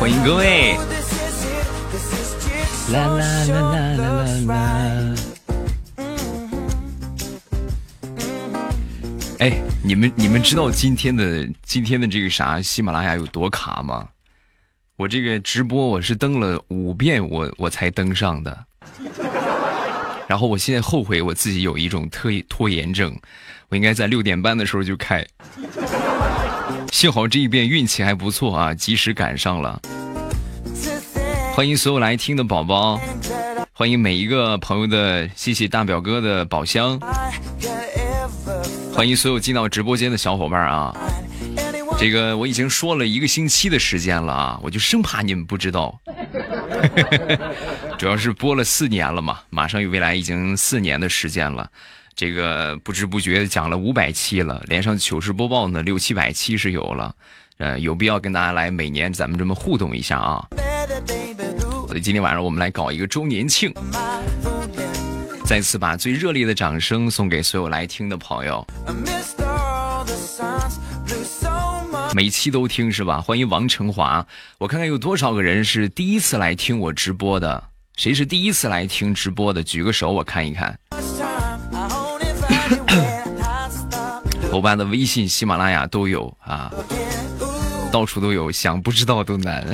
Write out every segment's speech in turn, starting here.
欢迎各位！啦啦啦啦啦啦！哎，你们你们知道今天的今天的这个啥喜马拉雅有多卡吗？我这个直播我是登了五遍，我我才登上的。然后我现在后悔我自己有一种特拖延症，我应该在六点半的时候就开。幸好这一遍运气还不错啊，及时赶上了。欢迎所有来听的宝宝，欢迎每一个朋友的，谢谢大表哥的宝箱，欢迎所有进到直播间的小伙伴啊！这个我已经说了一个星期的时间了啊，我就生怕你们不知道，主要是播了四年了嘛，马上与未来已经四年的时间了。这个不知不觉讲了五百期了，连上糗事播报呢，六七百期是有了，呃，有必要跟大家来每年咱们这么互动一下啊。所以今天晚上我们来搞一个周年庆，再次把最热烈的掌声送给所有来听的朋友。每期都听是吧？欢迎王成华，我看看有多少个人是第一次来听我直播的？谁是第一次来听直播的？举个手，我看一看。欧巴的微信、喜马拉雅都有啊，到处都有，想不知道都难。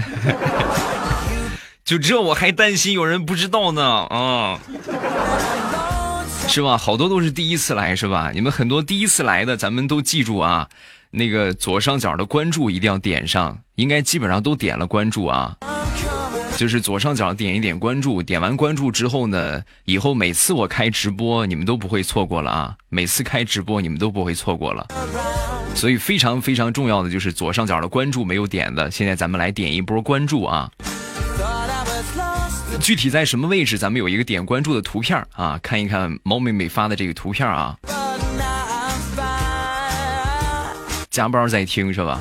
就这我还担心有人不知道呢啊，是吧？好多都是第一次来是吧？你们很多第一次来的，咱们都记住啊，那个左上角的关注一定要点上，应该基本上都点了关注啊。就是左上角点一点关注，点完关注之后呢，以后每次我开直播，你们都不会错过了啊！每次开直播你们都不会错过了，所以非常非常重要的就是左上角的关注没有点的，现在咱们来点一波关注啊！具体在什么位置，咱们有一个点关注的图片啊，看一看猫妹妹发的这个图片啊。加班在听是吧？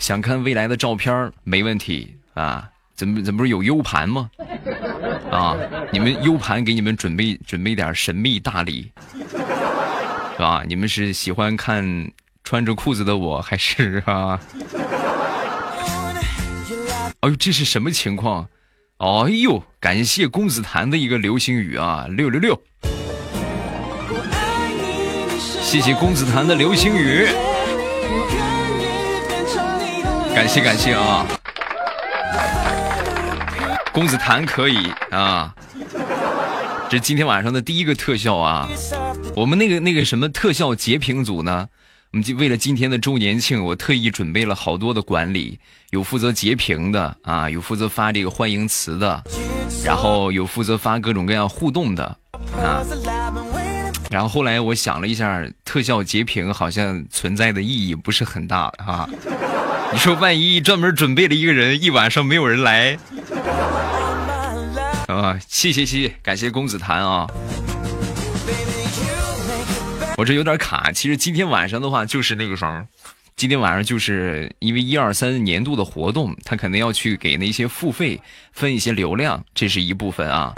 想看未来的照片没问题啊。怎么怎么不是有 U 盘吗？啊，你们 U 盘给你们准备准备点神秘大礼，是吧？你们是喜欢看穿着裤子的我还是啊？哎呦，这是什么情况？哎呦，感谢公子谭的一个流星雨啊，六六六！谢谢公子谭的流星雨，感谢感谢啊！公子谭可以啊，这今天晚上的第一个特效啊！我们那个那个什么特效截屏组呢？就为了今天的周年庆，我特意准备了好多的管理，有负责截屏的啊，有负责发这个欢迎词的，然后有负责发各种各样互动的啊。然后后来我想了一下，特效截屏好像存在的意义不是很大啊。你说万一专门准备了一个人，一晚上没有人来？啊，谢谢谢谢，感谢公子谭啊！我这有点卡，其实今天晚上的话就是那个啥，今天晚上就是因为一二三年度的活动，他肯定要去给那些付费分一些流量，这是一部分啊。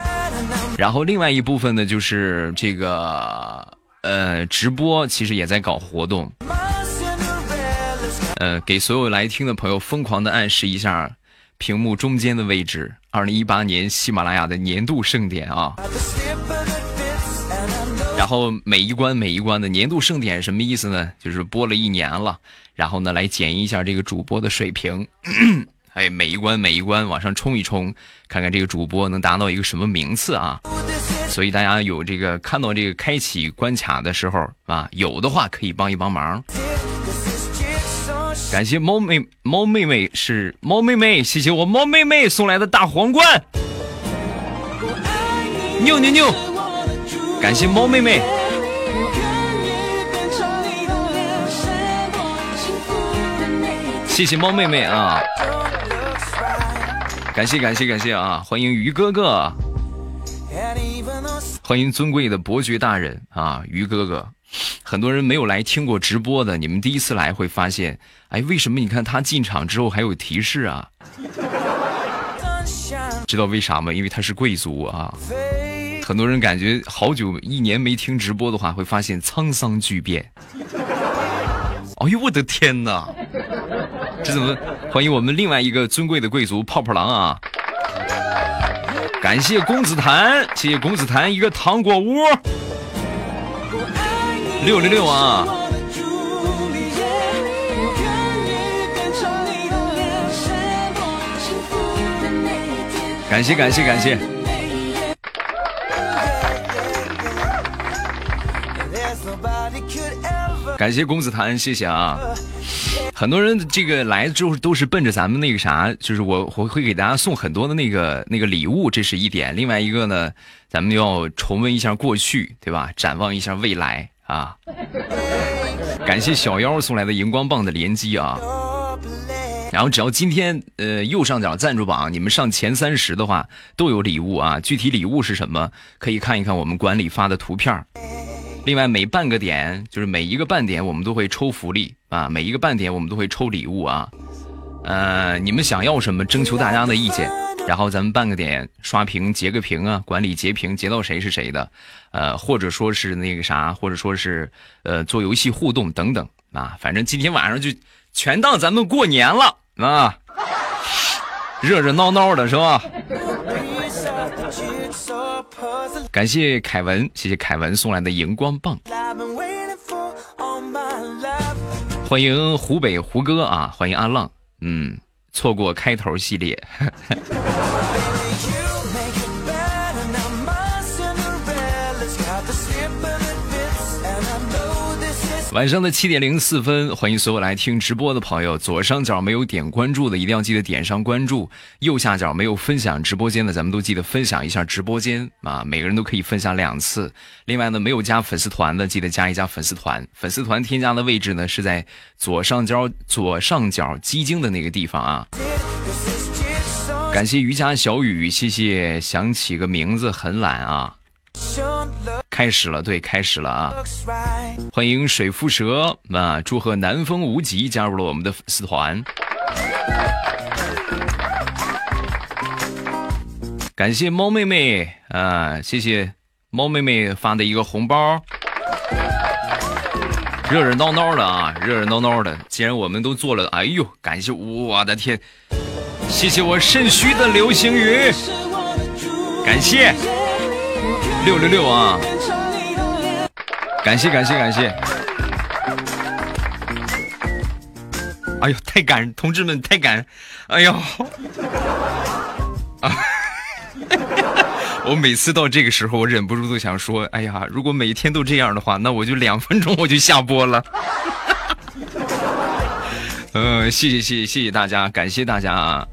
然后另外一部分呢，就是这个呃直播，其实也在搞活动，呃，给所有来听的朋友疯狂的暗示一下。屏幕中间的位置，二零一八年喜马拉雅的年度盛典啊。然后每一关每一关的年度盛典什么意思呢？就是播了一年了，然后呢来检验一下这个主播的水平。哎，每一关每一关往上冲一冲，看看这个主播能达到一个什么名次啊。所以大家有这个看到这个开启关卡的时候啊，有的话可以帮一帮忙。感谢猫妹猫妹妹是猫妹妹，谢谢我猫妹妹送来的大皇冠，牛牛牛！感谢猫妹妹，谢谢猫妹妹啊！感谢感谢感谢啊！欢迎鱼哥哥，欢迎尊贵的伯爵大人啊！鱼哥哥，很多人没有来听过直播的，你们第一次来会发现，哎，为什么你看他进场之后还有提示啊？知道为啥吗？因为他是贵族啊。很多人感觉好久一年没听直播的话，会发现沧桑巨变。哎呦我的天哪！这怎么？欢迎我们另外一个尊贵的贵族泡泡狼啊！感谢公子谭，谢谢公子谭一个糖果屋。六六六啊！感谢感谢感谢！感谢公子谭，谢谢啊！很多人这个来之后都是奔着咱们那个啥，就是我我会给大家送很多的那个那个礼物，这是一点。另外一个呢，咱们要重温一下过去，对吧？展望一下未来啊！感谢小妖送来的荧光棒的连击啊！然后只要今天呃右上角赞助榜你们上前三十的话，都有礼物啊！具体礼物是什么？可以看一看我们管理发的图片。另外每半个点，就是每一个半点，我们都会抽福利啊！每一个半点，我们都会抽礼物啊！呃，你们想要什么？征求大家的意见，然后咱们半个点刷屏截个屏啊，管理截屏截到谁是谁的，呃，或者说是那个啥，或者说是呃做游戏互动等等啊！反正今天晚上就全当咱们过年了啊，热热闹闹的是吧？感谢凯文，谢谢凯文送来的荧光棒。欢迎湖北胡歌啊，欢迎阿浪，嗯，错过开头系列。晚上的七点零四分，欢迎所有来听直播的朋友。左上角没有点关注的，一定要记得点上关注。右下角没有分享直播间的，咱们都记得分享一下直播间啊！每个人都可以分享两次。另外呢，没有加粉丝团的，记得加一加粉丝团。粉丝团添加的位置呢，是在左上角左上角基金的那个地方啊。感谢瑜伽小雨，谢谢想起个名字很懒啊。开始了，对，开始了啊！欢迎水蝮蛇啊！祝贺南风无极加入了我们的粉丝团。感谢猫妹妹啊，谢谢猫妹妹发的一个红包。热热闹闹的啊，热热闹闹的。既然我们都做了，哎呦，感谢我的天！谢谢我肾虚的流星雨，感谢。六六六啊！感谢感谢感谢！哎呦，太感，同志们太感！哎呦，啊！我每次到这个时候，我忍不住都想说：哎呀，如果每天都这样的话，那我就两分钟我就下播了。嗯，谢谢谢谢谢谢大家，感谢大家啊！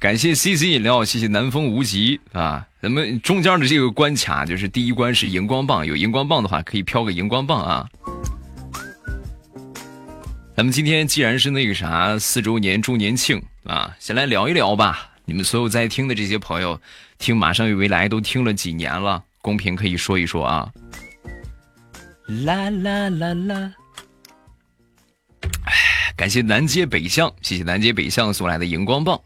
感谢 CC 饮料，谢谢南风无极啊！咱们中间的这个关卡就是第一关是荧光棒，有荧光棒的话可以飘个荧光棒啊。咱们今天既然是那个啥四周年周年庆啊，先来聊一聊吧。你们所有在听的这些朋友，听马上与未来都听了几年了？公屏可以说一说啊。啦啦啦啦！感谢南街北巷，谢谢南街北巷送来的荧光棒。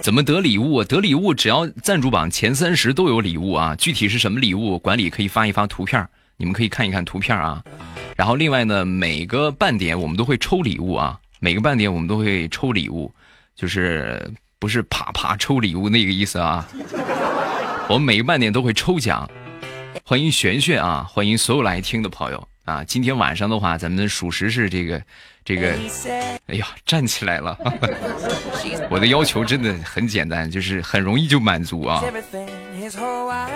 怎么得礼物？得礼物只要赞助榜前三十都有礼物啊！具体是什么礼物，管理可以发一发图片，你们可以看一看图片啊。然后另外呢，每个半点我们都会抽礼物啊，每个半点我们都会抽礼物，就是不是啪啪抽礼物那个意思啊。我们每个半点都会抽奖，欢迎璇璇啊，欢迎所有来听的朋友。啊，今天晚上的话，咱们属实是这个，这个，哎呀，站起来了！我的要求真的很简单，就是很容易就满足啊。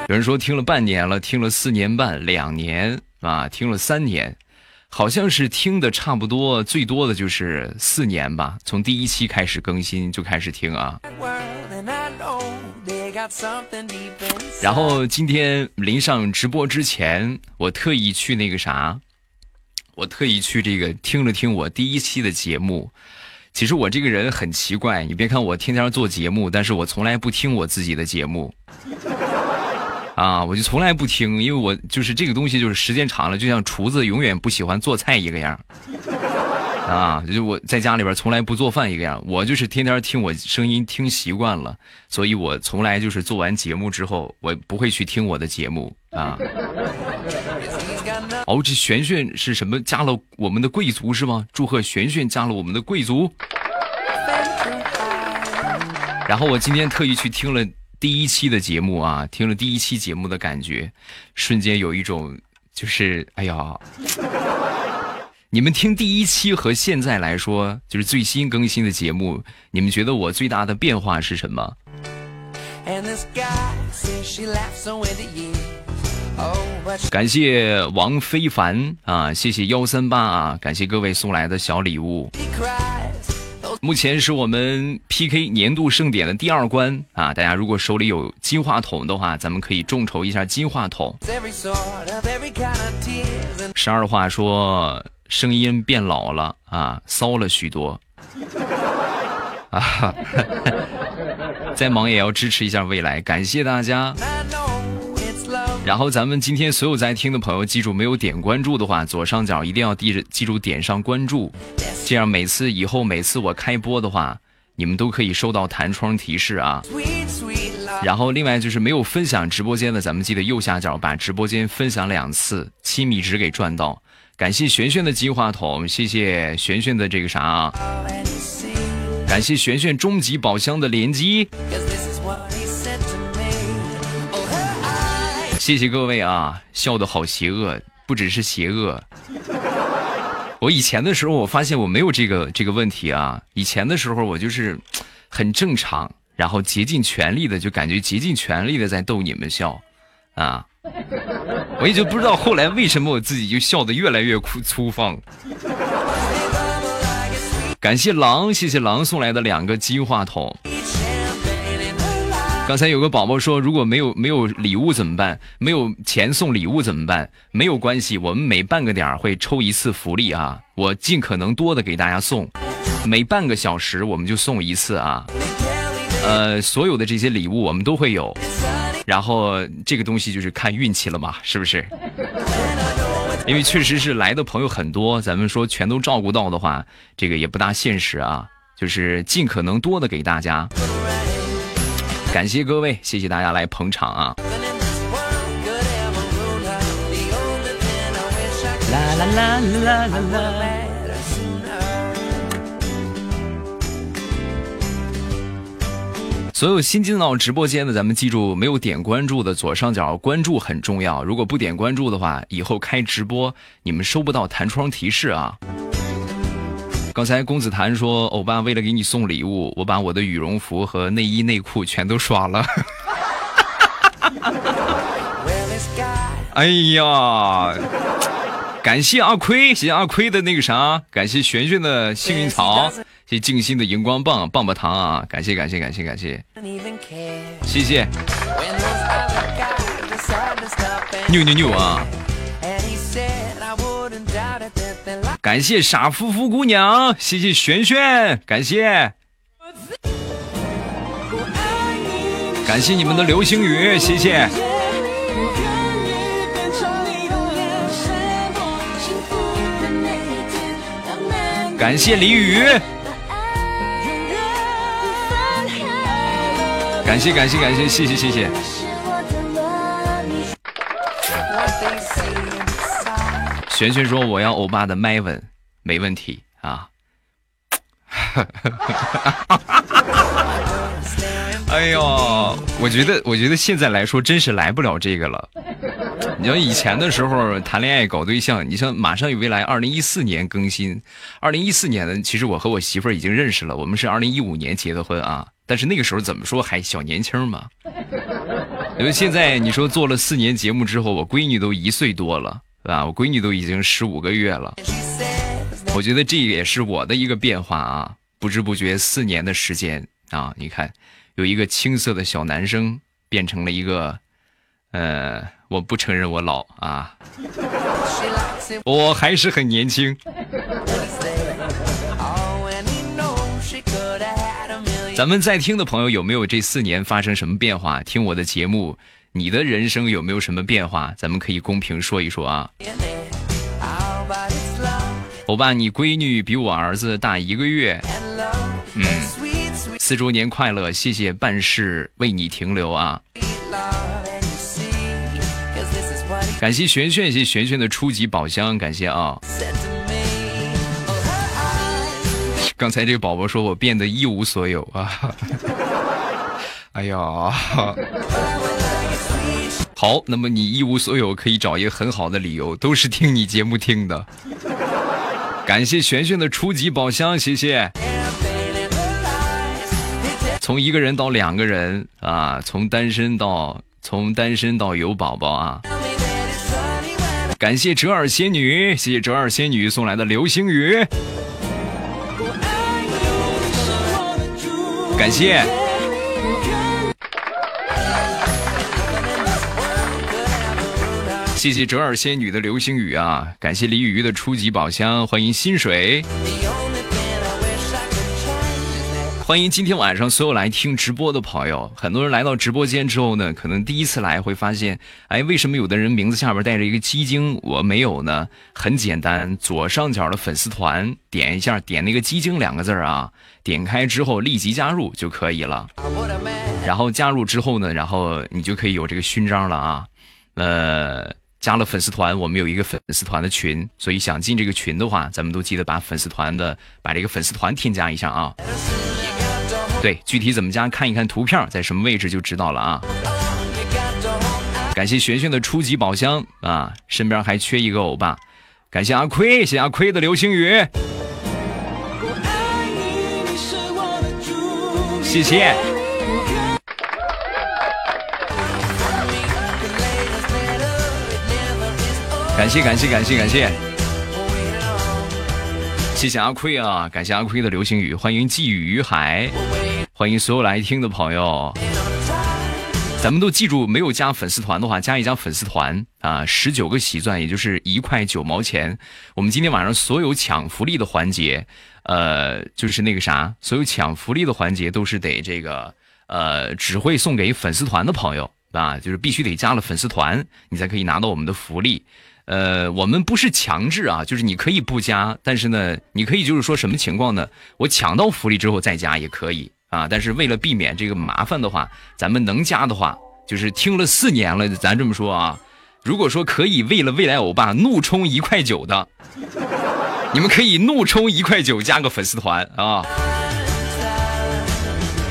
有人说听了半年了，听了四年半、两年啊，听了三年，好像是听的差不多，最多的就是四年吧。从第一期开始更新就开始听啊。然后今天临上直播之前，我特意去那个啥，我特意去这个听了听我第一期的节目。其实我这个人很奇怪，你别看我天天做节目，但是我从来不听我自己的节目。啊，我就从来不听，因为我就是这个东西，就是时间长了，就像厨子永远不喜欢做菜一个样啊，就我在家里边从来不做饭一个样，我就是天天听我声音听习惯了，所以我从来就是做完节目之后，我不会去听我的节目啊。哦，这玄玄是什么加了我们的贵族是吗？祝贺玄玄加了我们的贵族。然后我今天特意去听了第一期的节目啊，听了第一期节目的感觉，瞬间有一种就是哎呀。你们听第一期和现在来说，就是最新更新的节目，你们觉得我最大的变化是什么？感谢王非凡啊，谢谢幺三八啊，感谢各位送来的小礼物。目前是我们 PK 年度盛典的第二关啊，大家如果手里有金话筒的话，咱们可以众筹一下金话筒。十二话说。声音变老了啊，骚了许多啊！再忙也要支持一下未来，感谢大家。然后咱们今天所有在听的朋友，记住没有点关注的话，左上角一定要记着，记住点上关注，这样每次以后每次我开播的话，你们都可以收到弹窗提示啊。然后另外就是没有分享直播间的，咱们记得右下角把直播间分享两次，七米值给赚到。感谢璇璇的金话筒，谢谢璇璇的这个啥？感谢璇璇终极宝箱的连击，谢谢各位啊！笑的好邪恶，不只是邪恶。我以前的时候，我发现我没有这个这个问题啊。以前的时候，我就是很正常，然后竭尽全力的，就感觉竭尽全力的在逗你们笑啊。我也就不知道后来为什么我自己就笑得越来越粗粗放。感谢狼，谢谢狼送来的两个金话筒。刚才有个宝宝说，如果没有没有礼物怎么办？没有钱送礼物怎么办？没有关系，我们每半个点会抽一次福利啊，我尽可能多的给大家送，每半个小时我们就送一次啊。呃，所有的这些礼物我们都会有。然后这个东西就是看运气了嘛，是不是？因为确实是来的朋友很多，咱们说全都照顾到的话，这个也不大现实啊。就是尽可能多的给大家，感谢各位，谢谢大家来捧场啊！啦啦啦啦啦啦啦。所有新进到直播间的，咱们记住，没有点关注的左上角关注很重要。如果不点关注的话，以后开直播你们收不到弹窗提示啊。刚才公子谭说，欧巴为了给你送礼物，我把我的羽绒服和内衣内裤全都刷了。哎呀，感谢阿亏，谢谢阿亏的那个啥，感谢璇璇的幸运草。谢静心的荧光棒棒棒糖啊！感谢感谢感谢感谢，谢谢，牛牛牛啊！感谢傻夫妇姑娘，谢谢璇璇，感谢，感谢你们的流星雨，谢谢，感谢李宇。感谢感谢感谢谢谢谢谢。璇璇说我要欧巴的麦吻，没问题啊。哎呦，我觉得我觉得现在来说真是来不了这个了。你要以前的时候谈恋爱搞对象，你像马上有未来二零一四年更新，二零一四年的其实我和我媳妇儿已经认识了，我们是二零一五年结的婚啊。但是那个时候怎么说还小年轻嘛？因为现在你说做了四年节目之后，我闺女都一岁多了，对吧？我闺女都已经十五个月了。我觉得这也是我的一个变化啊！不知不觉四年的时间啊，你看，有一个青涩的小男生变成了一个，呃，我不承认我老啊，我还是很年轻。咱们在听的朋友有没有这四年发生什么变化？听我的节目，你的人生有没有什么变化？咱们可以公屏说一说啊。欧巴，你闺女比我儿子大一个月。嗯，四周年快乐！谢谢办事为你停留啊。感谢璇璇，谢谢璇璇的初级宝箱，感谢啊。刚才这个宝宝说我变得一无所有啊。哎呀，好，那么你一无所有，可以找一个很好的理由，都是听你节目听的。感谢璇璇的初级宝箱，谢谢。从一个人到两个人啊，从单身到从单身到有宝宝啊。感谢折耳仙女，谢谢折耳仙女送来的流星雨。感谢。谢谢折耳仙女的流星雨啊！感谢李雨雨的初级宝箱，欢迎心水，欢迎今天晚上所有来听直播的朋友。很多人来到直播间之后呢，可能第一次来会发现，哎，为什么有的人名字下边带着一个鸡精，我没有呢？很简单，左上角的粉丝团点一下，点那个鸡精两个字啊，点开之后立即加入就可以了。然后加入之后呢，然后你就可以有这个勋章了啊，呃。加了粉丝团，我们有一个粉丝团的群，所以想进这个群的话，咱们都记得把粉丝团的把这个粉丝团添加一下啊。对，具体怎么加，看一看图片在什么位置就知道了啊。感谢璇璇的初级宝箱啊，身边还缺一个欧巴。感谢阿亏，谢阿亏的流星雨，谢谢。感谢感谢感谢感谢，谢谢阿亏啊！感谢阿亏的流星雨，欢迎寄雨于海，欢迎所有来听的朋友。咱们都记住，没有加粉丝团的话，加一加粉丝团啊，十九个喜钻，也就是一块九毛钱。我们今天晚上所有抢福利的环节，呃，就是那个啥，所有抢福利的环节都是得这个，呃，只会送给粉丝团的朋友啊，就是必须得加了粉丝团，你才可以拿到我们的福利。呃，我们不是强制啊，就是你可以不加，但是呢，你可以就是说什么情况呢？我抢到福利之后再加也可以啊。但是为了避免这个麻烦的话，咱们能加的话，就是听了四年了，咱这么说啊。如果说可以为了未来欧巴怒充一块九的，你们可以怒充一块九加个粉丝团啊，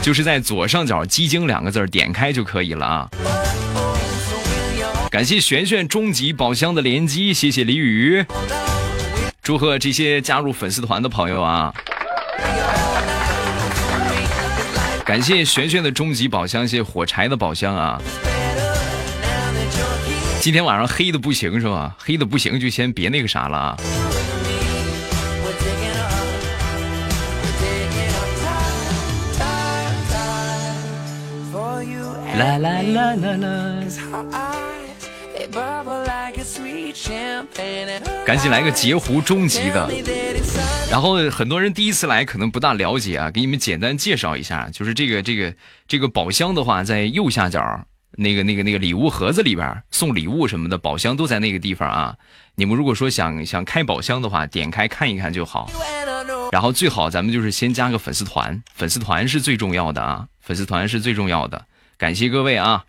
就是在左上角“基金”两个字点开就可以了啊。感谢璇璇终极宝箱的连击，谢谢李宇，祝贺这些加入粉丝团的朋友啊！感谢璇璇的终极宝箱，谢谢火柴的宝箱啊！今天晚上黑的不行是吧？黑的不行就先别那个啥了啊！啦啦啦啦啦！赶紧来个截胡终极的，然后很多人第一次来可能不大了解啊，给你们简单介绍一下，就是这个这个这个宝箱的话，在右下角那个那个那个礼物盒子里边送礼物什么的，宝箱都在那个地方啊。你们如果说想想开宝箱的话，点开看一看就好。然后最好咱们就是先加个粉丝团，粉丝团是最重要的啊，粉丝团是最重要的。感谢各位啊。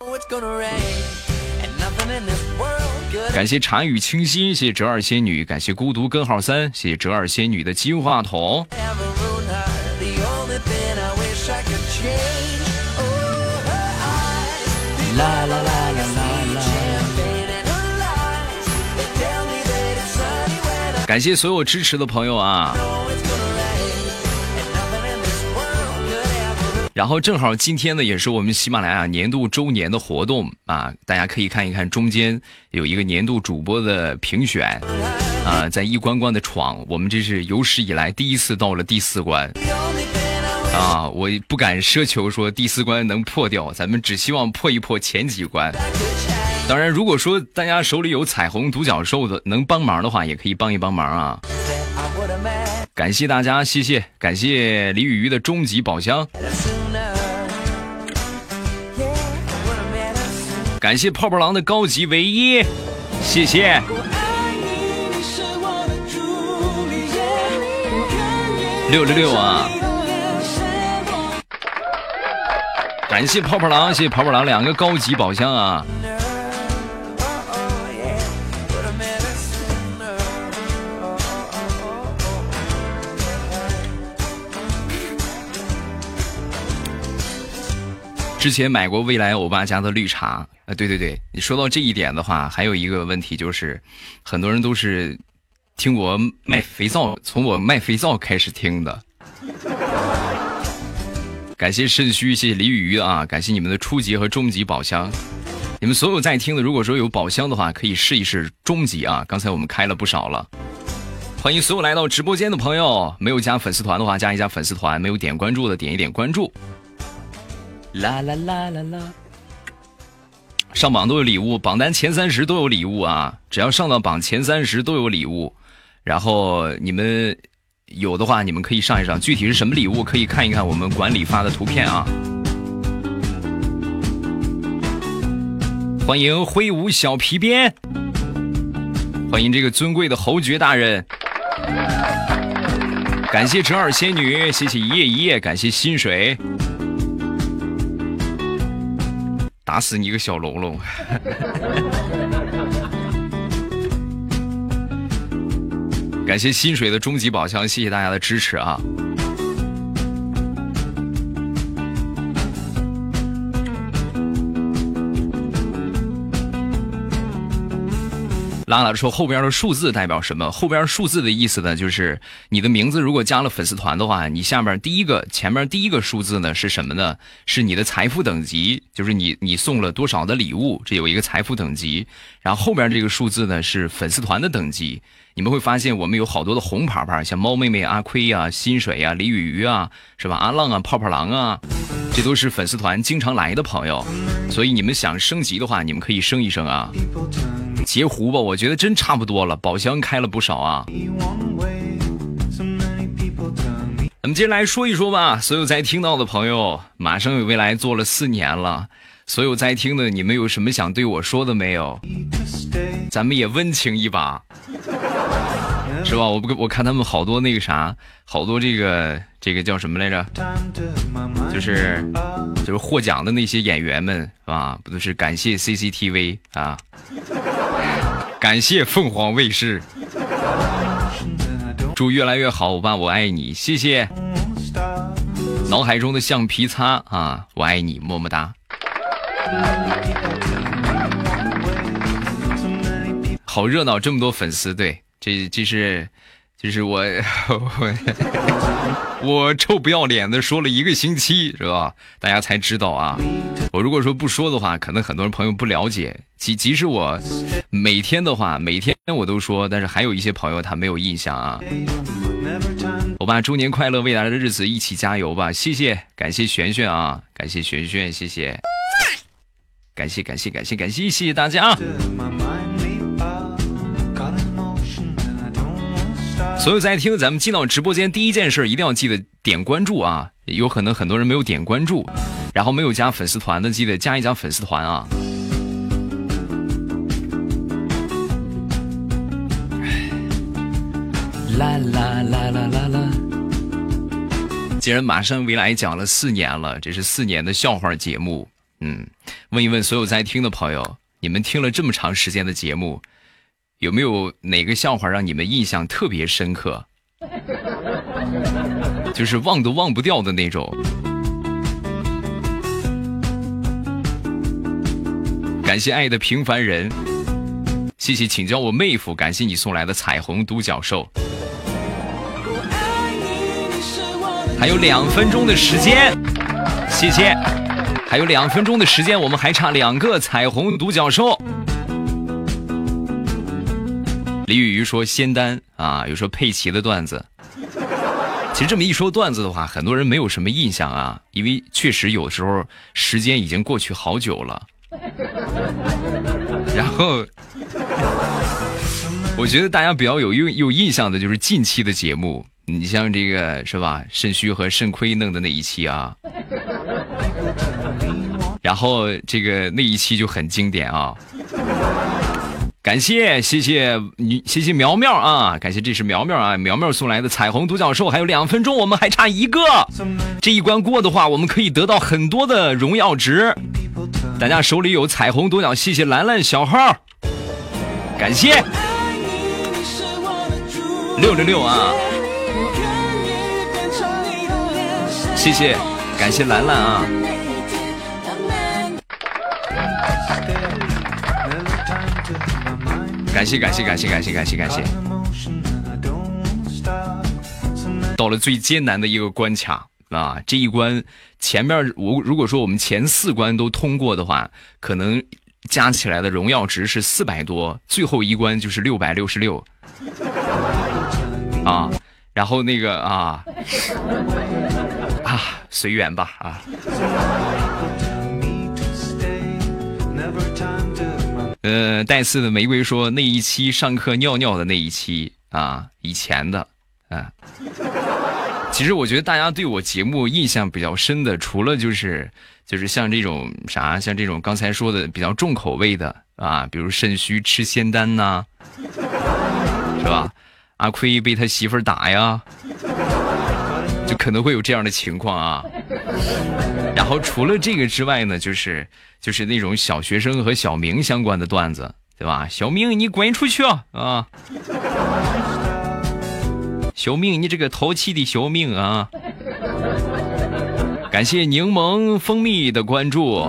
感谢茶语清新，谢谢折耳仙女，感谢孤独根号三，谢谢折耳仙女的金话筒。啦啦啦啦啦感谢所有支持的朋友啊！然后正好今天呢，也是我们喜马拉雅年度周年的活动啊，大家可以看一看中间有一个年度主播的评选啊，在一关关的闯，我们这是有史以来第一次到了第四关啊，我不敢奢求说第四关能破掉，咱们只希望破一破前几关。当然，如果说大家手里有彩虹独角兽的能帮忙的话，也可以帮一帮忙啊。感谢大家，谢谢，感谢李雨雨的终极宝箱。感谢泡泡狼的高级唯一，谢谢。六六六啊！感谢泡泡狼，谢谢泡泡狼两个高级宝箱啊！之前买过未来欧巴家的绿茶，啊，对对对，你说到这一点的话，还有一个问题就是，很多人都是听我卖肥皂，从我卖肥皂开始听的。感谢肾虚，谢谢李雨雨啊！感谢你们的初级和中级宝箱。你们所有在听的，如果说有宝箱的话，可以试一试中级啊！刚才我们开了不少了。欢迎所有来到直播间的朋友，没有加粉丝团的话，加一加粉丝团；没有点关注的，点一点关注。啦啦啦啦啦！上榜都有礼物，榜单前三十都有礼物啊！只要上到榜前三十都有礼物。然后你们。有的话，你们可以上一上，具体是什么礼物，可以看一看我们管理发的图片啊。欢迎挥舞小皮鞭，欢迎这个尊贵的侯爵大人，感谢折耳仙女，谢谢一夜一夜，感谢薪水，打死你个小龙龙。感谢薪水的终极宝箱，谢谢大家的支持啊！拉拉说后边的数字代表什么？后边数字的意思呢，就是你的名字如果加了粉丝团的话，你下面第一个前面第一个数字呢是什么呢？是你的财富等级，就是你你送了多少的礼物，这有一个财富等级。然后后边这个数字呢是粉丝团的等级。你们会发现我们有好多的红牌牌，像猫妹妹、阿亏呀、薪水呀、李雨鱼啊，是吧？阿浪啊、泡泡狼啊，这都是粉丝团经常来的朋友。所以你们想升级的话，你们可以升一升啊。截胡吧，我觉得真差不多了，宝箱开了不少啊。咱们接着来说一说吧，所有在听到的朋友，马上有未来做了四年了，所有在听的，你们有什么想对我说的没有？咱们也温情一把，是吧？我不，我看他们好多那个啥，好多这个这个叫什么来着？就是就是获奖的那些演员们，是吧？不都是感谢 CCTV 啊？感谢凤凰卫视，祝越来越好，我爸，我爱你，谢谢。脑海中的橡皮擦啊，我爱你，么么哒。好热闹，这么多粉丝，对，这这是，就是我 我我臭不要脸的说了一个星期，是吧？大家才知道啊。我如果说不说的话，可能很多人朋友不了解。即即使我每天的话，每天我都说，但是还有一些朋友他没有印象啊。我把猪年快乐，未来的日子一起加油吧！谢谢，感谢璇璇啊，感谢璇璇，谢谢，感谢感谢感谢感谢，谢谢大家啊。所有在听，咱们进到直播间第一件事，一定要记得点关注啊！有可能很多人没有点关注，然后没有加粉丝团的，记得加一加粉丝团啊！啦啦啦啦啦啦！既然马上未来讲了四年了，这是四年的笑话节目，嗯，问一问所有在听的朋友，你们听了这么长时间的节目。有没有哪个笑话让你们印象特别深刻？就是忘都忘不掉的那种。感谢爱的平凡人，谢谢请叫我妹夫，感谢你送来的彩虹独角兽。还有两分钟的时间，谢谢。还有两分钟的时间，我们还差两个彩虹独角兽。李雨雨说：“仙丹啊，有说佩奇的段子。其实这么一说段子的话，很多人没有什么印象啊，因为确实有时候时间已经过去好久了。然后，我觉得大家比较有有有印象的就是近期的节目，你像这个是吧？肾虚和肾亏弄的那一期啊。”然后这个那一期就很经典啊。感谢谢谢你谢谢苗苗啊，感谢这是苗苗啊，苗苗送来的彩虹独角兽，还有两分钟，我们还差一个，这一关过的话，我们可以得到很多的荣耀值。大家手里有彩虹独角，谢谢兰兰小号，感谢六六六啊，谢谢感谢兰兰啊。感谢感谢感谢感谢感谢感谢！到了最艰难的一个关卡啊！这一关前面，我如果说我们前四关都通过的话，可能加起来的荣耀值是四百多，最后一关就是六百六十六啊！然后那个啊 啊，随缘吧啊！呃，带刺的玫瑰说那一期上课尿尿的那一期啊，以前的啊。其实我觉得大家对我节目印象比较深的，除了就是就是像这种啥，像这种刚才说的比较重口味的啊，比如肾虚吃仙丹呐，是吧？阿奎被他媳妇儿打呀，就可能会有这样的情况啊。然后除了这个之外呢，就是就是那种小学生和小明相关的段子，对吧？小明，你滚出去啊！小明，你这个淘气的小明啊！感谢柠檬蜂蜜的关注。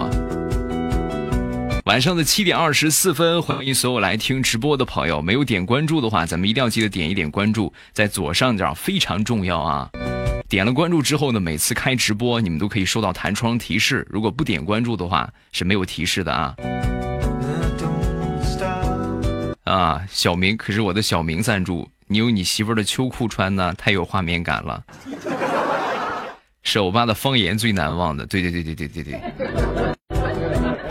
晚上的七点二十四分，欢迎所有来听直播的朋友。没有点关注的话，咱们一定要记得点一点关注，在左上角非常重要啊！点了关注之后呢，每次开直播你们都可以收到弹窗提示。如果不点关注的话，是没有提示的啊。啊，小明可是我的小明赞助，你有你媳妇儿的秋裤穿呢，太有画面感了。是欧巴的方言最难忘的，对对对对对对对。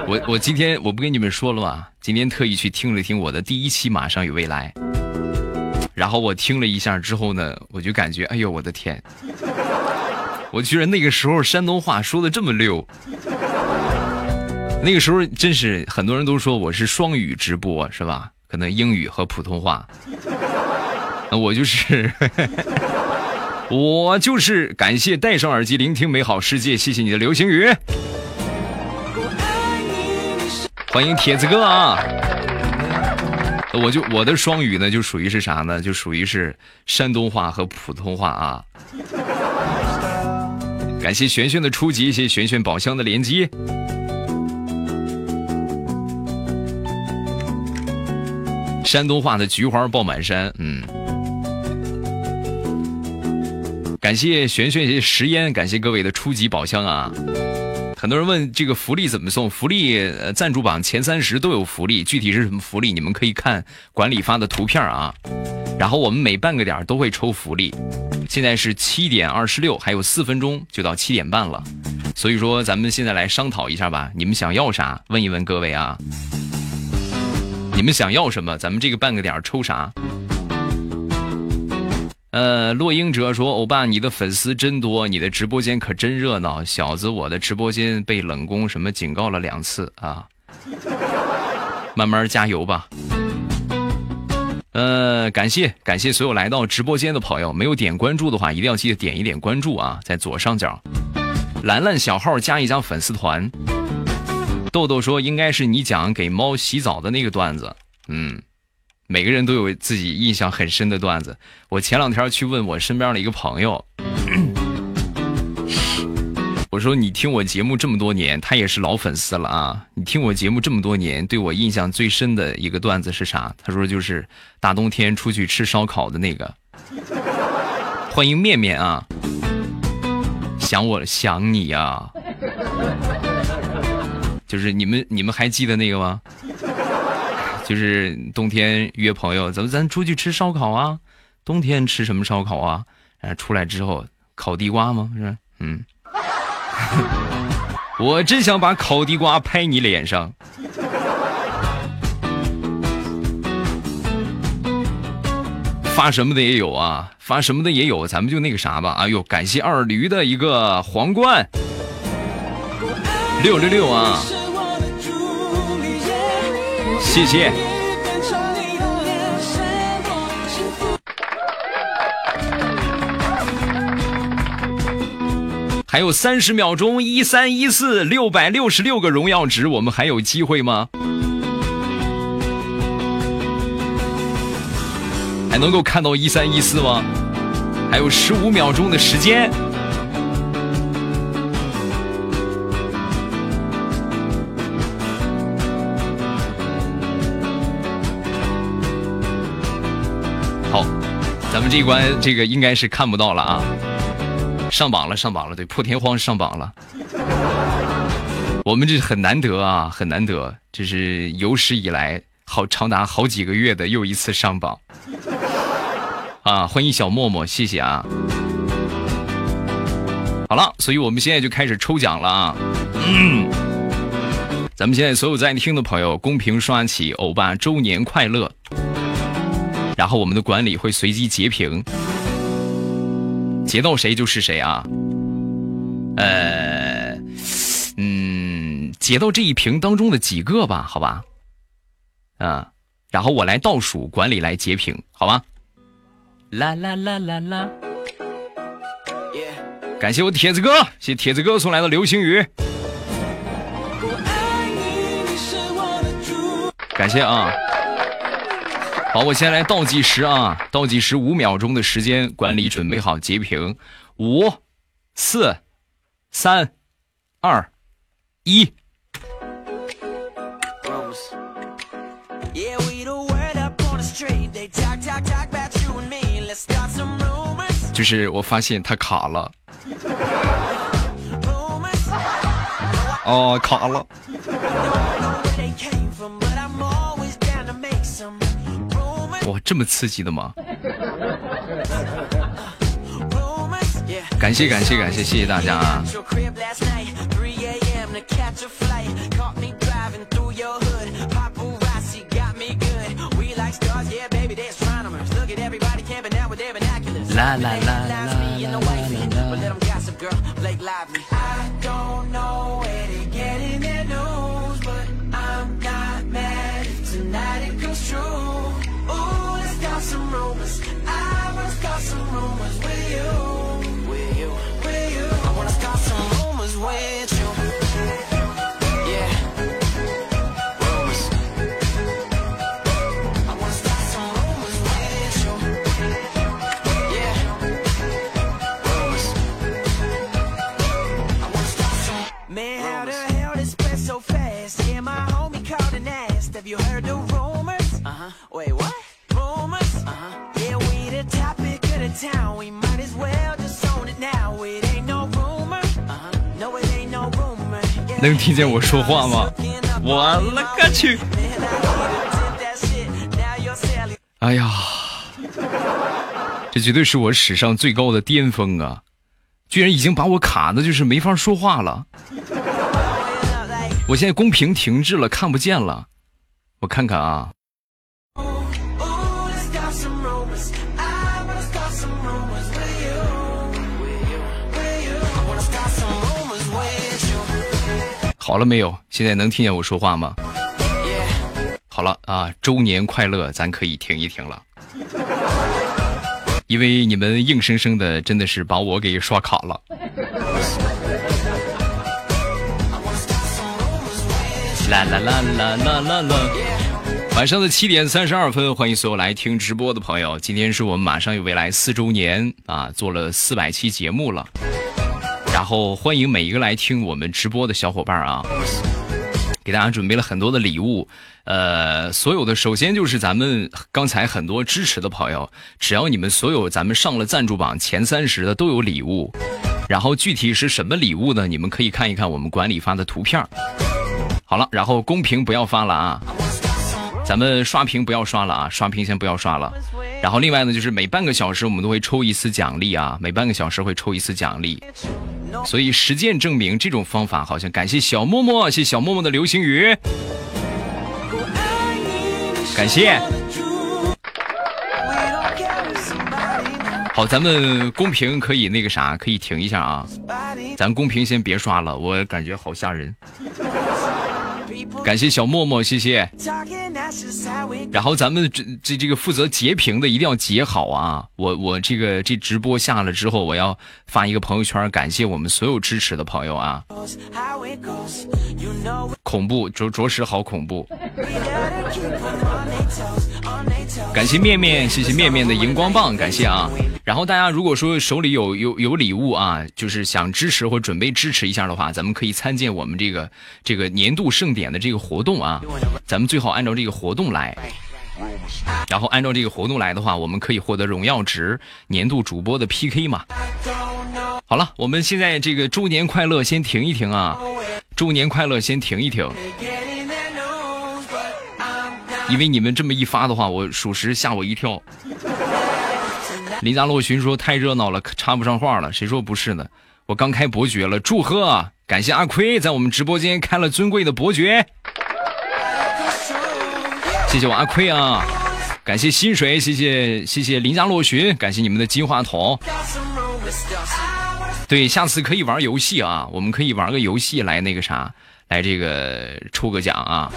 我我今天我不跟你们说了吗？今天特意去听了听我的第一期《马上与未来》。然后我听了一下之后呢，我就感觉，哎呦我的天！我居然那个时候山东话说的这么溜，那个时候真是很多人都说我是双语直播，是吧？可能英语和普通话，那我就是，我就是感谢戴上耳机聆听美好世界，谢谢你的流星雨，欢迎铁子哥啊！我就我的双语呢，就属于是啥呢？就属于是山东话和普通话啊。感谢璇璇的初级，谢谢璇璇宝箱的连接。山东话的菊花爆满山，嗯。感谢璇璇食烟，感谢各位的初级宝箱啊。很多人问这个福利怎么送？福利呃，赞助榜前三十都有福利，具体是什么福利，你们可以看管理发的图片啊。然后我们每半个点都会抽福利，现在是七点二十六，还有四分钟就到七点半了，所以说咱们现在来商讨一下吧，你们想要啥？问一问各位啊，你们想要什么？咱们这个半个点抽啥？呃，洛英哲说：“欧巴，你的粉丝真多，你的直播间可真热闹。小子，我的直播间被冷宫什么警告了两次啊，慢慢加油吧。”呃，感谢感谢所有来到直播间的朋友，没有点关注的话，一定要记得点一点关注啊，在左上角，兰兰小号加一加粉丝团。豆豆说：“应该是你讲给猫洗澡的那个段子。”嗯。每个人都有自己印象很深的段子。我前两天去问我身边的一个朋友，我说：“你听我节目这么多年，他也是老粉丝了啊。你听我节目这么多年，对我印象最深的一个段子是啥？”他说：“就是大冬天出去吃烧烤的那个。”欢迎面面啊！想我想你呀！就是你们你们还记得那个吗？就是冬天约朋友，咱们咱出去吃烧烤啊？冬天吃什么烧烤啊？然后出来之后烤地瓜吗？是嗯，我真想把烤地瓜拍你脸上。发什么的也有啊，发什么的也有，咱们就那个啥吧。哎呦，感谢二驴的一个皇冠。六六六啊！谢谢。还有三十秒钟，一三一四六百六十六个荣耀值，我们还有机会吗？还能够看到一三一四吗？还有十五秒钟的时间。这一关这个应该是看不到了啊。上榜了，上榜了，对，破天荒上榜了。我们这很难得啊，很难得，这是有史以来好长达好几个月的又一次上榜。啊，欢迎小默默，谢谢啊。好了，所以我们现在就开始抽奖了啊。嗯，咱们现在所有在听的朋友，公屏刷起“欧巴周年快乐”，然后我们的管理会随机截屏，截到谁就是谁啊。呃，嗯，截到这一屏当中的几个吧，好吧。啊，然后我来倒数，管理来截屏，好吧。啦啦啦啦啦！感谢我铁子哥，谢谢铁子哥送来的流星雨。感谢啊！好，我先来倒计时啊，倒计时五秒钟的时间，管理准备好截屏，五、四、三、二、一。就是我发现它卡了，哦，卡了。哇，这么刺激的吗？感谢感谢感谢，谢谢大家啊！啦啦啦啦啦啦 Wait wait，能听见我说话吗？我勒个去！哎呀，这绝对是我史上最高的巅峰啊！居然已经把我卡的，就是没法说话了。我现在公屏停滞了，看不见了。我看看啊。好了没有？现在能听见我说话吗？好了啊，周年快乐，咱可以停一停了，因为你们硬生生的真的是把我给刷卡了。啦啦啦啦啦啦啦！晚上的七点三十二分，欢迎所有来听直播的朋友。今天是我们马上有未来四周年啊，做了四百期节目了。然后欢迎每一个来听我们直播的小伙伴啊，给大家准备了很多的礼物。呃，所有的首先就是咱们刚才很多支持的朋友，只要你们所有咱们上了赞助榜前三十的都有礼物。然后具体是什么礼物呢？你们可以看一看我们管理发的图片。好了，然后公屏不要发了啊，咱们刷屏不要刷了啊，刷屏先不要刷了。然后另外呢，就是每半个小时我们都会抽一次奖励啊，每半个小时会抽一次奖励。所以实践证明这种方法好像感谢小默默，谢小默默的流星雨，感谢。好，咱们公屏可以那个啥，可以停一下啊。咱公屏先别刷了，我感觉好吓人。感谢小默默，谢谢。然后咱们这这这个负责截屏的一定要截好啊！我我这个这直播下了之后，我要发一个朋友圈，感谢我们所有支持的朋友啊！恐怖，着着实好恐怖。感谢面面，谢谢面面的荧光棒，感谢啊！然后大家如果说手里有有有礼物啊，就是想支持或准备支持一下的话，咱们可以参见我们这个这个年度盛典的这个活动啊。咱们最好按照这个活动来，然后按照这个活动来的话，我们可以获得荣耀值、年度主播的 PK 嘛。好了，我们现在这个周年快乐先停一停啊！周年快乐先停一停。因为你们这么一发的话，我属实吓我一跳。林家洛寻说太热闹了，插不上话了。谁说不是呢？我刚开伯爵了，祝贺！感谢阿奎在我们直播间开了尊贵的伯爵。谢谢我阿奎啊！感谢薪水，谢谢谢谢林家洛寻，感谢你们的金话筒。对，下次可以玩游戏啊，我们可以玩个游戏来那个啥，来这个抽个奖啊。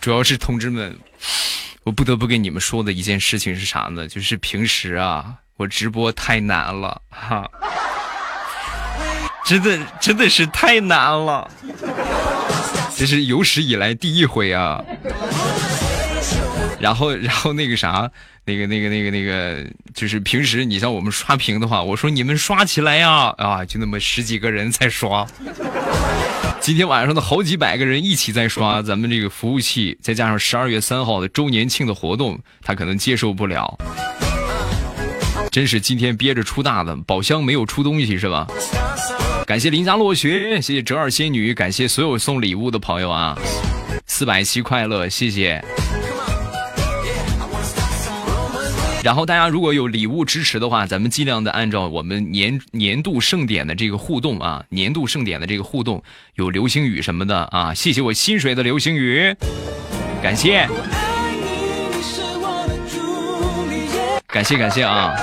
主要是同志们，我不得不跟你们说的一件事情是啥呢？就是平时啊，我直播太难了哈，真的真的是太难了，这是有史以来第一回啊。然后，然后那个啥，那个那个那个那个，就是平时你像我们刷屏的话，我说你们刷起来呀，啊，就那么十几个人在刷。今天晚上的好几百个人一起在刷 咱们这个服务器，再加上十二月三号的周年庆的活动，他可能接受不了。真是今天憋着出大的，宝箱没有出东西是吧？感谢林家落雪，谢谢折耳仙女，感谢所有送礼物的朋友啊！四百七快乐，谢谢。然后大家如果有礼物支持的话，咱们尽量的按照我们年年度盛典的这个互动啊，年度盛典的这个互动，有流星雨什么的啊，谢谢我心水的流星雨，感谢，感谢感谢啊。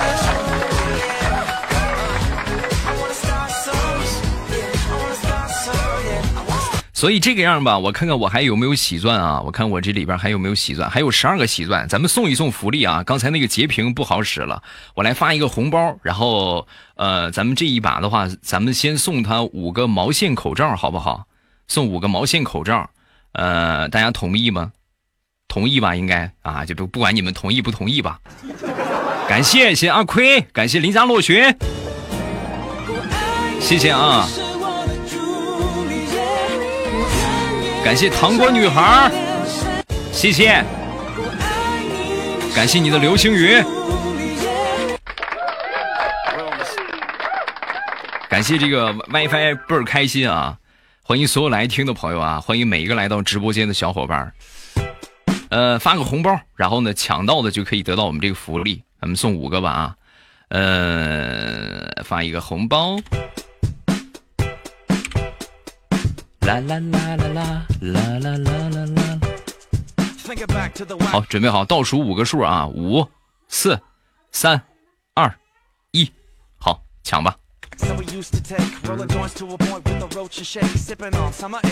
所以这个样吧，我看看我还有没有喜钻啊？我看我这里边还有没有喜钻？还有十二个喜钻，咱们送一送福利啊！刚才那个截屏不好使了，我来发一个红包，然后呃，咱们这一把的话，咱们先送他五个毛线口罩，好不好？送五个毛线口罩，呃，大家同意吗？同意吧，应该啊，就不不管你们同意不同意吧。感谢谢阿奎，感谢林家落雪，谢谢啊。感谢糖果女孩，谢谢，感谢你的流星雨，感谢这个 WiFi 倍儿开心啊！欢迎所有来听的朋友啊！欢迎每一个来到直播间的小伙伴呃，发个红包，然后呢，抢到的就可以得到我们这个福利，咱们送五个吧啊！呃，发一个红包。啦啦啦啦啦啦啦啦啦！好，准备好，倒数五个数啊，五、四、三、二、一，好，抢吧。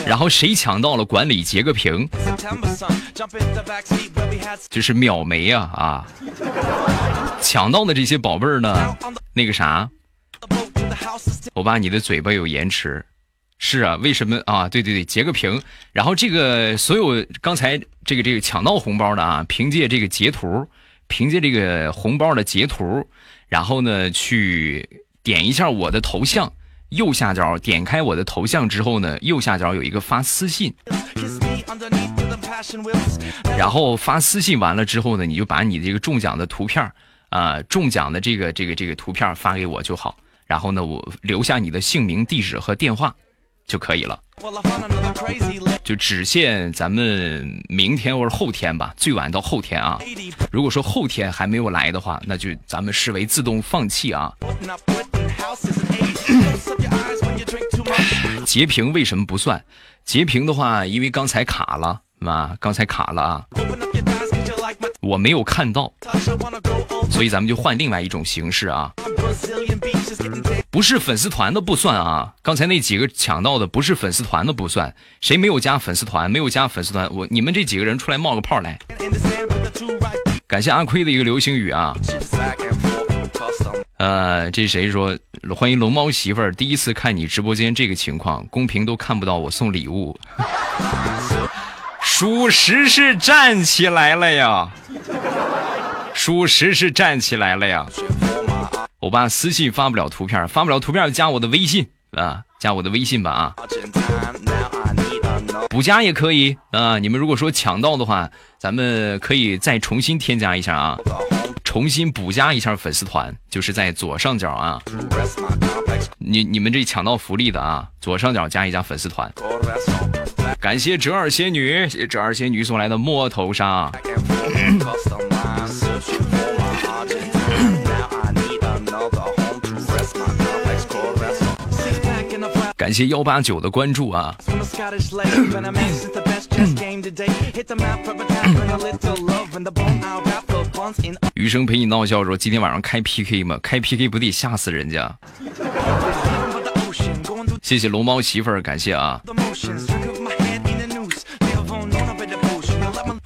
然后谁抢到了，管理截个屏。这是秒没啊啊！抢到的这些宝贝儿呢，那个啥，我把你的嘴巴有延迟。是啊，为什么啊？对对对，截个屏，然后这个所有刚才这个这个抢到红包的啊，凭借这个截图，凭借这个红包的截图，然后呢去点一下我的头像，右下角点开我的头像之后呢，右下角有一个发私信，然后发私信完了之后呢，你就把你这个中奖的图片啊，中奖的这个这个这个图片发给我就好，然后呢，我留下你的姓名、地址和电话。就可以了，就只限咱们明天或者后天吧，最晚到后天啊。如果说后天还没有来的话，那就咱们视为自动放弃啊。截屏为什么不算？截屏的话，因为刚才卡了，啊？刚才卡了啊。我没有看到，所以咱们就换另外一种形式啊，不是粉丝团的不算啊。刚才那几个抢到的不是粉丝团的不算，谁没有加粉丝团？没有加粉丝团，我你们这几个人出来冒个泡来。感谢阿亏的一个流星雨啊。呃，这谁说？欢迎龙猫媳妇儿，第一次看你直播间这个情况，公屏都看不到我送礼物。属实是站起来了呀，属实是站起来了呀。我爸私信发不了图片，发不了图片加我的微信啊，加我的微信吧啊。补加也可以啊，你们如果说抢到的话，咱们可以再重新添加一下啊。重新补加一下粉丝团，就是在左上角啊，你你们这抢到福利的啊，左上角加一加粉丝团。感谢折耳仙女，谢折耳仙女送来的摸头杀。感谢幺八九的关注啊。余 生陪你闹笑说：“今天晚上开 PK 吗？开 PK 不得吓死人家。”谢谢龙猫媳妇儿，感谢啊。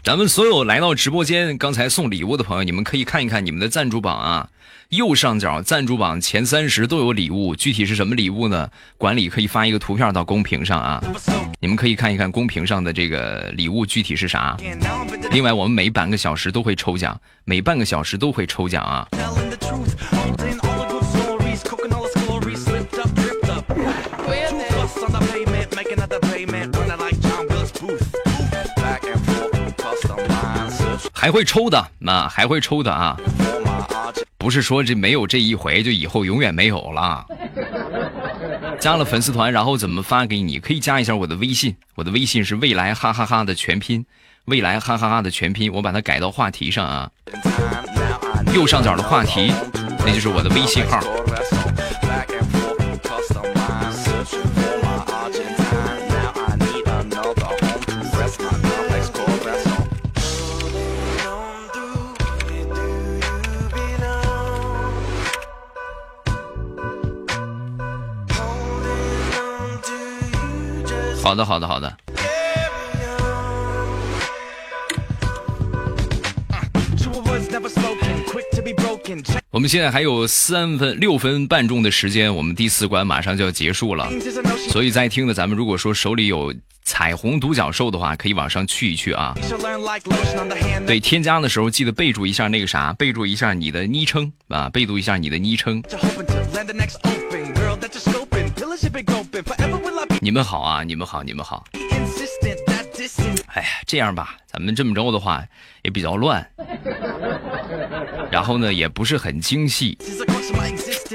咱们所有来到直播间刚才送礼物的朋友，你们可以看一看你们的赞助榜啊，右上角赞助榜前三十都有礼物，具体是什么礼物呢？管理可以发一个图片到公屏上啊，你们可以看一看公屏上的这个礼物具体是啥。另外，我们每半个小时都会抽奖，每半个小时都会抽奖啊。还会抽的，那还会抽的啊！不是说这没有这一回，就以后永远没有了。加了粉丝团，然后怎么发给你？可以加一下我的微信，我的微信是未来哈哈哈的全拼，未来哈哈哈的全拼，我把它改到话题上啊，右上角的话题，那就是我的微信号。好的，好的，好的。我们现在还有三分六分半钟的时间，我们第四关马上就要结束了。所以在听的咱们，如果说手里有彩虹独角兽的话，可以往上去一去啊。对，添加的时候记得备注一下那个啥，备注一下你的昵称啊，备注一下你的昵称。你们好啊，你们好，你们好。哎呀，这样吧，咱们这么着的话也比较乱，然后呢也不是很精细，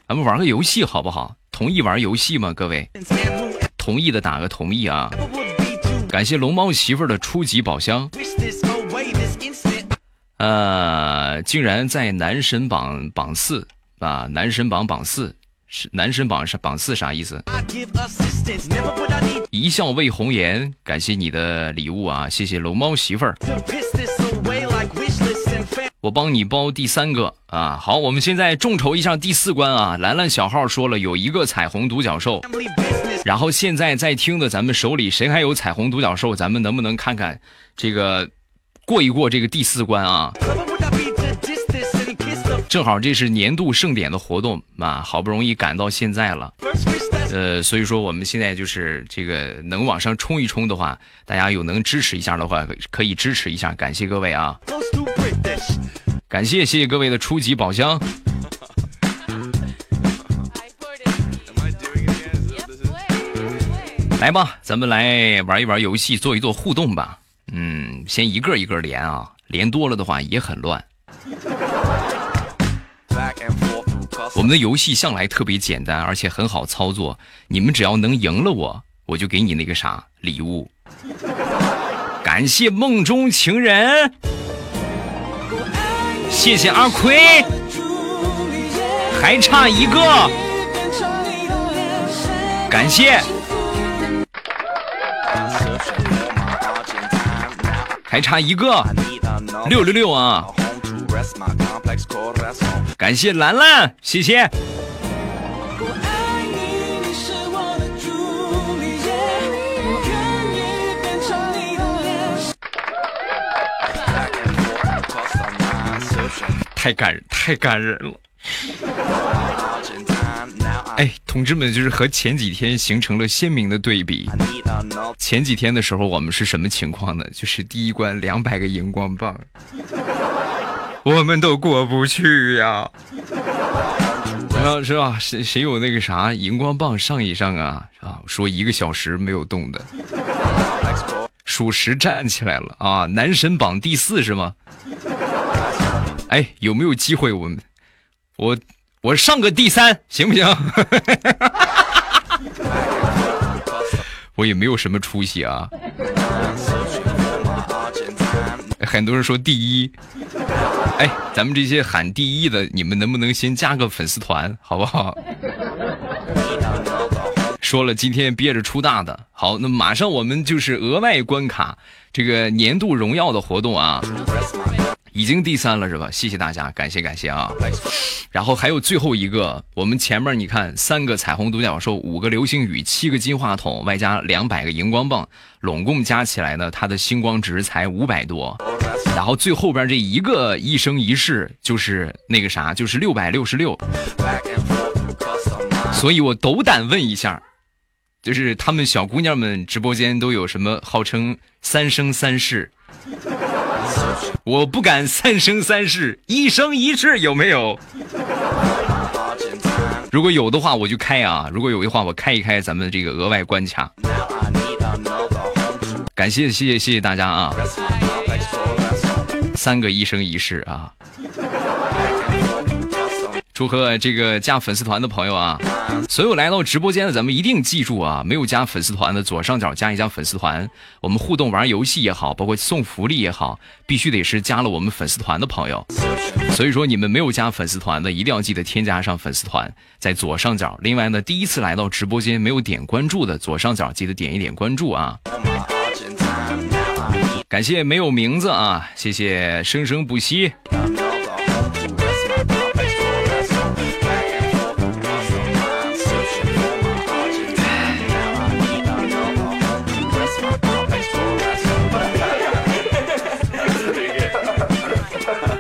咱们玩个游戏好不好？同意玩游戏吗？各位，同意的打个同意啊！感谢龙猫媳妇的初级宝箱，呃，竟然在男神榜榜四啊，男神榜榜四。男神榜是榜四啥意思？一笑为红颜，感谢你的礼物啊！谢谢龙猫媳妇儿，我帮你包第三个啊！好，我们现在众筹一下第四关啊！兰兰小号说了有一个彩虹独角兽，然后现在在听的咱们手里谁还有彩虹独角兽？咱们能不能看看这个过一过这个第四关啊？正好这是年度盛典的活动啊，好不容易赶到现在了，呃，所以说我们现在就是这个能往上冲一冲的话，大家有能支持一下的话，可以支持一下，感谢各位啊，感谢谢谢各位的初级宝箱，来吧，咱们来玩一玩游戏，做一做互动吧，嗯，先一个一个连啊，连多了的话也很乱。我们的游戏向来特别简单，而且很好操作。你们只要能赢了我，我就给你那个啥礼物。感谢梦中情人，谢谢阿奎，还差一个，感谢，还差一个。六六六啊！感谢兰兰，谢谢。太感人，太感人了。哎，同志们，就是和前几天形成了鲜明的对比。前几天的时候，我们是什么情况呢？就是第一关两百个荧光棒，我们都过不去呀。是吧？谁谁有那个啥荧光棒上一上啊？啊，说一个小时没有动的，属实站起来了啊！男神榜第四是吗？哎，有没有机会我们，我我上个第三行不行？我也没有什么出息啊。很多人说第一，哎，咱们这些喊第一的，你们能不能先加个粉丝团，好不好？说了今天憋着出大的，好，那马上我们就是额外关卡这个年度荣耀的活动啊。已经第三了是吧？谢谢大家，感谢感谢啊！然后还有最后一个，我们前面你看，三个彩虹独角兽，五个流星雨，七个金话筒，外加两百个荧光棒，拢共加起来呢，它的星光值才五百多。然后最后边这一个一生一世，就是那个啥，就是六百六十六。所以我斗胆问一下，就是他们小姑娘们直播间都有什么号称三生三世？我不敢三生三世，一生一世有没有？如果有的话，我就开啊！如果有的话，我开一开咱们这个额外关卡。感谢谢谢谢谢大家啊！三个一生一世啊！祝贺这个加粉丝团的朋友啊！所有来到直播间的，咱们一定记住啊！没有加粉丝团的，左上角加一加粉丝团。我们互动玩游戏也好，包括送福利也好，必须得是加了我们粉丝团的朋友。所以说，你们没有加粉丝团的，一定要记得添加上粉丝团，在左上角。另外呢，第一次来到直播间没有点关注的，左上角记得点一点关注啊！感谢没有名字啊，谢谢生生不息。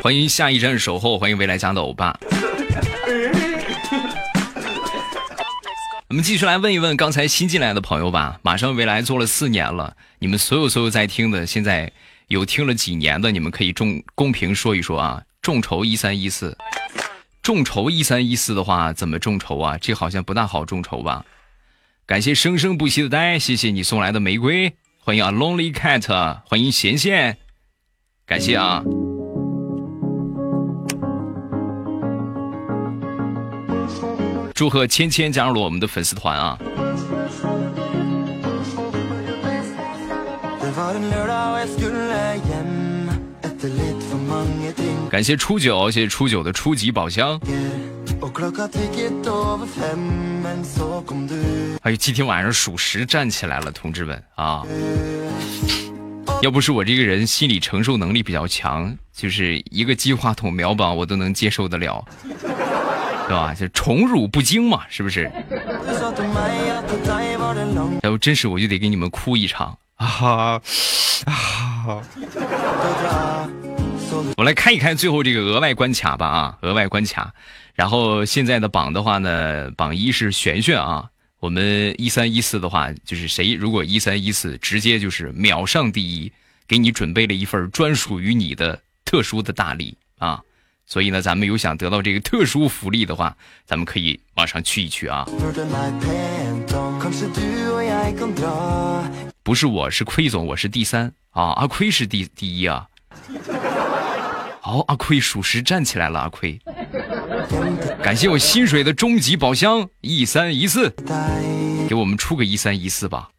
欢迎下一站守候，欢迎未来家的欧巴。我们继续来问一问刚才新进来的朋友吧。马上未来做了四年了，你们所有所有在听的，现在有听了几年的，你们可以众公屏说一说啊。众筹一三一四，众筹一三一四的话怎么众筹啊？这好像不大好众筹吧？感谢生生不息的呆，谢谢你送来的玫瑰。欢迎啊，Lonely Cat，欢迎贤贤，感谢啊。祝贺芊芊加入了我们的粉丝团啊！感谢初九，谢谢初九的初级宝箱。哎呦，今天晚上属实站起来了，同志们啊！要不是我这个人心理承受能力比较强，就是一个金话筒秒榜我都能接受得了。对吧？就宠辱不惊嘛，是不是？要不真是我就得给你们哭一场啊！啊！我来看一看最后这个额外关卡吧啊，额外关卡。然后现在的榜的话呢，榜一是璇璇啊。我们一三一四的话，就是谁如果一三一四直接就是秒上第一，给你准备了一份专属于你的特殊的大礼啊。所以呢，咱们有想得到这个特殊福利的话，咱们可以往上去一去啊。不是我是亏总，我是第三啊，阿亏是第第一啊。好，阿亏属实站起来了，阿亏。感谢我薪水的终极宝箱一三一四，给我们出个一三一四吧。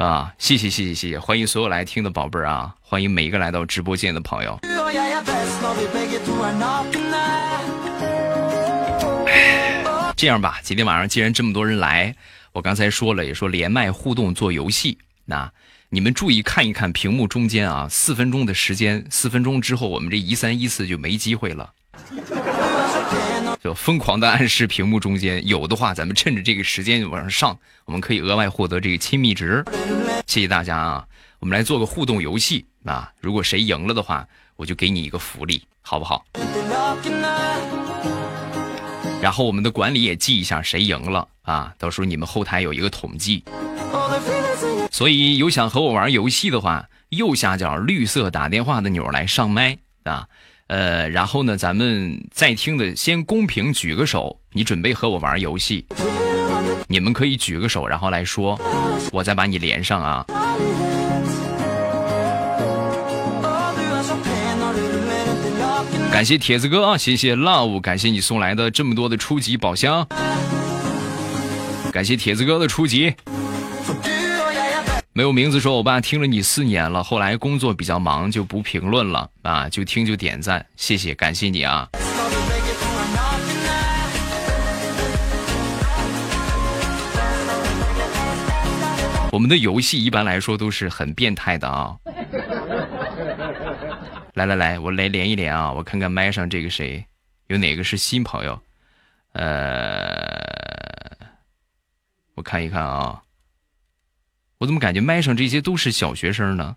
啊，谢谢谢谢谢谢，欢迎所有来听的宝贝儿啊，欢迎每一个来到直播间的朋友。这样吧，今天晚上既然这么多人来，我刚才说了，也说连麦互动做游戏。那你们注意看一看屏幕中间啊，四分钟的时间，四分钟之后我们这一三一四就没机会了。就疯狂的暗示屏幕中间有的话，咱们趁着这个时间往上上，我们可以额外获得这个亲密值。谢谢大家啊！我们来做个互动游戏啊！如果谁赢了的话，我就给你一个福利，好不好？然后我们的管理也记一下谁赢了啊！到时候你们后台有一个统计。所以有想和我玩游戏的话，右下角绿色打电话的钮来上麦啊。呃，然后呢，咱们在听的先公屏举个手，你准备和我玩游戏，你们可以举个手，然后来说，我再把你连上啊。感谢铁子哥啊，谢谢 love，感谢你送来的这么多的初级宝箱，感谢铁子哥的初级。没有名字说，我爸听了你四年了，后来工作比较忙就不评论了啊，就听就点赞，谢谢，感谢你啊。我们的游戏一般来说都是很变态的啊。来来来，我来连一连啊，我看看麦上这个谁，有哪个是新朋友？呃，我看一看啊。我怎么感觉麦上这些都是小学生呢？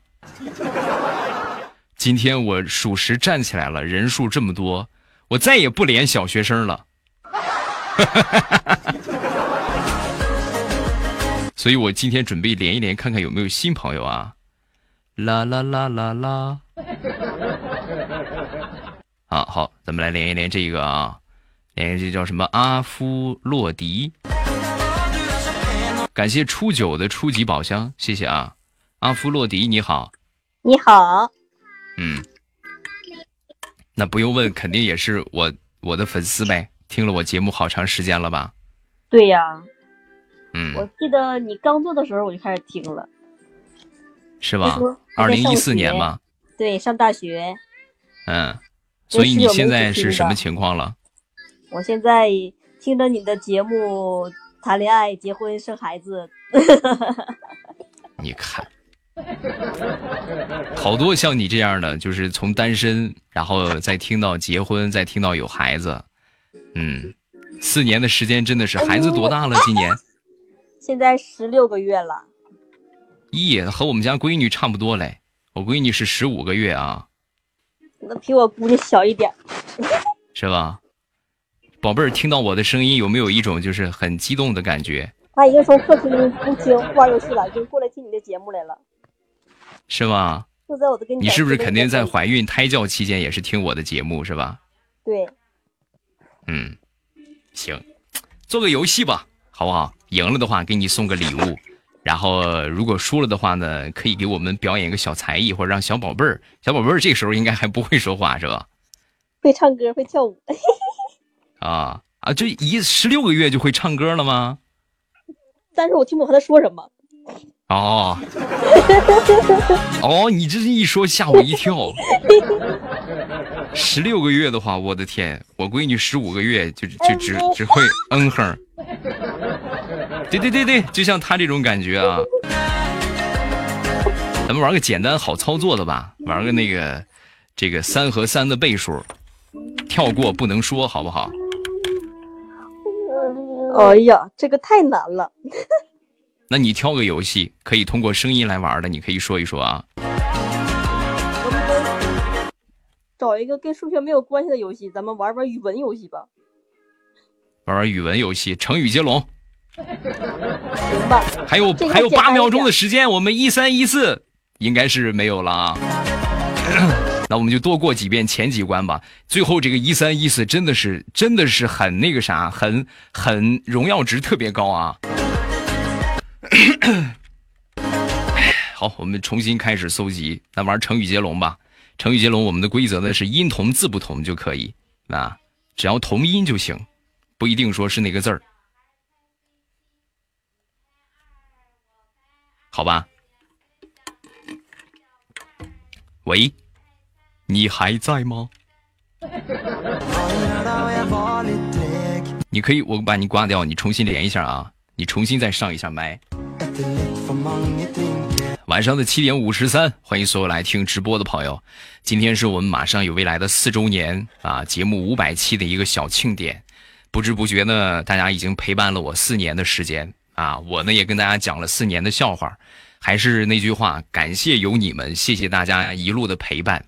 今天我属实站起来了，人数这么多，我再也不连小学生了。所以我今天准备连一连，看看有没有新朋友啊！啦啦啦啦啦！啊，好，咱们来连一连这个啊，连这叫什么？阿夫洛迪。感谢初九的初级宝箱，谢谢啊，阿夫洛迪你好，你好，嗯，那不用问，肯定也是我我的粉丝呗，听了我节目好长时间了吧？对呀，嗯，我记得你刚做的时候我就开始听了，是吧？二零一四年嘛，对，上大学，嗯，所以你现在是什么情况了？我现在听着你的节目。谈恋爱、结婚、生孩子，你看，好多像你这样的，就是从单身，然后再听到结婚，再听到有孩子，嗯，四年的时间真的是，孩子多大了？今年？现在十六个月了。咦，和我们家闺女差不多嘞，我闺女是十五个月啊。那比我姑娘小一点。是吧？宝贝儿，听到我的声音有没有一种就是很激动的感觉？他已经从客厅不听不玩游戏了，已经过来听你的节目来了，是吗？就在我的跟你是不是肯定在怀孕胎教期间也是听我的节目是吧？对。嗯，行，做个游戏吧，好不好？赢了的话给你送个礼物，然后如果输了的话呢，可以给我们表演一个小才艺，或者让小宝贝儿，小宝贝儿这时候应该还不会说话是吧？会唱歌，会跳舞。啊啊！就一十六个月就会唱歌了吗？但是我听不懂他说什么。哦 哦，你这一说吓我一跳。十六个月的话，我的天，我闺女十五个月就就只只会嗯哼。对对对对，就像他这种感觉啊。咱们玩个简单好操作的吧，玩个那个这个三和三的倍数，跳过不能说，好不好？哎呀，这个太难了。那你挑个游戏，可以通过声音来玩的，你可以说一说啊。找一个跟数学没有关系的游戏，咱们玩玩语文游戏吧。玩玩语文游戏，成语接龙。行吧。还有还有八秒钟的时间，我们一三一四应该是没有了啊。那我们就多过几遍前几关吧。最后这个一三一四真的是真的是很那个啥，很很荣耀值特别高啊。好，我们重新开始搜集，那玩成语接龙吧。成语接龙我们的规则呢是音同字不同就可以啊，只要同音就行，不一定说是那个字儿，好吧？喂。你还在吗？你可以，我把你挂掉，你重新连一下啊！你重新再上一下麦。晚上的七点五十三，欢迎所有来听直播的朋友。今天是我们马上有未来的四周年啊，节目五百期的一个小庆典。不知不觉呢，大家已经陪伴了我四年的时间啊，我呢也跟大家讲了四年的笑话。还是那句话，感谢有你们，谢谢大家一路的陪伴。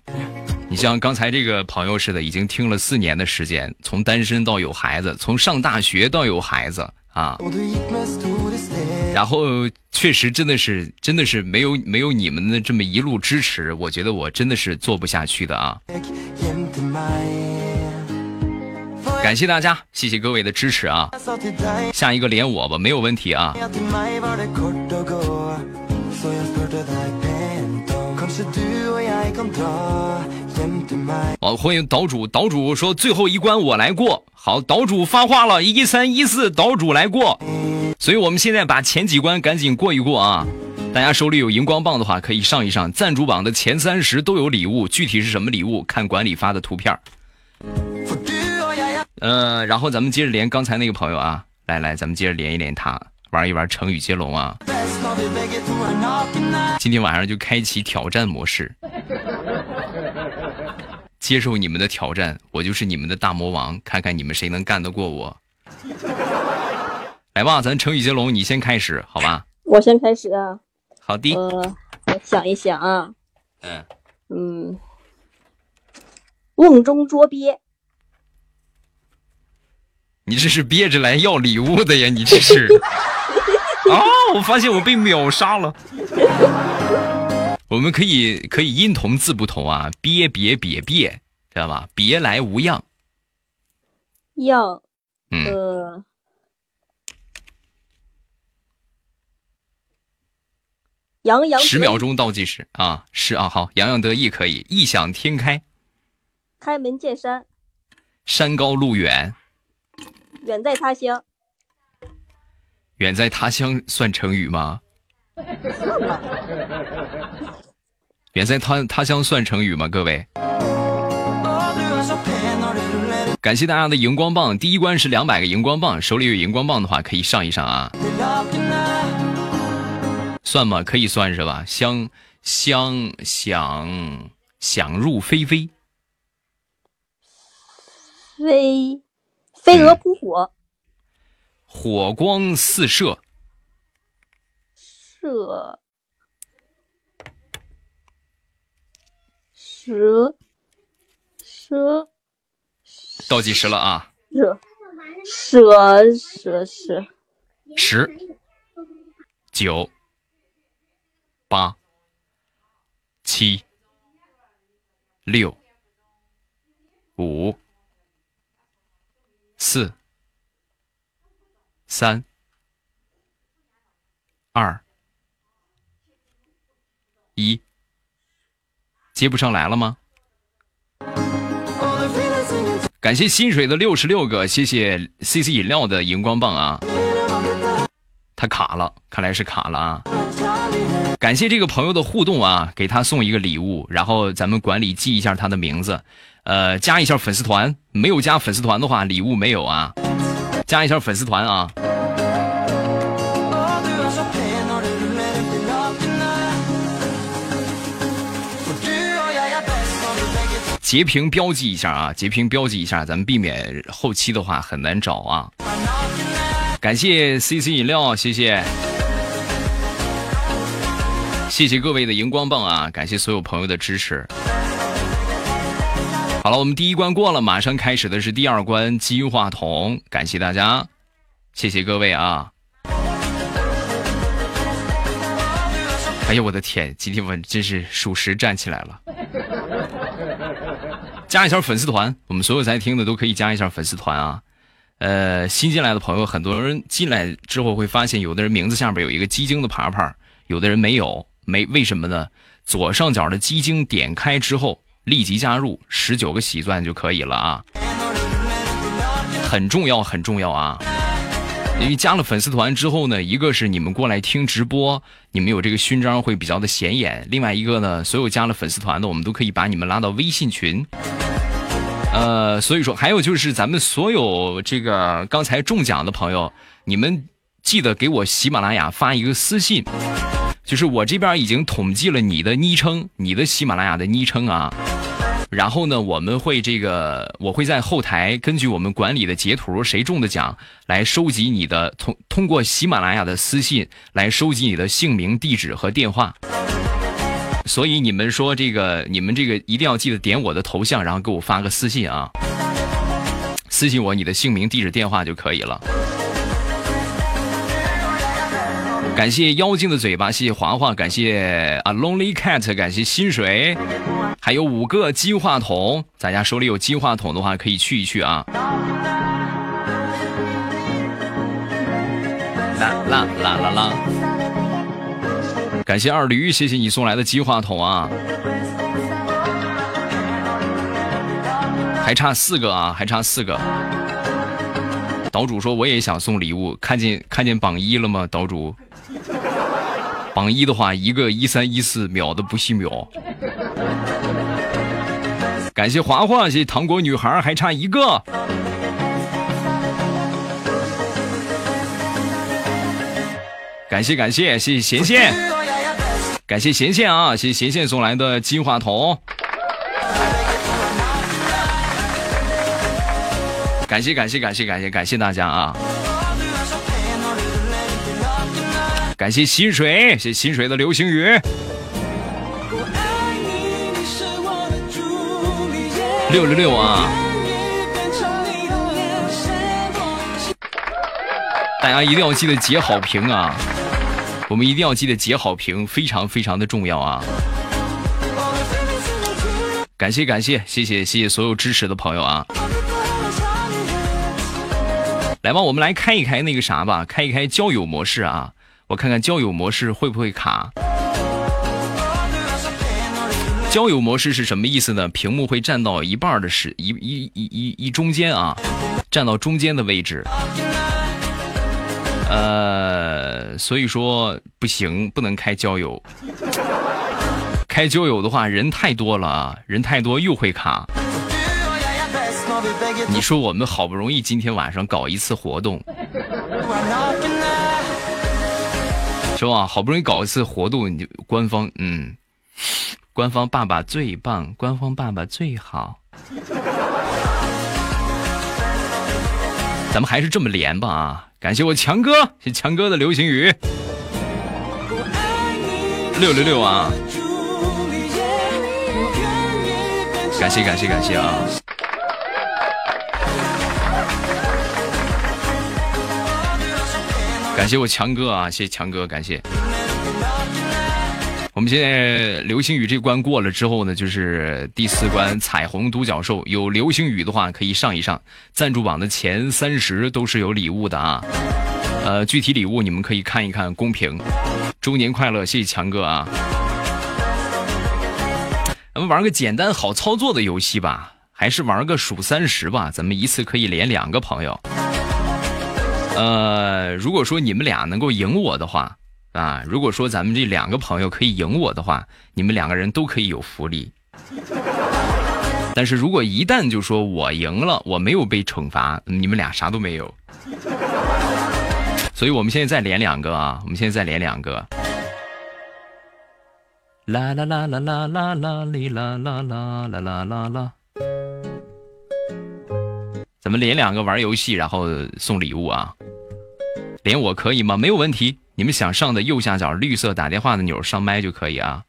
你像刚才这个朋友似的，已经听了四年的时间，从单身到有孩子，从上大学到有孩子啊。然后确实真的是真的是没有没有你们的这么一路支持，我觉得我真的是做不下去的啊！感谢大家，谢谢各位的支持啊！下一个连我吧，没有问题啊！哦，欢迎岛主，岛主说最后一关我来过。好，岛主发话了，一三一四，岛主来过。所以我们现在把前几关赶紧过一过啊！大家手里有荧光棒的话，可以上一上。赞助榜的前三十都有礼物，具体是什么礼物，看管理发的图片。呃，然后咱们接着连刚才那个朋友啊，来来，咱们接着连一连他，玩一玩成语接龙啊。今天晚上就开启挑战模式，接受你们的挑战，我就是你们的大魔王，看看你们谁能干得过我。来吧，咱成语接龙，你先开始，好吧？我先开始啊。好的。呃，我想一想啊。嗯。嗯。瓮中捉鳖。你这是憋着来要礼物的呀？你这是。啊！我发现我被秒杀了。我们可以可以音同字不同啊，别别别别，知道吧？别来无恙。恙。嗯。洋洋十秒钟倒计时啊！是啊，好，洋洋得意可以，异想天开，开门见山，山高路远，远在他乡，远在他乡算成语吗？远在他他乡算成语吗？各位，感谢大家的荧光棒，第一关是两百个荧光棒，手里有荧光棒的话可以上一上啊。算吗？可以算是吧。香香想想入非非，飞飞蛾扑火，火光四射，射蛇蛇，倒计时了啊！蛇蛇蛇蛇，十九。八、七、六、五、四、三、二、一，接不上来了吗？感谢薪水的六十六个，谢谢 CC 饮料的荧光棒啊！他卡了，看来是卡了啊！感谢这个朋友的互动啊，给他送一个礼物，然后咱们管理记一下他的名字，呃，加一下粉丝团。没有加粉丝团的话，礼物没有啊。加一下粉丝团啊。截屏标记一下啊，截屏标记一下，咱们避免后期的话很难找啊。感谢 CC 饮料，谢谢。谢谢各位的荧光棒啊！感谢所有朋友的支持。好了，我们第一关过了，马上开始的是第二关金话筒。感谢大家，谢谢各位啊！哎呀，我的天，今天我真是属实站起来了。加一下粉丝团，我们所有在听的都可以加一下粉丝团啊。呃，新进来的朋友，很多人进来之后会发现，有的人名字下边有一个鸡精的牌牌，有的人没有。没为什么呢？左上角的鸡精点开之后，立即加入十九个喜钻就可以了啊！很重要，很重要啊！因为加了粉丝团之后呢，一个是你们过来听直播，你们有这个勋章会比较的显眼；另外一个呢，所有加了粉丝团的，我们都可以把你们拉到微信群。呃，所以说还有就是咱们所有这个刚才中奖的朋友，你们记得给我喜马拉雅发一个私信。就是我这边已经统计了你的昵称，你的喜马拉雅的昵称啊。然后呢，我们会这个，我会在后台根据我们管理的截图，谁中的奖来收集你的通通过喜马拉雅的私信来收集你的姓名、地址和电话。所以你们说这个，你们这个一定要记得点我的头像，然后给我发个私信啊，私信我你的姓名、地址、电话就可以了。感谢妖精的嘴巴，谢谢华华，感谢啊 Lonely Cat，感谢薪水，还有五个金话筒，大家手里有金话筒的话可以去一去啊。啦啦啦啦啦！感谢二驴，谢谢你送来的金话筒啊，还差四个啊，还差四个。岛主说我也想送礼物，看见看见榜一了吗？岛主。榜一的话，一个一三一四秒的不惜秒。感谢华华，谢谢糖果女孩，还差一个。感谢感谢谢谢贤贤，感谢贤贤啊，谢谢贤贤送来的金话筒。感谢感谢感谢感谢感谢大家啊！感谢薪水，谢谢薪水的流星雨。六六六啊！大家一定要记得截好评啊！我们一定要记得截好评，非常非常的重要啊！感谢感谢，谢谢谢谢所有支持的朋友啊！来吧，我们来开一开那个啥吧，开一开交友模式啊！我看看交友模式会不会卡？交友模式是什么意思呢？屏幕会占到一半的时一一一一一中间啊，占到中间的位置。呃，所以说不行，不能开交友。开交友的话，人太多了啊，人太多又会卡。你说我们好不容易今天晚上搞一次活动。是吧？好不容易搞一次活动，你就官方嗯，官方爸爸最棒，官方爸爸最好。咱们还是这么连吧啊！感谢我强哥，谢强哥的流星雨，六六六啊！感谢感谢感谢啊！感谢我强哥啊，谢谢强哥，感谢。我们现在流星雨这关过了之后呢，就是第四关彩虹独角兽。有流星雨的话可以上一上，赞助榜的前三十都是有礼物的啊。呃，具体礼物你们可以看一看公屏。周年快乐，谢谢强哥啊。咱们玩个简单好操作的游戏吧，还是玩个数三十吧，咱们一次可以连两个朋友。呃，如果说你们俩能够赢我的话，啊，如果说咱们这两个朋友可以赢我的话，你们两个人都可以有福利。但是如果一旦就说我赢了，我没有被惩罚，你们俩啥都没有。所以我们现在再连两个啊，我们现在再连两个。啦啦啦啦啦啦啦哩啦啦啦啦啦啦啦。咱们连两个玩游戏，然后送礼物啊！连我可以吗？没有问题。你们想上的右下角绿色打电话的钮上麦就可以啊。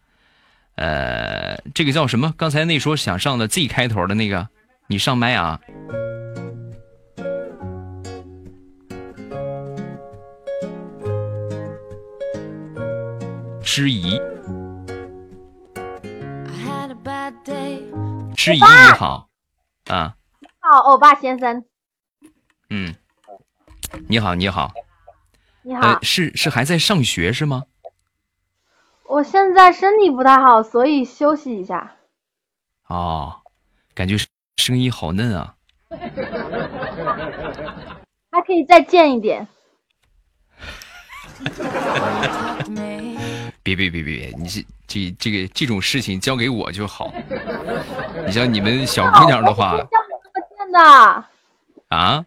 呃，这个叫什么？刚才那说想上的 Z 开头的那个，你上麦啊。之怡，之怡你好，啊。好，欧巴先生。嗯，你好，你好。你好。是是还在上学是吗？我现在身体不太好，所以休息一下。哦，感觉声音好嫩啊。还可以再贱一点。别别别别别，你这这这个这种事情交给我就好。你像你们小姑娘的话。的啊，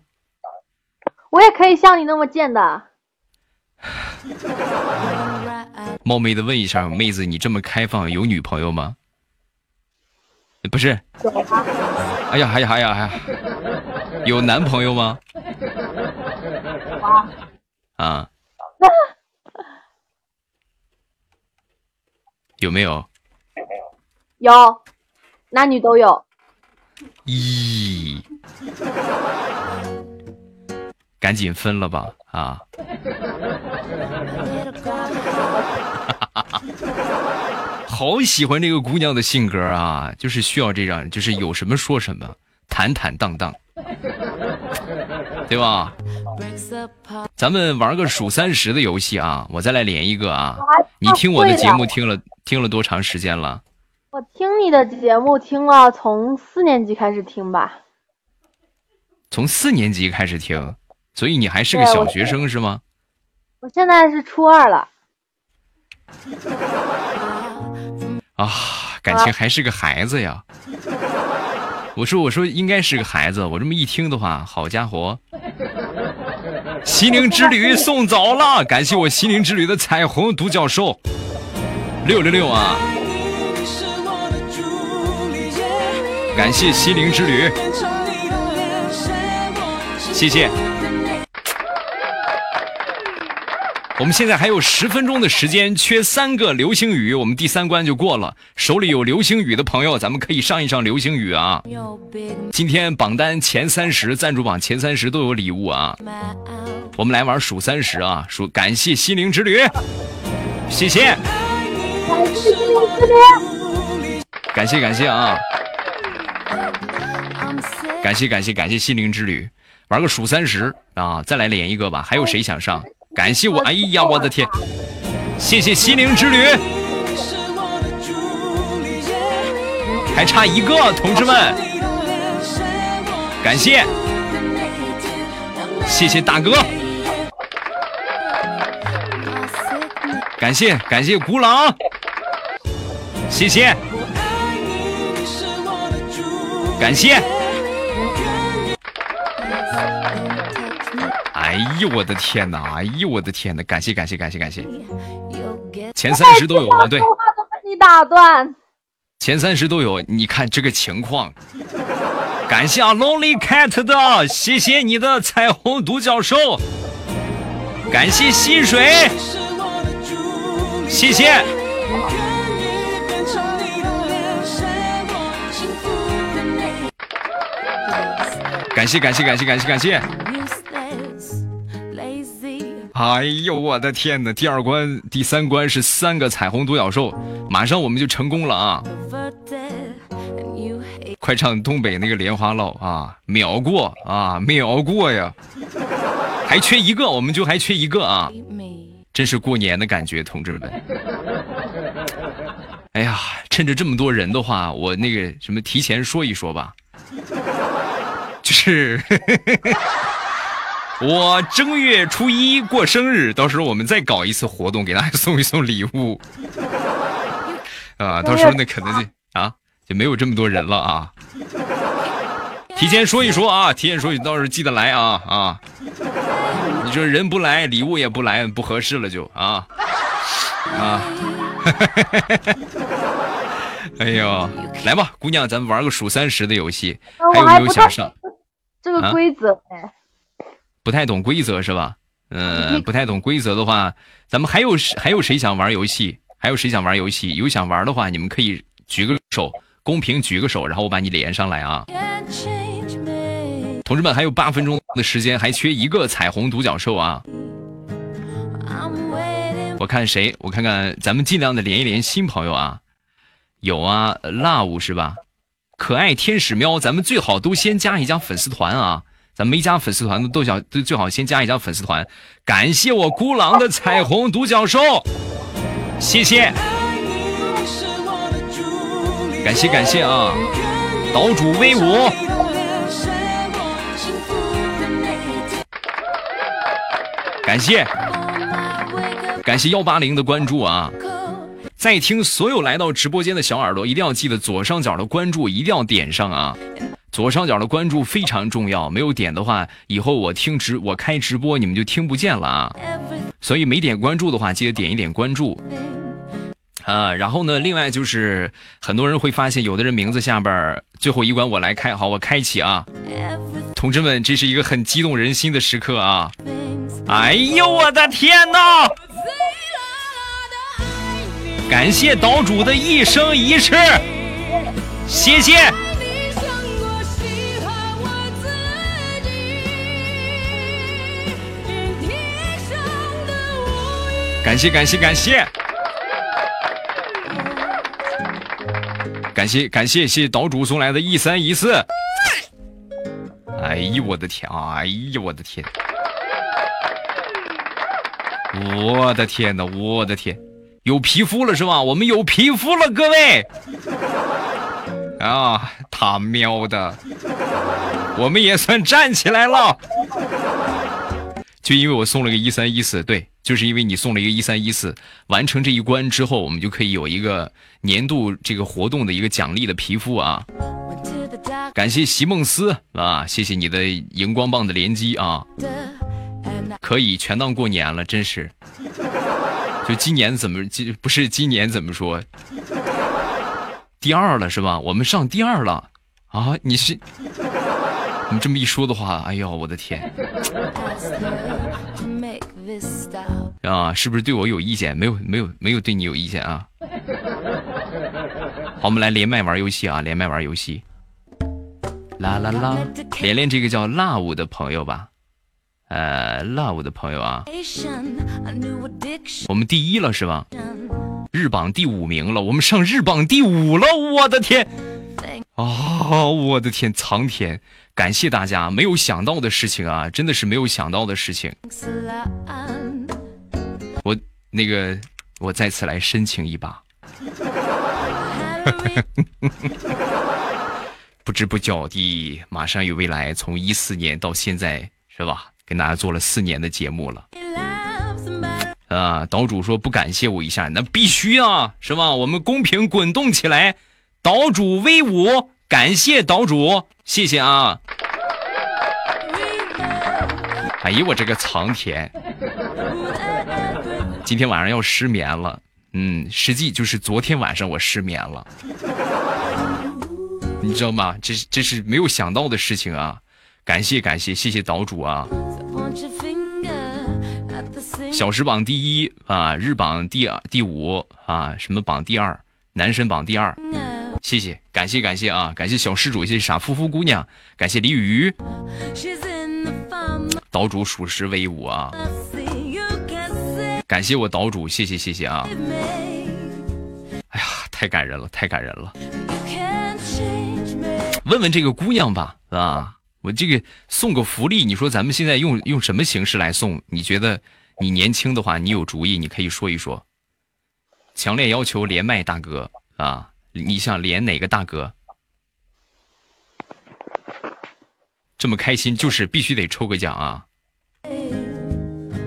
我也可以像你那么贱的。冒昧的问一下，妹子，你这么开放，有女朋友吗？不是。哎呀，哎呀，哎呀，哎呀，有男朋友吗？啊。有没有？有，男女都有。咦，赶紧分了吧啊！好喜欢这个姑娘的性格啊，就是需要这样，就是有什么说什么，坦坦荡荡，对吧？咱们玩个数三十的游戏啊！我再来连一个啊！你听我的节目听了听了多长时间了？我听你的节目听了，从四年级开始听吧。从四年级开始听，所以你还是个小学生是吗？我现在是初二了。啊，感情还是个孩子呀！我说，我说应该是个孩子。我这么一听的话，好家伙！心灵之旅送走了，感谢我心灵之旅的彩虹独角兽，六六六啊！感谢心灵之旅，谢谢。我们现在还有十分钟的时间，缺三个流星雨，我们第三关就过了。手里有流星雨的朋友，咱们可以上一上流星雨啊！今天榜单前三十，赞助榜前三十都有礼物啊！我们来玩数三十啊！数感谢心灵之旅，谢谢，感谢心灵之旅，感谢感谢啊！感谢感谢感谢心灵之旅，玩个数三十啊！再来连一个吧，还有谁想上？感谢我，哎呀，我的天！谢谢心灵之旅，还差一个，同志们，感谢，谢谢大哥，感谢感谢古朗，谢谢，感谢。哎呦我的天哪！哎呦我的天哪！感谢感谢感谢感谢，前三十都有吗？对，你打断，前三十都有。你看这个情况，感谢啊 Lonely Cat 的，谢谢你的彩虹独角兽，感谢溪水，谢谢，感谢感谢感谢感谢感谢。哎呦我的天哪！第二关、第三关是三个彩虹独角兽，马上我们就成功了啊！快唱东北那个莲花落啊，秒过啊，秒过呀！还缺一个，我们就还缺一个啊！真是过年的感觉，同志们！哎呀，趁着这么多人的话，我那个什么提前说一说吧，就是。我正月初一过生日，到时候我们再搞一次活动，给大家送一送礼物。啊，到时候那可能就啊就没有这么多人了啊。提前说一说啊，提前说你，到时候记得来啊啊。你说人不来，礼物也不来，不合适了就啊啊。哎呦，来吧，姑娘，咱们玩个数三十的游戏，还有没有想上？这个规则哎。不太懂规则是吧？嗯，不太懂规则的话，咱们还有谁还有谁想玩游戏？还有谁想玩游戏？有想玩的话，你们可以举个手，公屏举个手，然后我把你连上来啊！同志们，还有八分钟的时间，还缺一个彩虹独角兽啊！我看谁？我看看，咱们尽量的连一连新朋友啊！有啊，love 是吧？可爱天使喵，咱们最好都先加一加粉丝团啊！咱没加粉丝团的都想都最好先加一加粉丝团，感谢我孤狼的彩虹独角兽，谢谢，感谢感谢啊，岛主威武，感谢，感谢幺八零的关注啊，在听所有来到直播间的小耳朵一定要记得左上角的关注一定要点上啊。左上角的关注非常重要，没有点的话，以后我听直我开直播你们就听不见了啊！所以没点关注的话，记得点一点关注。啊，然后呢，另外就是很多人会发现，有的人名字下边最后一关我来开，好，我开启啊，同志们，这是一个很激动人心的时刻啊！哎呦，我的天哪！感谢岛主的一生一世，谢谢。感谢感谢感谢，感谢感谢谢。谢岛主送来的一三一四。哎呦我的天啊！哎呦我的天！我的天呐，我的天！有皮肤了是吧？我们有皮肤了，各位！啊，他喵的！我们也算站起来了。就因为我送了个一三一四，对，就是因为你送了一个一三一四，完成这一关之后，我们就可以有一个年度这个活动的一个奖励的皮肤啊！感谢席梦思啊，谢谢你的荧光棒的连击啊！可以全当过年了，真是。就今年怎么今不是今年怎么说？第二了是吧？我们上第二了啊！你是你这么一说的话，哎呦我的天！啊，是不是对我有意见？没有没有没有对你有意见啊！好，我们来连麦玩游戏啊！连麦玩游戏。啦啦啦！连连这个叫 love 的朋友吧。呃，love 的朋友啊，我们第一了是吧？日榜第五名了，我们上日榜第五了，我的天！啊，我的天，苍天！感谢大家，没有想到的事情啊，真的是没有想到的事情。那个，我再次来申请一把。不知不觉的，马上有未来，从一四年到现在，是吧？跟大家做了四年的节目了，啊！岛主说不感谢我一下，那必须啊，是吧？我们公屏滚动起来，岛主威武！感谢岛主，谢谢啊！哎呀，我这个苍天，今天晚上要失眠了。嗯，实际就是昨天晚上我失眠了，你知道吗？这这是没有想到的事情啊！感谢感谢谢谢岛主啊！小时榜第一啊，日榜第二、第五啊，什么榜第二，男神榜第二，谢谢，感谢感谢啊，感谢小施主，谢谢傻乎乎姑娘，感谢李雨雨，岛主属实威武啊，感谢我岛主，谢谢谢谢啊，哎呀，太感人了，太感人了，问问这个姑娘吧，啊。我这个送个福利，你说咱们现在用用什么形式来送？你觉得你年轻的话，你有主意，你可以说一说。强烈要求连麦大哥啊，你想连哪个大哥？这么开心，就是必须得抽个奖啊！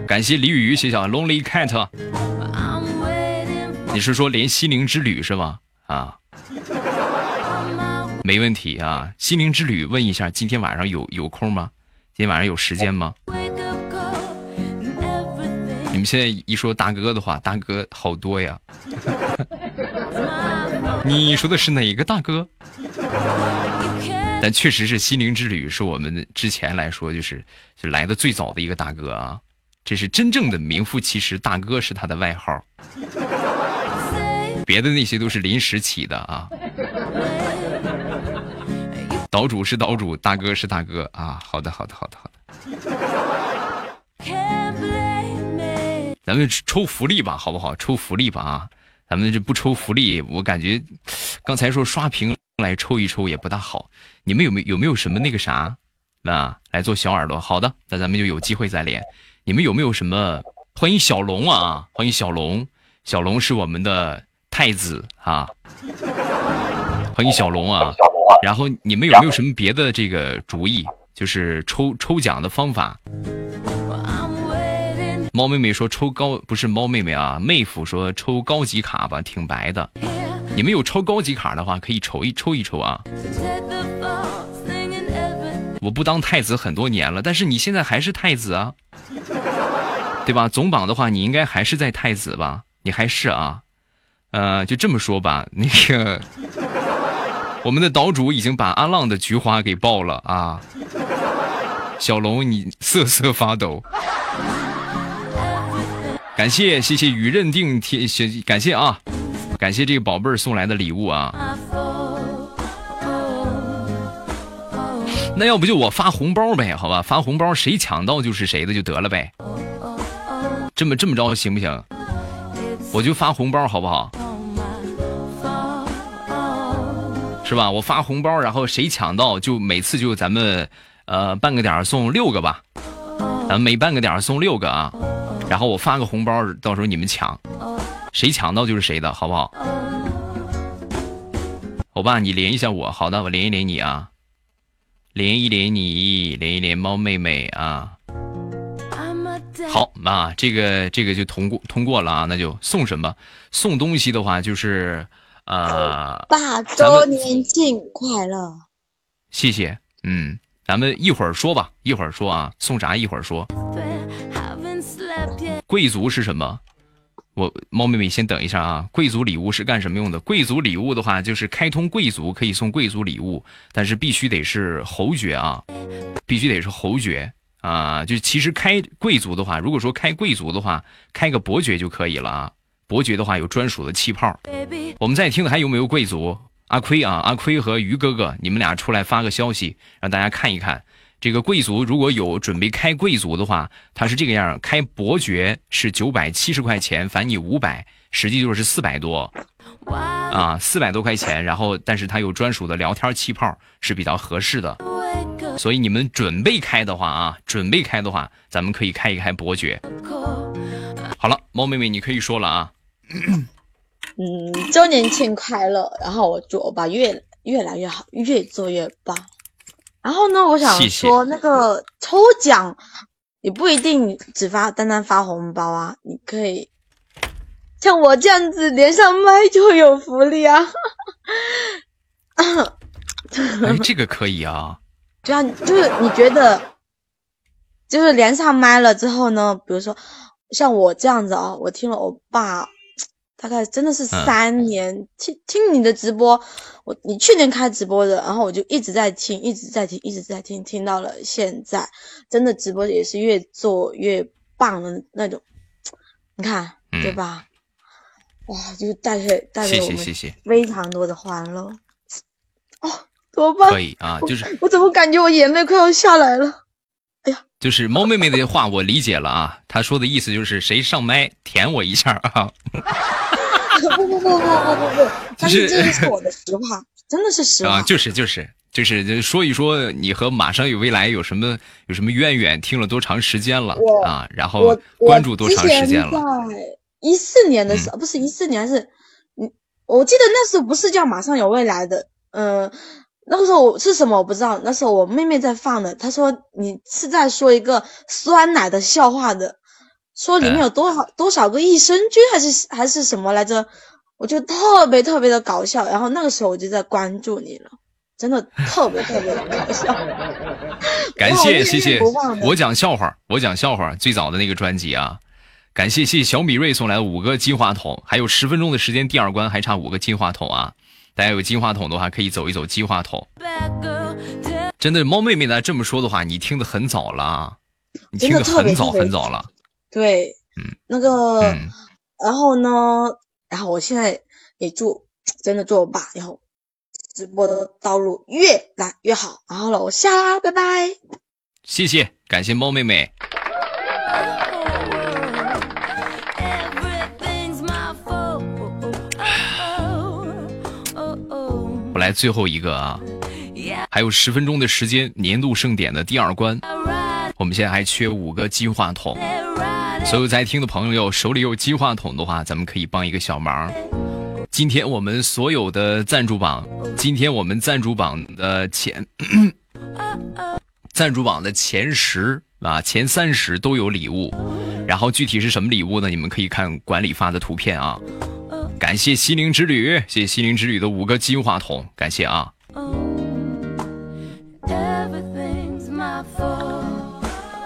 感谢李雨雨写下 Lonely Cat，你是说连心灵之旅是吗？啊。没问题啊，心灵之旅问一下，今天晚上有有空吗？今天晚上有时间吗？你们现在一说大哥的话，大哥好多呀。你说的是哪个大哥？但确实是心灵之旅是我们之前来说就是就来的最早的一个大哥啊，这是真正的名副其实，大哥是他的外号，别的那些都是临时起的啊。岛主是岛主，大哥是大哥啊！好的，好的，好的，好的。咱们抽福利吧，好不好？抽福利吧啊！咱们这不抽福利，我感觉刚才说刷屏来抽一抽也不大好。你们有没有没有什么那个啥那？来做小耳朵？好的，那咱们就有机会再连。你们有没有什么？欢迎小龙啊！欢迎小龙，小龙是我们的太子啊！欢迎小龙啊！然后你们有没有什么别的这个主意？就是抽抽奖的方法。猫妹妹说抽高不是猫妹妹啊，妹夫说抽高级卡吧，挺白的。你们有抽高级卡的话，可以抽一抽一抽啊。我不当太子很多年了，但是你现在还是太子啊。对吧？总榜的话，你应该还是在太子吧？你还是啊？呃，就这么说吧，那个我们的岛主已经把阿浪的菊花给爆了啊！小龙，你瑟瑟发抖。感谢谢谢雨认定天，感谢啊，感谢这个宝贝儿送来的礼物啊。那要不就我发红包呗，好吧？发红包谁抢到就是谁的就得了呗。这么这么着行不行？我就发红包好不好？是吧？我发红包，然后谁抢到就每次就咱们呃半个点送六个吧，咱们每半个点送六个啊。然后我发个红包，到时候你们抢，谁抢到就是谁的，好不好？欧巴，你连一下我，好的，我连一连你啊，连一连你，连一连猫妹妹啊。好啊，这个这个就通过通过了啊，那就送什么？送东西的话就是呃，爸周年庆快乐，谢谢，嗯，咱们一会儿说吧，一会儿说啊，送啥一会儿说。贵族是什么？我猫妹妹先等一下啊！贵族礼物是干什么用的？贵族礼物的话，就是开通贵族可以送贵族礼物，但是必须得是侯爵啊，必须得是侯爵啊！就其实开贵族的话，如果说开贵族的话，开个伯爵就可以了啊。伯爵的话有专属的气泡。我们在听的还有没有贵族？阿亏啊，阿亏和于哥哥，你们俩出来发个消息，让大家看一看。这个贵族如果有准备开贵族的话，他是这个样开伯爵是九百七十块钱，返你五百，实际就是四百多，啊，四百多块钱。然后，但是他有专属的聊天气泡，是比较合适的。所以你们准备开的话啊，准备开的话，咱们可以开一开伯爵。好了，猫妹妹你可以说了啊。嗯，周年庆快乐！然后我祝我爸越越来越好，越做越棒。然后呢，我想说，那个抽奖也不一定只发单单发红包啊，你可以像我这样子连上麦就有福利啊！哎，这个可以啊。对啊，就是你觉得，就是连上麦了之后呢，比如说像我这样子啊，我听了我爸。大概真的是三年听听你的直播，我你去年开直播的，然后我就一直在听，一直在听，一直在听，听到了现在，真的直播也是越做越棒的那种，你看对吧？哇，就是带给带给我们非常多的欢乐，哦，怎么办？可以啊，就是我怎么感觉我眼泪快要下来了？就是猫妹妹的话我理解了啊，她说的意思就是谁上麦舔我一下啊。不 不不不不不不，但是这是我的实话，真的是实话。啊，就是就是就是就说一说你和马上有未来有什么有什么渊源，听了多长时间了啊？然后关注多长时间了？在一四年的时候，不是一四年，是嗯，我记得那时候不是叫马上有未来的，嗯，那个时候我是什么我不知道。那时候我妹妹在放的，她说你是在说一个酸奶的笑话的。说里面有多少多少个益生菌还是还是什么来着？我觉得特别特别的搞笑。然后那个时候我就在关注你了，真的特别特别的搞笑。感谢谢谢，我讲笑话，我讲笑话，最早的那个专辑啊。感谢谢谢小米瑞送来的五个金话筒，还有十分钟的时间，第二关还差五个金话筒啊！大家有金话筒的话，可以走一走金话筒。真的，猫妹妹呢这么说的话，你听的很早了，你听的很早很早了。对，嗯，那个，然后呢，然后我现在也祝真的祝我爸以后直播的道路越来越好。然后了，我下啦，拜拜。谢谢，感谢猫妹妹。来最后一个啊，还有十分钟的时间，年度盛典的第二关，我们现在还缺五个金话筒。所有在听的朋友，手里有金话筒的话，咱们可以帮一个小忙。今天我们所有的赞助榜，今天我们赞助榜的前，赞助榜的前十啊，前三十都有礼物。然后具体是什么礼物呢？你们可以看管理发的图片啊。感谢心灵之旅，谢谢心灵之旅的五个金话筒，感谢啊。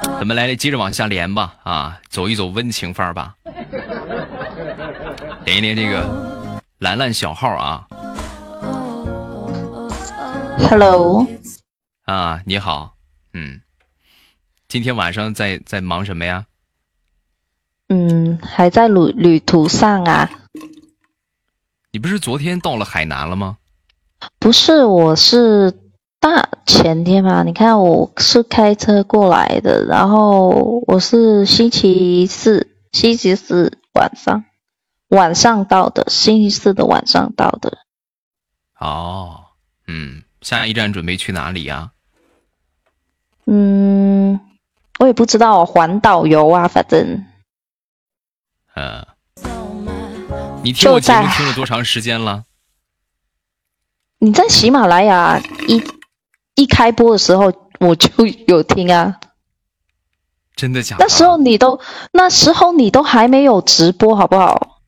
咱们来接着往下连吧，啊，走一走温情范儿吧，连一连这个兰兰小号啊。Hello，啊，你好，嗯，今天晚上在在忙什么呀？嗯，还在旅旅途上啊？你不是昨天到了海南了吗？不是，我是大前天嘛。你看，我是开车过来的，然后我是星期四，星期四晚上晚上到的，星期四的晚上到的。哦，嗯，下一站准备去哪里呀？嗯，我也不知道，环岛游啊，反正呃，你听我节目听了多长时间了？你在喜马拉雅一一开播的时候我就有听啊。真的假的？那时候你都那时候你都还没有直播，好不好？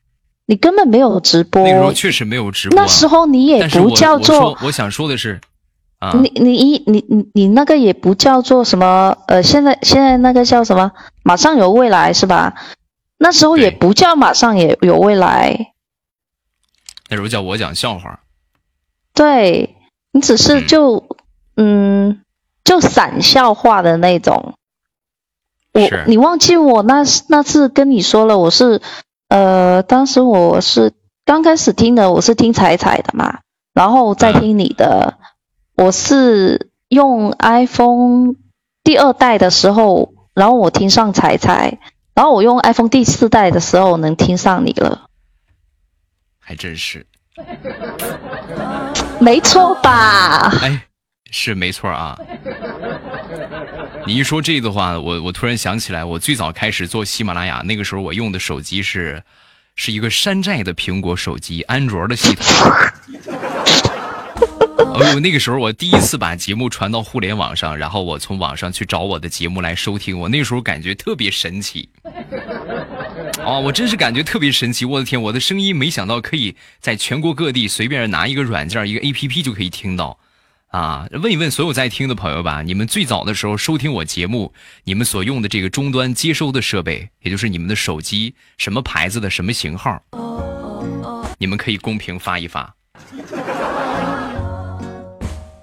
你根本没有直播。那时候确实没有直播啊、那时候你也不叫做我说我想说的是，啊，你你一你你你那个也不叫做什么呃，现在现在那个叫什么？马上有未来是吧？那时候也不叫马上也有未来，那时候叫我讲笑话。对你只是嗯。就嗯就散笑话的那种。我你忘记我那那次跟你说了，我是呃，当时我是刚开始听的，我是听彩彩的嘛，然后再嗯听你的，我是用 iPhone 第二代的时候，然后我听上彩彩，然后我用 iPhone 第四代的时候能听上你了，还真是，没错吧？哎，是没错啊。你一说这个的话，我我突然想起来，我最早开始做喜马拉雅，那个时候我用的手机是是一个山寨的苹果手机，安卓的系统。哎呦，那个时候我第一次把节目传到互联网上，然后我从网上去找我的节目来收听，我那时候感觉特别神奇。哦，我真是感觉特别神奇！我的天，我的声音没想到可以在全国各地随便拿一个软件、一个 APP 就可以听到。啊，问一问所有在听的朋友吧，你们最早的时候收听我节目，你们所用的这个终端接收的设备，也就是你们的手机，什么牌子的，什么型号？你们可以公屏发一发。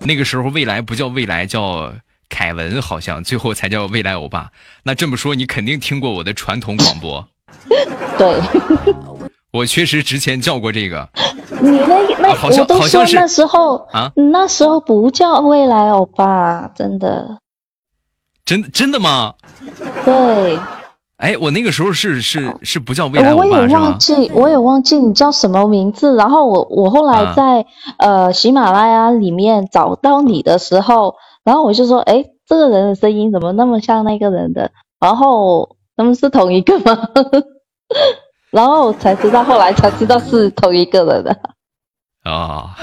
那个时候未来不叫未来，叫凯文，好像最后才叫未来欧巴。那这么说，你肯定听过我的传统广播。对我确实之前叫过这个你那那、啊好像好像那时候啊，你那时候不叫未来欧巴，真的真真的吗？对。哎，我那个时候是是是不叫未来我欧巴是吗？也忘记，我也忘记你叫什么名字。然后我我后来啊在、呃喜马拉雅里面找到你的时候，然后我就说，哎，这个人的声音怎么那么像那个人的？然后他们是同一个吗？然后才知道，后来才知道是同一个人的。啊，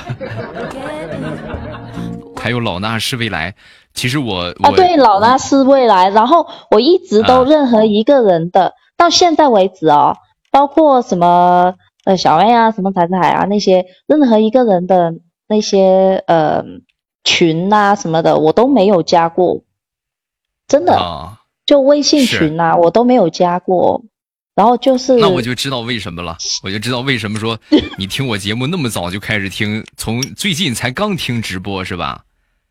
还有老衲是未来。其实我我啊，对，老衲是未来。然后我一直都啊任何一个人的，到现在为止哦，包括什么呃小妹啊、什么彩彩啊那些，任何一个人的那些呃群啊什么的，我都没有加过，真的，啊，就微信是群啊，我都没有加过。然后就是那我就知道为什么了，我就知道为什么说 你听我节目那么早就开始听，从最近才刚听直播是吧？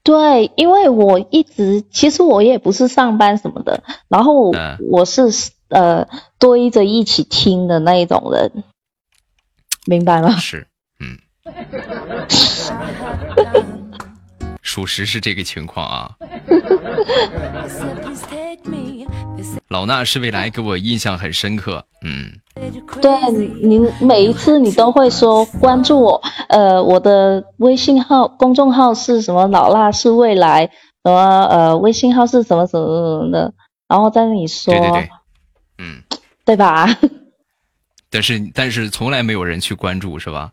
对，因为我一直其实我也不是上班什么的，然后嗯我是呃堆着一起听的那一种人，明白吗？是，嗯，属实是这个情况啊。老衲是未来给我印象很深刻，嗯，对你每一次你都会说关注我，呃，我的微信号公众号是什么？老衲是未来，什么呃微信号是什么什么什么的，然后在那里说，对对对，嗯，对吧？但是但是从来没有人去关注是吧？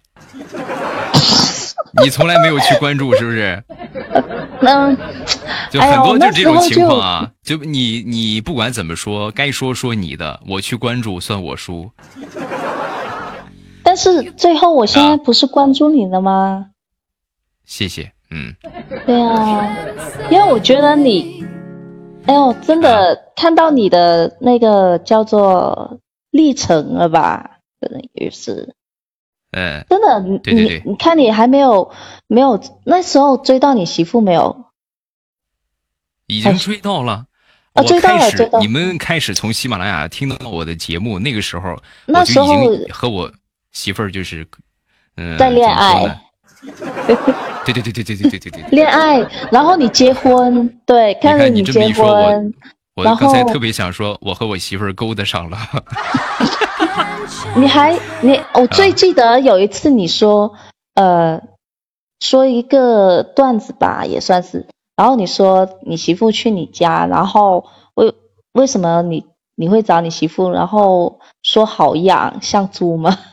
你从来没有去关注是不是？嗯，就很多就那这种情况啊，就你你不管怎么说，该说说你的，我去关注算我输。但是最后我现在啊不是关注你了吗？谢谢，嗯，对啊，因为我觉得你，哎呦，真的看到你的那个叫做历程了吧？可能也是，呃，真的，你对对对你你看你还没有没有那时候追到你媳妇没有？已经追到了。我啊追到了开始追到，了你们开始从喜马拉雅听到我的节目，那个时候那时候我就已经和我媳妇儿就是，嗯、在恋爱。对对对对对对对对对。恋爱，然后你结婚，对，你看你结这么一说，我婚，我刚才特别想说，我和我媳妇儿勾搭上了。你还你，我最记得有一次你说，呃，说一个段子吧，也算是。然后你说你媳妇去你家，然后为为什么你你会找你媳妇？然后说好养，像猪吗？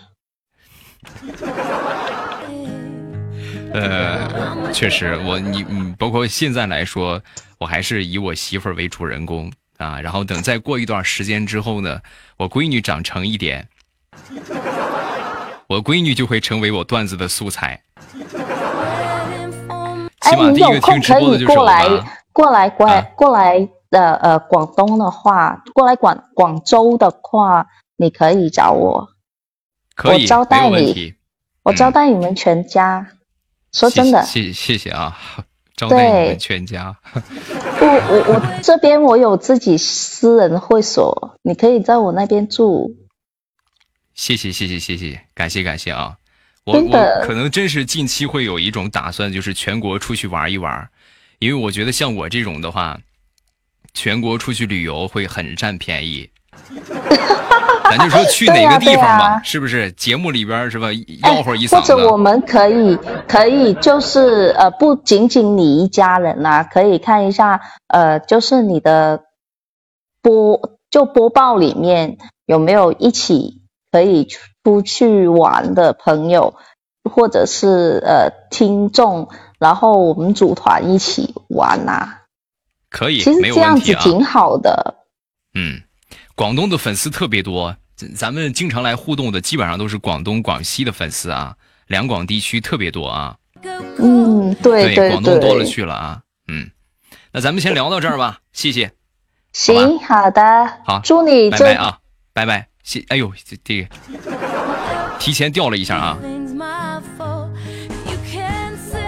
呃，确实，我你嗯，包括现在来说，我还是以我媳妇为主人公啊。然后等再过一段时间之后呢，我闺女长成一点，我闺女就会成为我段子的素材。起哎，码第一你有空个听直可播的就是我以过来。过来过来啊过来的呃广东的话，过来广广州的话，你可以找我，可以，我招待你。我招待你们全家。说真的，谢谢谢谢啊，招待你对们全家。不我我这边我有自己私人会所，你可以在我那边住。谢谢谢谢谢谢，感谢感谢啊！我我可能真是近期会有一种打算，就是全国出去玩一玩，因为我觉得像我这种的话，全国出去旅游会很占便宜。咱就说去哪个地方吧，是不是？节目里边是吧？哎吆喝一或嗓子。或者我们可以可以就是呃，不仅仅你一家人啦、可以看一下呃，就是你的播就播报里面有没有一起可以出去玩的朋友，或者是呃听众，然后我们组团一起玩呐、可以，其实这样。子挺好的。嗯，广东的粉丝特别多，咱咱们经常来互动的基本上都是广东、广西的粉丝啊，两广地区特别多啊。嗯，对对广东多了，去了啊。嗯，那咱们先聊到这儿吧，谢谢，行，好的，好祝你拜拜啊，拜拜。谢，哎呦，这这个提前掉了一下啊。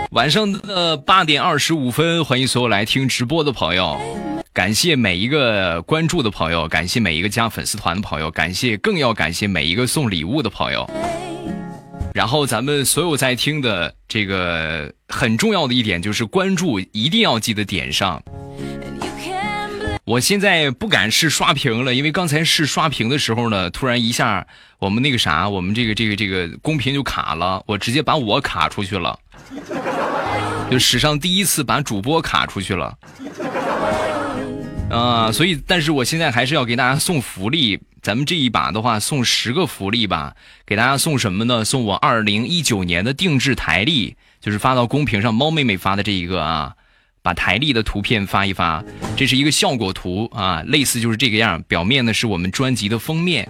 晚上的八点二十五分，欢迎所有来听直播的朋友，感谢每一个关注的朋友，感谢每一个加粉丝团的朋友，感谢更要感谢每一个送礼物的朋友。然后咱们所有在听的这个很重要的一点就是关注，一定要记得点上。我现在不敢试刷屏了，因为刚才试刷屏的时候呢，突然一下我们那个啥，我们这个这个这个公屏就卡了，我直接把我卡出去了，就史上第一次把主播卡出去了。啊、所以，但是我现在还是要给大家送福利。咱们这一把的话，送十个福利吧。给大家送什么呢？送我二零一九年的定制台历，就是发到公屏上，猫妹妹发的这一个啊，把台历的图片发一发。这是一个效果图啊，类似就是这个样。表面呢是我们专辑的封面，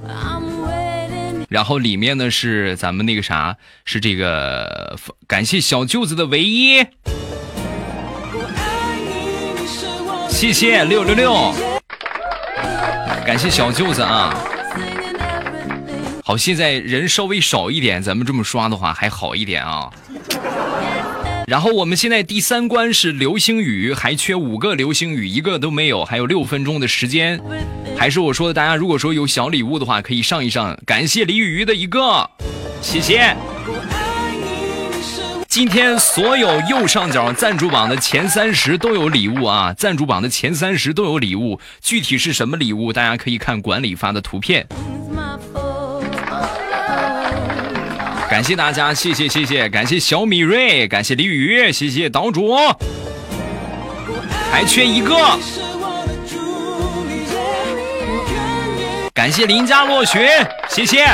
然后里面呢是咱们那个啥，是这个感谢小舅子的唯一。谢谢六六六，感谢小舅子啊！好，现在人稍微少一点，咱们这么刷的话还好一点啊。然后我们现在第三关是流星雨，还缺五个流星雨，一个都没有，还有六分钟的时间。还是我说的，大家如果说有小礼物的话，可以上一上。感谢李雨鱼的一个，谢谢。今天所有右上角赞助榜的前三十都有礼物啊！赞助榜的前三十都有礼物，具体是什么礼物，大家可以看管理发的图片。感谢大家，谢谢谢谢，感谢小米瑞，感谢李雨，谢谢岛主，还缺一个，感谢林家落雪，谢谢。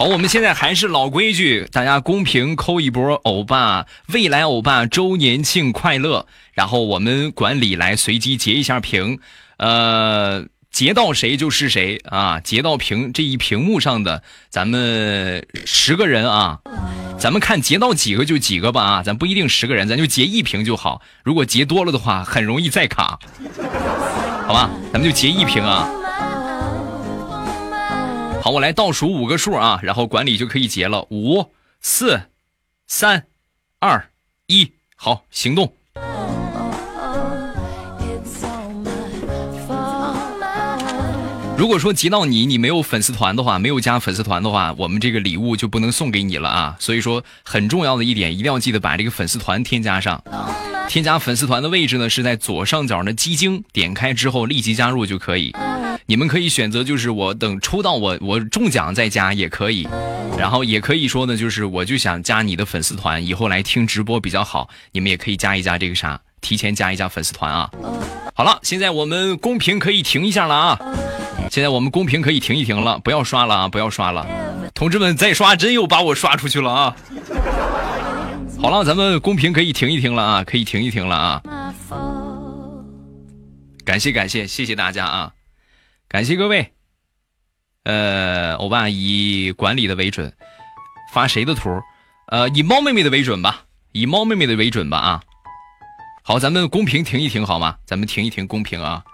好，我们现在还是老规矩，大家公屏扣一波欧巴，未来欧巴周年庆快乐。然后我们管理来随机截一下屏，呃，截到谁就是谁啊！截到屏这一屏幕上的咱们十个人啊，咱们看截到几个就几个吧啊，咱不一定十个人，咱就截一屏就好。如果截多了的话，很容易再卡，好吧？咱们就截一屏啊。好，我来倒数五个数啊，然后管理就可以截了。五、四、三、二、一，好，行动。如果说截到你，你没有粉丝团的话，没有加粉丝团的话，我们这个礼物就不能送给你了啊！所以说，很重要的一点，一定要记得把这个粉丝团添加上。添加粉丝团的位置呢，是在左上角的鸡精，点开之后立即加入就可以。你们可以选择，就是我等抽到我我中奖再加也可以，然后也可以说呢，就是我就想加你的粉丝团，以后来听直播比较好，你们也可以加一加这个啥，提前加一加粉丝团啊。好了，现在我们公屏可以停一下了啊。现在我们公屏可以停一停了，不要刷了啊！不要刷了，同志们再刷真又把我刷出去了啊！好了，咱们公屏可以停一停了啊，可以停一停了啊！感谢感谢谢谢大家啊！感谢各位。呃，欧巴以管理的为准，发谁的图？呃，以猫妹妹的为准吧，以猫妹妹的为准吧啊！好，咱们公屏停一停好吗？咱们停一停公屏啊！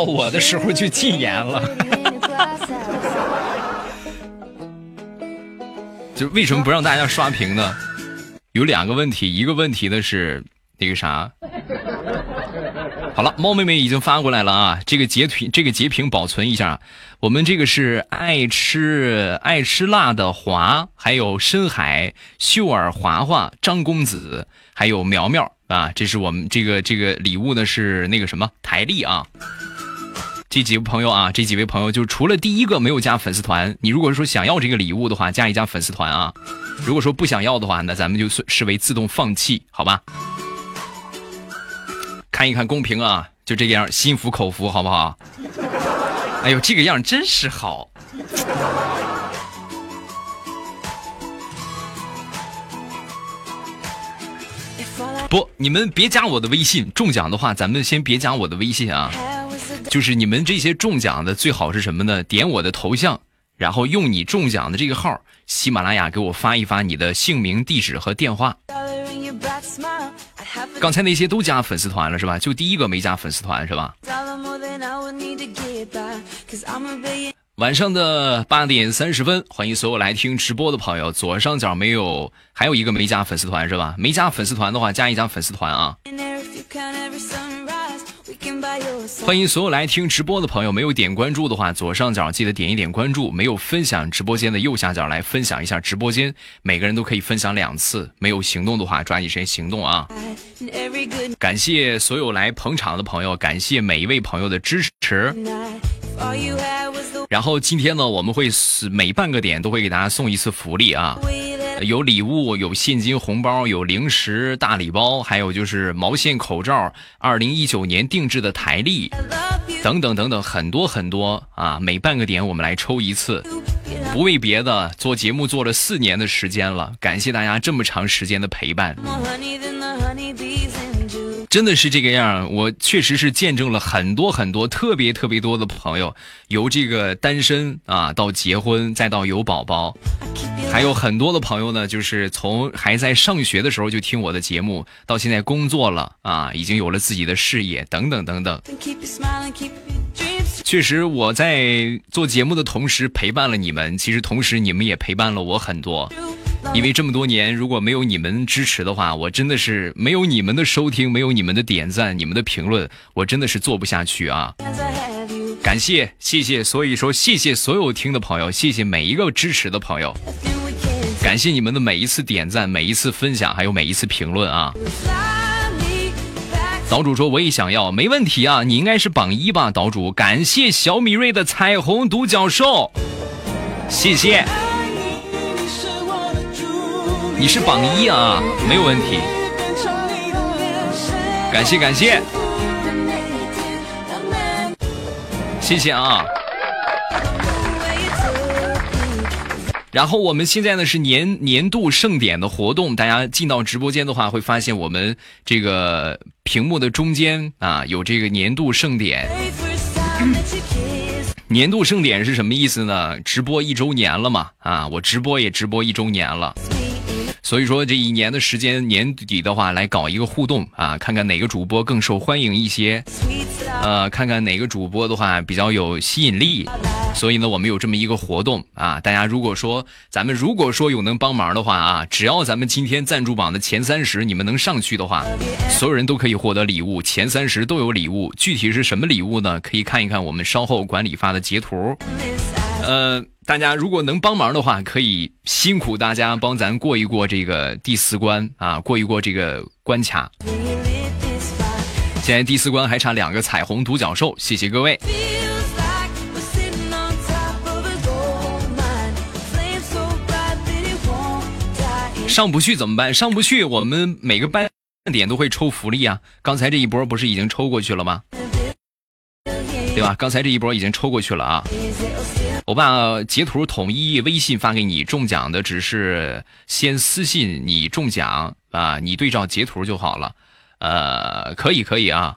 到我的时候就禁言了，就为什么不让大家刷屏呢？有两个问题，一个问题呢是那个啥。好了，猫妹妹已经发过来了啊，这个截屏这个截屏保存一下。我们这个是爱吃爱吃辣的华，还有深海秀儿华华张公子，还有苗苗啊，这是我们这个这个礼物呢是那个什么台历啊。这几位朋友啊，这几位朋友就除了第一个没有加粉丝团，你如果说想要这个礼物的话，加一加粉丝团啊。如果说不想要的话，那咱们就视为自动放弃，好吧？看一看公屏啊，就这个样，心服口服，好不好？哎呦，这个样真是好。不，你们别加我的微信，中奖的话，咱们先别加我的微信啊。就是你们这些中奖的最好是什么呢？点我的头像，然后用你中奖的这个号，喜马拉雅给我发一发你的姓名、地址和电话。刚才那些都加粉丝团了是吧？就第一个没加粉丝团是吧？晚上的八点三十分，欢迎所有来听直播的朋友。左上角没有，还有一个没加粉丝团是吧？没加粉丝团的话，加一加粉丝团啊。欢迎所有来听直播的朋友，没有点关注的话，左上角记得点一点关注。没有分享直播间的右下角来分享一下直播间，每个人都可以分享两次。没有行动的话，抓紧时间行动啊！感谢所有来捧场的朋友，感谢每一位朋友的支持。然后今天呢，我们会每半个点都会给大家送一次福利啊。有礼物，有现金红包，有零食大礼包，还有就是毛线口罩，二零一九年定制的台历，等等等等，很多很多啊！每半个点我们来抽一次，不为别的，做节目做了四年的时间了，感谢大家这么长时间的陪伴。真的是这个样，我确实是见证了很多很多特别特别多的朋友，由这个单身啊到结婚，再到有宝宝，还有很多的朋友呢，就是从还在上学的时候就听我的节目，到现在工作了啊，已经有了自己的事业，等等等等。确实，我在做节目的同时陪伴了你们，其实同时你们也陪伴了我很多。因为这么多年，如果没有你们支持的话，我真的是没有你们的收听，没有你们的点赞、你们的评论，我真的是做不下去啊！感谢，谢谢，所以说谢谢所有听的朋友，谢谢每一个支持的朋友，感谢你们的每一次点赞、每一次分享，还有每一次评论啊！岛主说我也想要，没问题啊，你应该是榜一吧，岛主。感谢小米瑞的彩虹独角兽，谢谢。你是榜一啊，没有问题。感谢感谢，谢谢啊。然后我们现在呢是年年度盛典的活动，大家进到直播间的话，会发现我们这个屏幕的中间啊有这个年度盛典。年度盛典是什么意思呢？直播一周年了嘛，啊，我直播也直播一周年了。所以说这一年的时间，年底的话来搞一个互动啊，看看哪个主播更受欢迎一些，呃，看看哪个主播的话比较有吸引力。所以呢，我们有这么一个活动啊，大家如果说咱们如果说有能帮忙的话啊，只要咱们今天赞助榜的前三十你们能上去的话，所有人都可以获得礼物，前三十都有礼物。具体是什么礼物呢？可以看一看我们稍后管理发的截图。呃。大家如果能帮忙的话，可以辛苦大家帮咱过一过这个第四关啊，过一过这个关卡。现在第四关还差两个彩虹独角兽，谢谢各位。上不去怎么办？上不去，我们每个班点都会抽福利啊。刚才这一波不是已经抽过去了吗？对吧？刚才这一波已经抽过去了啊。我把截图统一微信发给你，中奖的只是先私信你中奖啊，你对照截图就好了。呃，可以可以啊。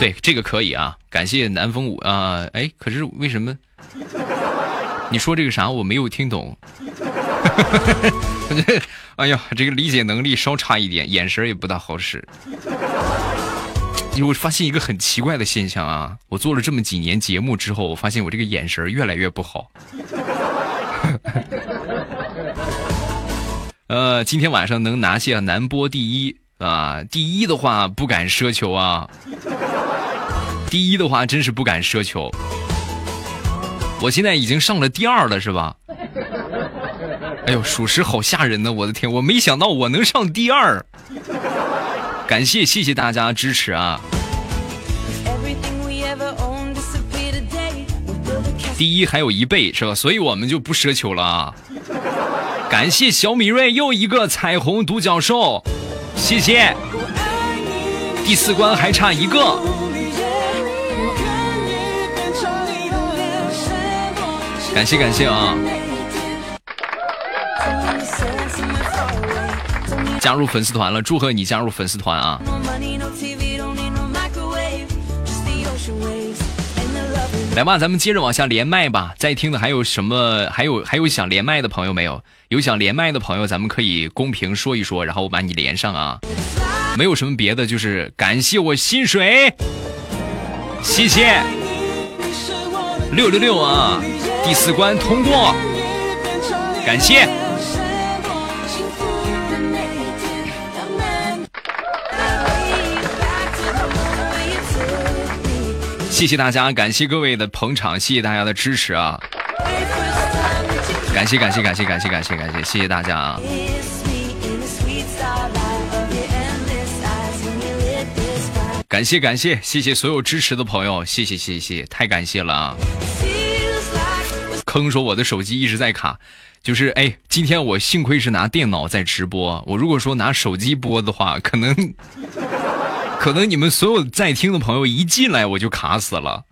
对，这个可以啊，感谢南风舞啊。哎，可是为什么？你说这个啥？我没有听懂。哎呀，这个理解能力稍差一点，眼神也不大好使。我发现一个很奇怪的现象啊，我做了这么几年节目之后，我发现我这个眼神越来越不好。呃，今天晚上能拿下南播第一啊，第一的话不敢奢求啊，第一的话真是不敢奢求。我现在已经上了第二了，是吧？哎呦，属实好吓人呢！我的天，我没想到我能上第二。感谢谢谢大家支持啊！第一还有一倍是吧？所以我们就不奢求了啊！感谢小米瑞又一个彩虹独角兽，谢谢。第四关还差一个，感谢感谢啊！加入粉丝团了，祝贺你加入粉丝团啊！来吧，咱们接着往下连麦吧。在听的还有什么？还有还有想连麦的朋友没有？有想连麦的朋友，咱们可以公屏说一说，然后我把你连上啊。没有什么别的，就是感谢我心水，谢谢六六六啊！第四关通过，感谢。谢谢大家，感谢各位的捧场，谢谢大家的支持啊！感谢感谢感谢感谢感谢感谢，谢谢大家啊！感谢感谢谢谢所有支持的朋友，谢谢谢谢，太感谢了啊！坑说我的手机一直在卡，就是哎，今天我幸亏是拿电脑在直播，我如果说拿手机播的话，可能。可能你们所有在听的朋友一进来我就卡死了，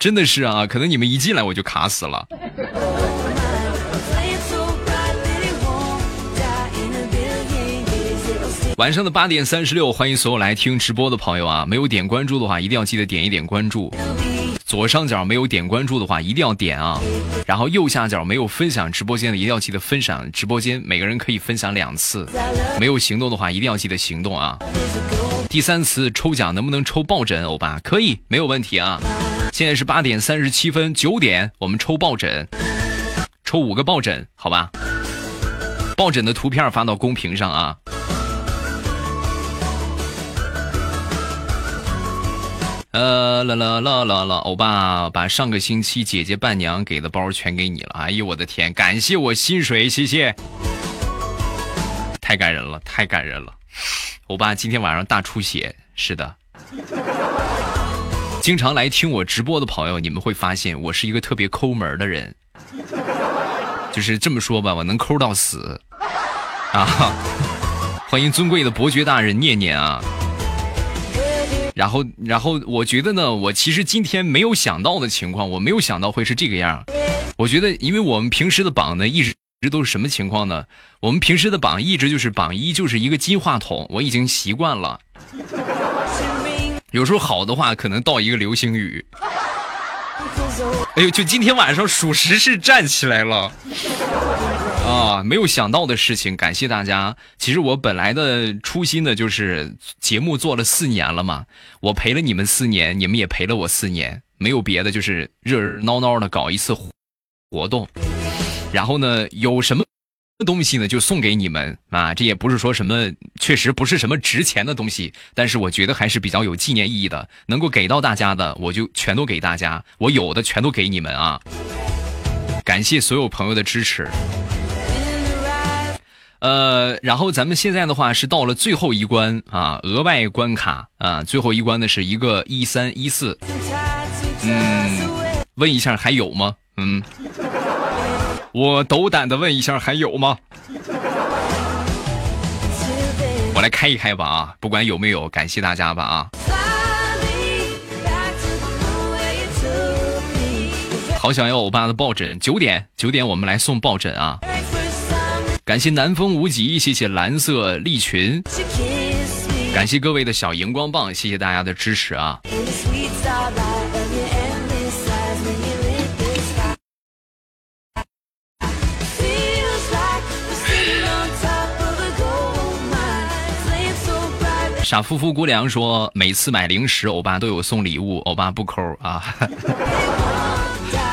真的是啊！可能你们一进来我就卡死了。晚上的八点三十六，欢迎所有来听直播的朋友啊！没有点关注的话，一定要记得点一点关注。左上角没有点关注的话，一定要点啊！然后右下角没有分享直播间的，一定要记得分享直播间，每个人可以分享两次。没有行动的话，一定要记得行动啊！第三次抽奖能不能抽抱枕？欧巴可以，没有问题啊！现在是八点三十七分，九点我们抽抱枕，抽五个抱枕，好吧？抱枕的图片发到公屏上啊！呃啦啦啦啦啦，欧巴把上个星期姐姐伴娘给的包全给你了。哎呦我的天，感谢我心水，谢谢，太感人了，太感人了。欧巴今天晚上大出血，是的。经常来听我直播的朋友，你们会发现我是一个特别抠门的人，就是这么说吧，我能抠到死啊！欢迎尊贵的伯爵大人念念啊！然后，然后我觉得呢，我其实今天没有想到的情况，我没有想到会是这个样。我觉得，因为我们平时的榜呢，一直一直都是什么情况呢？我们平时的榜一直就是榜一就是一个金话筒，我已经习惯了。有时候好的话，可能到一个流星雨。哎呦，就今天晚上属实是站起来了啊！没有想到的事情，感谢大家。其实我本来的初心呢，就是节目做了四年了嘛，我陪了你们四年，你们也陪了我四年，没有别的，就是热热闹闹的搞一次活动。然后呢，有什么？东西呢，就送给你们啊！这也不是说什么，确实不是什么值钱的东西，但是我觉得还是比较有纪念意义的。能够给到大家的，我就全都给大家；我有的全都给你们啊！感谢所有朋友的支持。呃，然后咱们现在的话是到了最后一关啊，额外关卡啊，最后一关的是一个一三一四。嗯，问一下还有吗？嗯。我斗胆的问一下，还有吗？我来开一开吧啊！不管有没有，感谢大家吧啊！好想要欧巴的抱枕，九点九点我们来送抱枕啊！感谢南风无极，谢谢蓝色利群，感谢各位的小荧光棒，谢谢大家的支持啊！傻夫妇姑娘说：“每次买零食，欧巴都有送礼物，欧巴不抠啊。”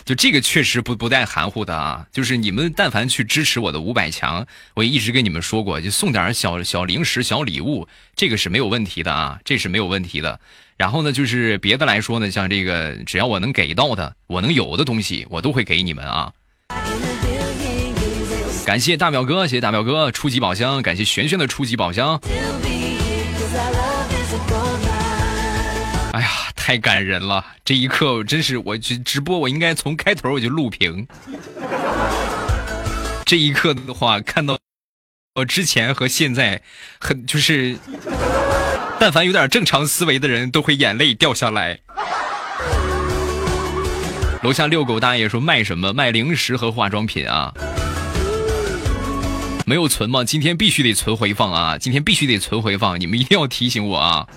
就这个确实不不带含糊的啊！就是你们但凡去支持我的五百强，我也一直跟你们说过，就送点小小零食、小礼物，这个是没有问题的啊，这是没有问题的。然后呢，就是别的来说呢，像这个，只要我能给到的，我能有的东西，我都会给你们啊。感谢大表哥，谢谢大表哥初级宝箱，感谢璇璇的初级宝箱。哎呀，太感人了！这一刻，我真是，我直直播，我应该从开头我就录屏。这一刻的话，看到我之前和现在，很就是，但凡有点正常思维的人都会眼泪掉下来。楼下遛狗大爷说卖什么？卖零食和化妆品啊？没有存吗？今天必须得存回放啊！今天必须得存回放，你们一定要提醒我啊！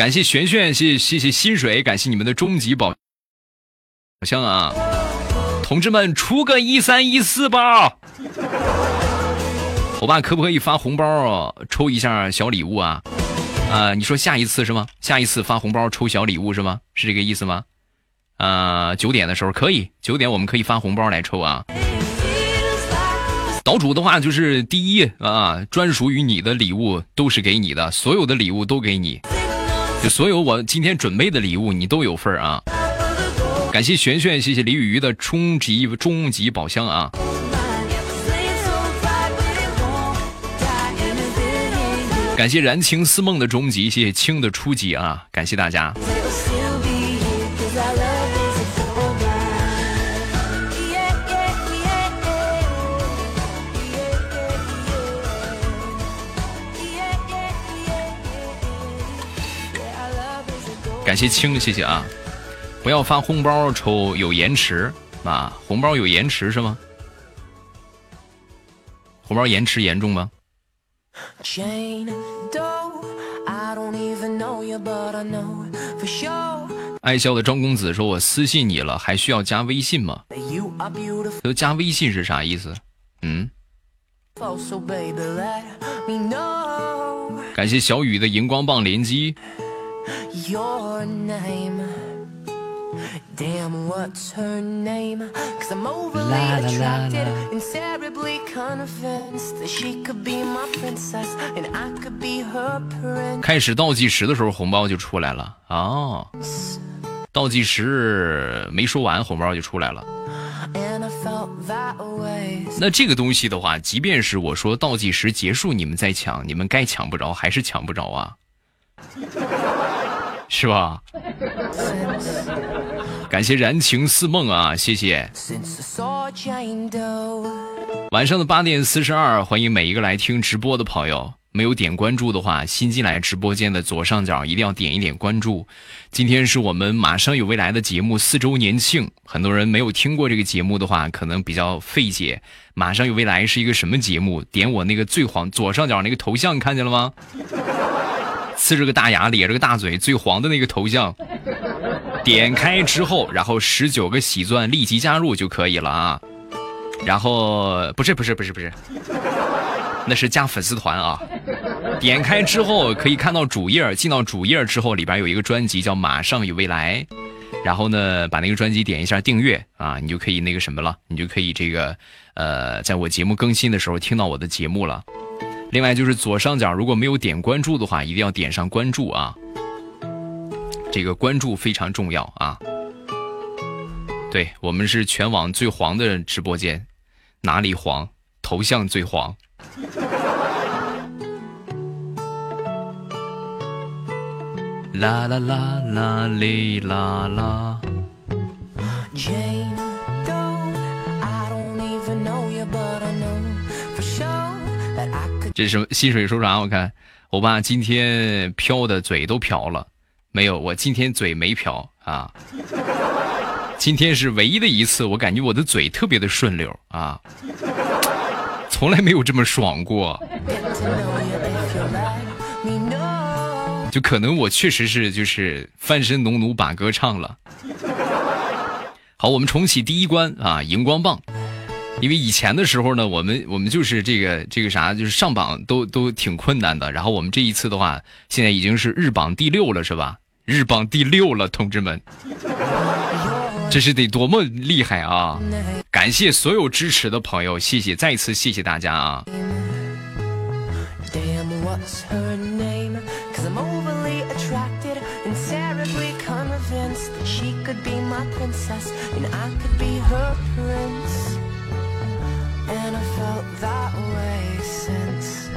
感谢璇璇，谢谢谢谢心水，感谢你们的终极宝箱啊！同志们出个一三一四吧！欧巴可不可以发红包？抽一下小礼物啊？啊，你说下一次是吗？下一次发红包抽小礼物是吗？是这个意思吗？啊，九点的时候可以，九点我们可以发红包来抽啊！岛主的话就是第一啊，专属于你的礼物都是给你的，所有的礼物都给你。就所有我今天准备的礼物，你都有份儿啊！感谢璇璇，谢谢李雨鱼的终极终极宝箱啊！感谢燃情似梦的终极，谢谢青的初级啊！感谢大家。感谢青，谢谢啊！不要发红包抽，有延迟啊！红包有延迟是吗？红包延迟严重吗？爱笑的张公子说：“我私信你了，还需要加微信吗？”都加微信是啥意思？嗯？感谢小雨的荧光棒连击。Your name. Damn, what's her name? Cause I'm overly attracted and terribly convinced that she could be my princess and I could be her prince. 开始倒计时的时候，红包就出来了哦。倒计时没说完，红包就出来了。那这个东西的话，即便是我说倒计时结束，你们再抢，你们该抢不着还是抢不着啊。是吧？感谢燃情似梦啊，谢谢。晚上的八点四十二，欢迎每一个来听直播的朋友。没有点关注的话，新进来直播间的左上角一定要点一点关注。今天是我们马上有未来的节目四周年庆，很多人没有听过这个节目的话，可能比较费解。马上有未来是一个什么节目？点我那个最黄左上角那个头像，看见了吗？呲着个大牙，咧着个大嘴，最黄的那个头像，点开之后，然后十九个喜钻立即加入就可以了啊。然后不是不是不是不是。那是加粉丝团啊！点开之后可以看到主页，进到主页之后，里边有一个专辑叫《马上有未来》，然后呢，把那个专辑点一下订阅啊，你就可以那个什么了，你就可以这个呃，在我节目更新的时候听到我的节目了。另外就是左上角如果没有点关注的话，一定要点上关注啊，这个关注非常重要啊。对我们是全网最黄的直播间，哪里黄？头像最黄。啦啦啦啦哩啦啦。这是什么？溪水说啥？我看，我爸今天飘的嘴都瓢了，没有？我今天嘴没瓢啊。今天是唯一的一次，我感觉我的嘴特别的顺溜啊。从来没有这么爽过，就可能我确实是就是翻身农奴把歌唱了。好，我们重启第一关啊，荧光棒。因为以前的时候呢，我们我们就是这个这个啥，就是上榜都都挺困难的。然后我们这一次的话，现在已经是日榜第六了，是吧？日榜第六了，同志们。这是得多么厉害啊！感谢所有支持的朋友，谢谢，再次谢谢大家啊！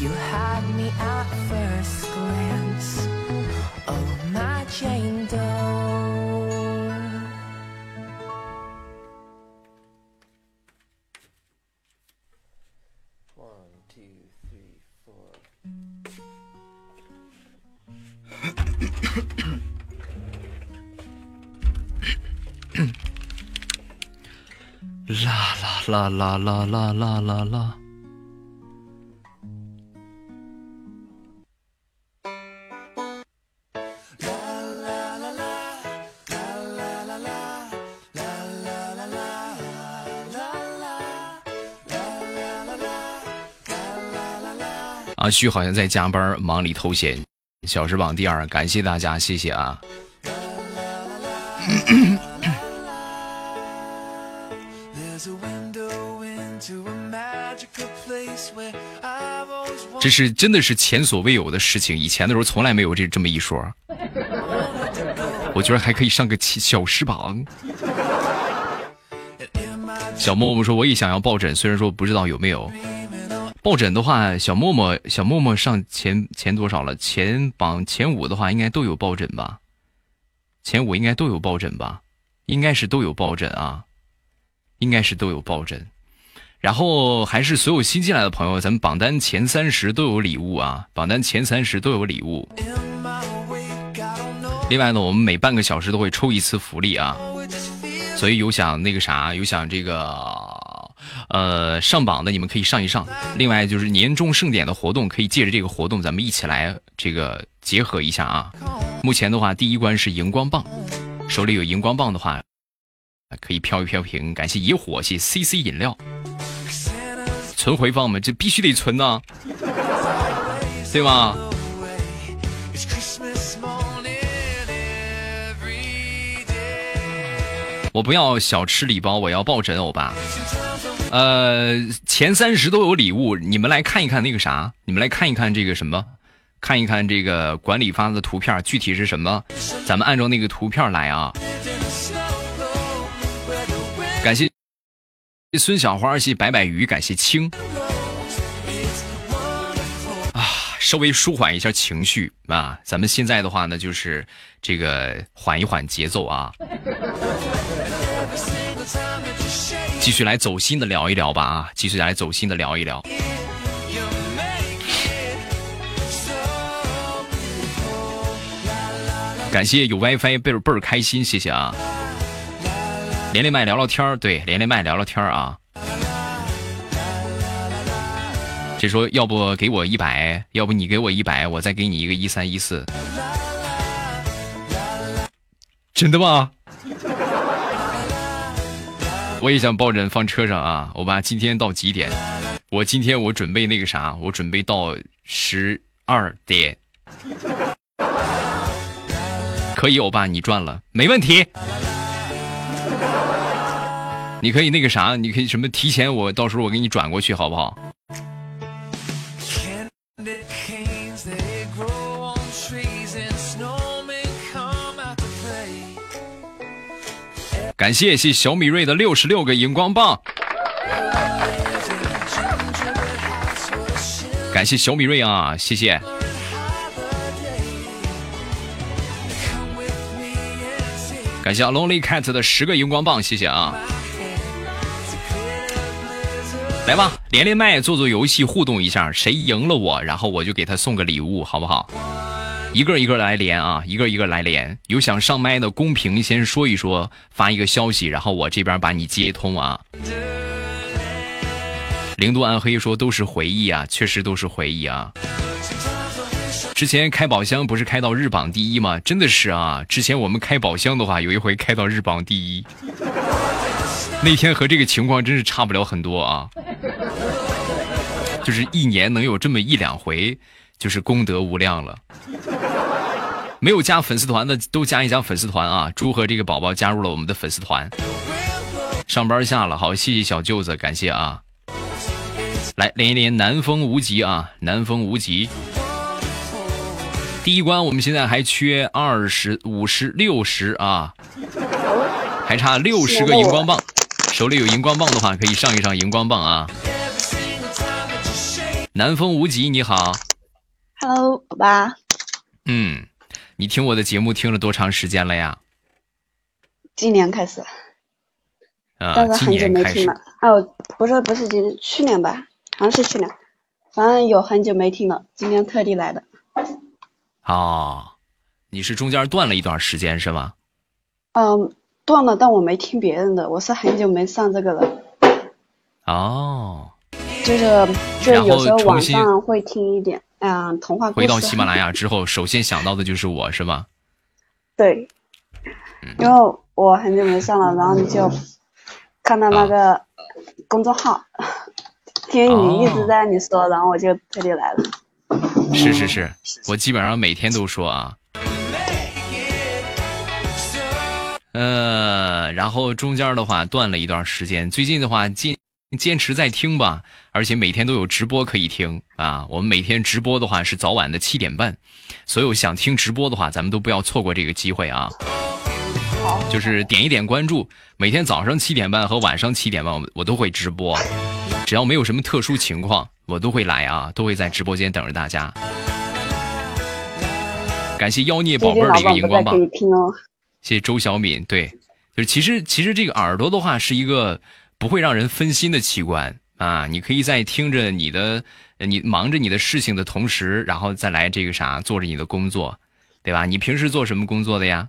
You had me at first glance. Oh, my Jane Doe. 啦啦啦啦啦啦啦啦啦！阿旭好像在加班，忙里偷闲。小时榜第二，感谢大家，谢谢啊！这是真的是前所未有的事情，以前的时候从来没有这这么一说。我觉得还可以上个小时榜。小默默说我也想要抱枕，虽然说不知道有没有。抱枕的话，小默默小默默上前前多少了？前榜前五的话，应该都有抱枕吧？前五应该都有抱枕吧？应该是都有抱枕啊，应该是都有抱枕。然后还是所有新进来的朋友，咱们榜单前三十都有礼物啊！榜单前三十都有礼物。另外呢，我们每半个小时都会抽一次福利啊，所以有想那个啥，有想这个。呃，上榜的你们可以上一上。另外就是年终盛典的活动，可以借着这个活动，咱们一起来这个结合一下啊。目前的话，第一关是荧光棒，手里有荧光棒的话，可以飘一飘屏。感谢野火，谢 C C 饮料，存回放吗？这必须得存呐，对吧？我不要小吃礼包，我要抱枕，欧巴。呃，前三十都有礼物，你们来看一看那个啥，你们来看一看这个什么，看一看这个管理发的图片，具体是什么，咱们按照那个图片来啊。感谢孙小花，谢白白鱼，感谢青。啊，稍微舒缓一下情绪啊，咱们现在的话呢，就是这个缓一缓节奏啊。继续来走心的聊一聊吧啊！继续来走心的聊一聊。感谢有 WiFi 倍儿倍儿开心，谢谢啊！连连麦聊聊天儿，对，连连麦聊聊天儿啊。这说要不给我一百，要不你给我一百，我再给你一个一三一四。真的吗？我也想抱枕放车上啊！欧巴，今天到几点？我今天我准备那个啥，我准备到十二点。可以，欧巴，你赚了，没问题。你可以那个啥，你可以什么提前，我到时候我给你转过去，好不好？感谢谢小米瑞的六十六个荧光棒，感谢小米瑞啊，谢谢。感谢 Lonely Cat 的十个荧光棒，谢谢啊。来吧，连连麦，做做游戏，互动一下，谁赢了我，然后我就给他送个礼物，好不好？一个一个来连啊，一个一个来连。有想上麦的，公屏先说一说，发一个消息，然后我这边把你接通啊。零度暗黑说都是回忆啊，确实都是回忆啊。之前开宝箱不是开到日榜第一吗？真的是啊，之前我们开宝箱的话，有一回开到日榜第一，那天和这个情况真是差不了很多啊。就是一年能有这么一两回。就是功德无量了，没有加粉丝团的都加一加粉丝团啊！祝贺这个宝宝加入了我们的粉丝团。上班下了，好，谢谢小舅子，感谢啊！来连一连南风无极啊，南风无极。第一关我们现在还缺二十五十六十啊，还差六十个荧光棒，手里有荧光棒的话可以上一上荧光棒啊！南风无极你好。Hello，宝宝。嗯，你听我的节目听了多长时间了呀？今年开始。啊，但是很久没听了。哦，不是不是今去年吧？好像是去年。反正有很久没听了，今天特地来的。哦，你是中间断了一段时间是吗？嗯，断了，但我没听别人的，我是很久没上这个了。哦。就是就有时候晚上会听一点。嗯，童话回到喜马拉雅之后，首先想到的就是我是吧？对，因为我很久没上了，然后你就看到那个公众号，听你一直在你说，然后我就特地来了。是是是，我基本上每天都说啊。呃，然后中间的话断了一段时间，最近的话坚坚持在听吧。而且每天都有直播可以听啊！我们每天直播的话是早晚的七点半，所有想听直播的话，咱们都不要错过这个机会啊！好，就是点一点关注，每天早上七点半和晚上七点半，我我都会直播，只要没有什么特殊情况，我都会来啊，都会在直播间等着大家。感谢妖孽宝贝的一个荧光棒，谢谢周小敏。对，就是其实其实这个耳朵的话是一个不会让人分心的器官。啊，你可以在听着你的，你忙着你的事情的同时，然后再来这个啥，做着你的工作，对吧？你平时做什么工作的呀？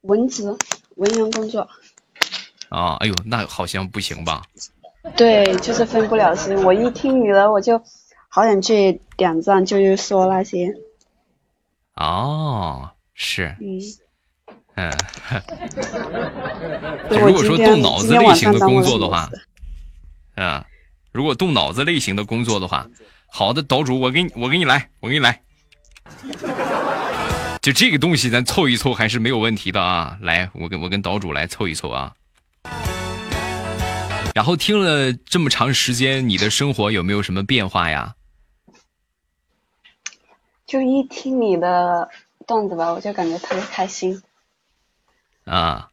文职，文员工作。啊，哎呦，那好像不行吧？对，就是分不了心。我一听你的，我就好想去点赞，就是说那些。哦，是。嗯。嗯。如果说动脑子类型的工作的话。啊，如果动脑子类型的工作的话，好的，岛主，我给你，我给你来，我给你来。就这个东西，咱凑一凑还是没有问题的啊！来，我跟我跟岛主来凑一凑啊。然后听了这么长时间，你的生活有没有什么变化呀？就一听你的段子吧，我就感觉特别开心。啊，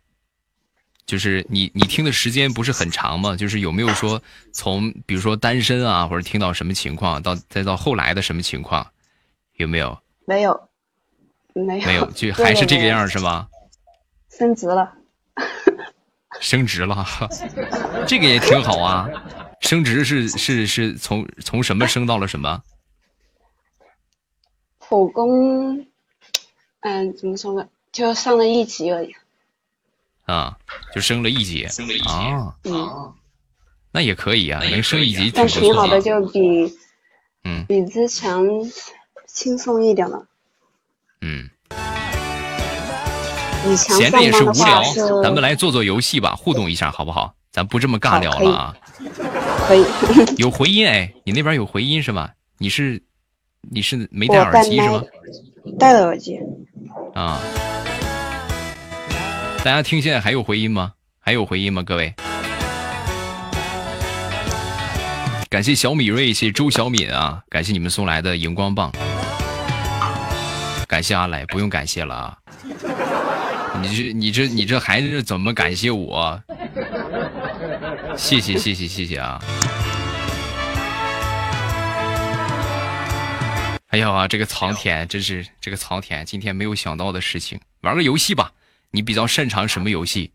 就是你你听的时间不是很长吗？就是有没有说从比如说单身啊，或者听到什么情况，到再到后来的什么情况，有没有？没有，没有，没有，就还是这个样是吗？升职了。升职了，这个也挺好啊。升职是是是从从什么升到了什么？普工，嗯，怎么说呢？就上了一级而已。啊，就升了一级。升了一级啊。嗯。那也可以啊，能升一级但挺好的，就比嗯比之前轻松一点了。嗯。闲着也是无聊，咱们来做做游戏吧，互动一下好不好？咱不这么尬聊了啊。可以。有回音哎，你那边有回音是吧？你是你是没戴耳机是吗？戴了耳机。啊。大家听现在还有回音吗？还有回音吗？各位。感谢小米瑞，谢谢周小敏啊，感谢你们送来的荧光棒。感谢阿来，不用感谢了啊。你这你这你这孩子怎么感谢我？谢谢谢谢谢谢啊！哎呀啊，这个苍天真是这个苍天，今天没有想到的事情。玩个游戏吧，你比较擅长什么游戏？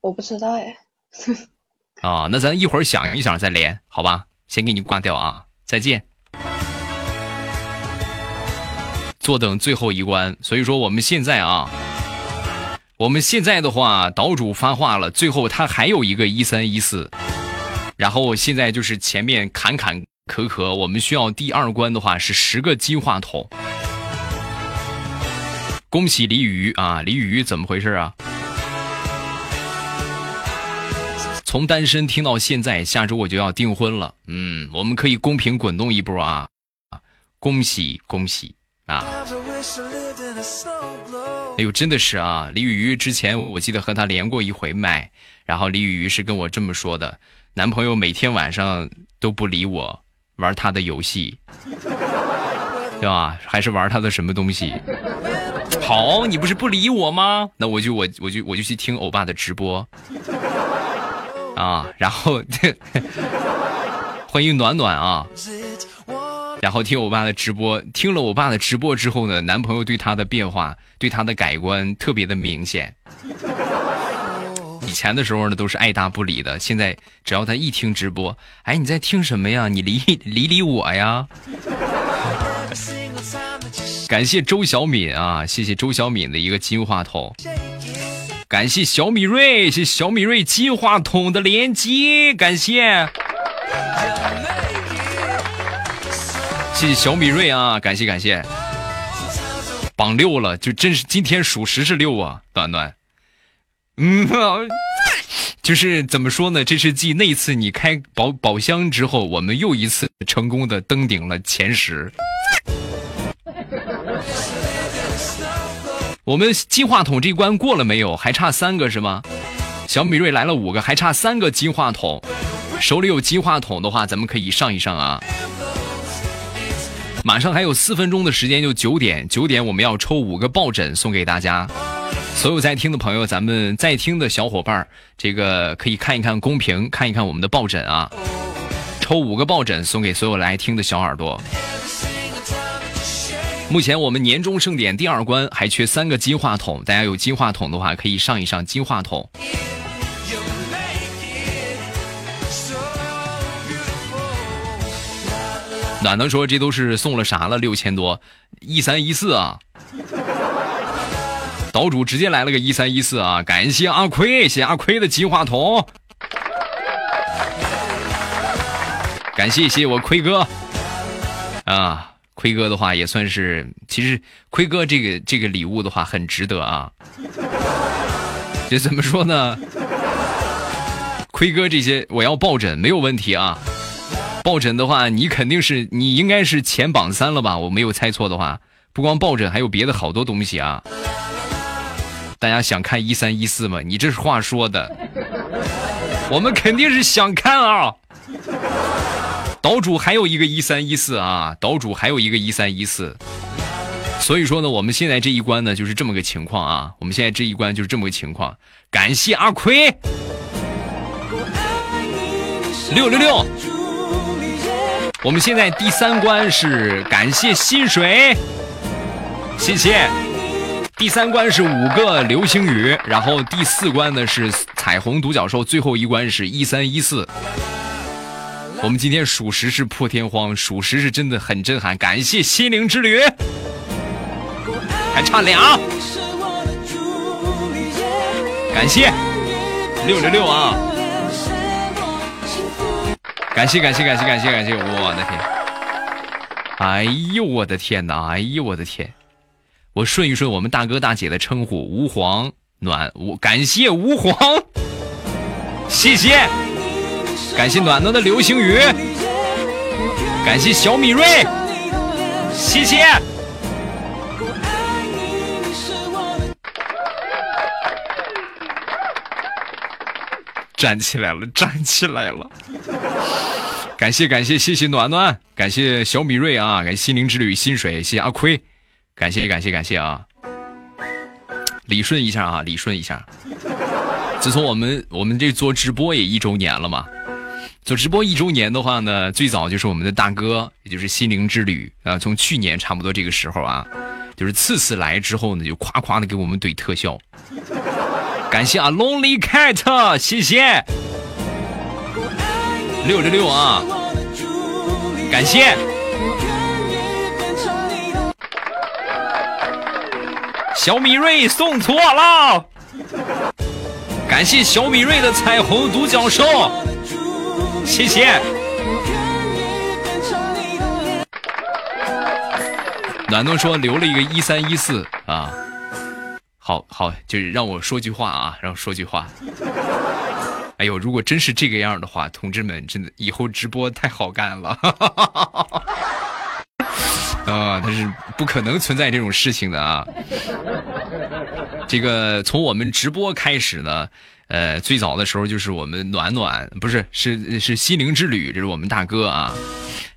我不知道哎。啊，那咱一会儿想一想再连，好吧？先给你挂掉啊，再见。坐等最后一关，所以说我们现在啊，我们现在的话，岛主发话了，最后他还有一个一三一四，然后现在就是前面坎坎坷坷，我们需要第二关的话是十个金话筒。恭喜李雨啊，李雨怎么回事啊？从单身听到现在，下周我就要订婚了，嗯，我们可以公屏滚动一波啊，恭喜恭喜！啊！哎呦，真的是啊！李雨雨之前我记得和他连过一回麦，然后李雨雨是跟我这么说的：男朋友每天晚上都不理我，玩他的游戏，对吧？还是玩他的什么东西？好，你不是不理我吗？那我就我我就我就去听欧巴的直播啊！然后 欢迎暖暖啊！然后听欧巴的直播，听了欧巴的直播之后呢，男朋友对她的变化，对她的改观特别的明显。以前的时候呢，都是爱答不理的，现在只要他一听直播，哎，你在听什么呀？你理理理我呀！感谢周小敏啊，谢谢周小敏的一个金话筒，感谢小米瑞，谢谢小米瑞金话筒的连接，感谢。谢谢小米瑞啊，感谢感谢，榜六了，就真是今天属实是六啊，暖暖，嗯，就是怎么说呢？这是继那次你开宝宝箱之后，我们又一次成功的登顶了前十。我们金话筒这关过了没有？还差三个是吗？小米瑞来了五个，还差三个金话筒，手里有金话筒的话，咱们可以上一上啊。马上还有四分钟的时间，就九点。九点我们要抽五个抱枕送给大家，所有在听的朋友，咱们在听的小伙伴，这个可以看一看公屏，看一看我们的抱枕啊。抽五个抱枕送给所有来听的小耳朵。目前我们年终盛典第二关还缺三个金话筒，大家有金话筒的话可以上一上金话筒。暖能说这都是送了啥了？六千多，一三一四啊！岛主直接来了个一三一四啊！感谢阿奎，谢阿奎的金话筒，感谢谢我奎哥啊！奎哥的话也算是，其实奎哥这个这个礼物的话很值得啊！这怎么说呢？奎哥这些我要抱枕没有问题啊！抱枕的话，你肯定是你应该是前榜三了吧？我没有猜错的话，不光抱枕，还有别的好多东西啊。大家想看一三一四吗？你这是话说的，我们肯定是想看啊。岛主还有一个一三一四啊，岛主还有一个一三一四。所以说呢，我们现在这一关呢就是这么个情况啊。我们现在这一关就是这么个情况。感谢阿奎，六六六。我们现在第三关是感谢薪水，谢谢。第三关是五个流星雨，然后第四关呢是彩虹独角兽，最后一关是一三一四。我们今天属实是破天荒，属实是真的很震撼。感谢心灵之旅，还差俩，感谢六六六啊！感谢感谢感谢感谢感谢！我的天，哎呦我的天哪！哎呦我的天！我顺一顺我们大哥大姐的称呼，吾皇暖，我感谢吾皇，谢谢，感谢暖暖的流星雨，感谢小米瑞，谢谢，站起来了，站起来了，感谢感谢谢谢暖暖，感谢小米瑞啊，感谢心灵之旅薪水，谢谢阿亏。感谢感谢感谢啊！理顺一下啊，理顺一下。自从我们我们这做直播也一周年了嘛，做直播一周年的话呢，最早就是我们的大哥，也就是心灵之旅啊，从去年差不多这个时候啊，就是次次来之后呢，就夸夸的给我们怼特效。感谢啊，Lonely Cat，谢谢六六六啊，感谢。小米瑞送错了，感谢小米瑞的彩虹独角兽，谢谢。暖暖说留了一个一三一四啊，好好就是让我说句话啊，让我说句话。哎呦，如果真是这个样的话，同志们真的以后直播太好干了。啊，他是不可能存在这种事情的啊！这个从我们直播开始呢，呃，最早的时候就是我们暖暖，不是是是心灵之旅，这是我们大哥啊。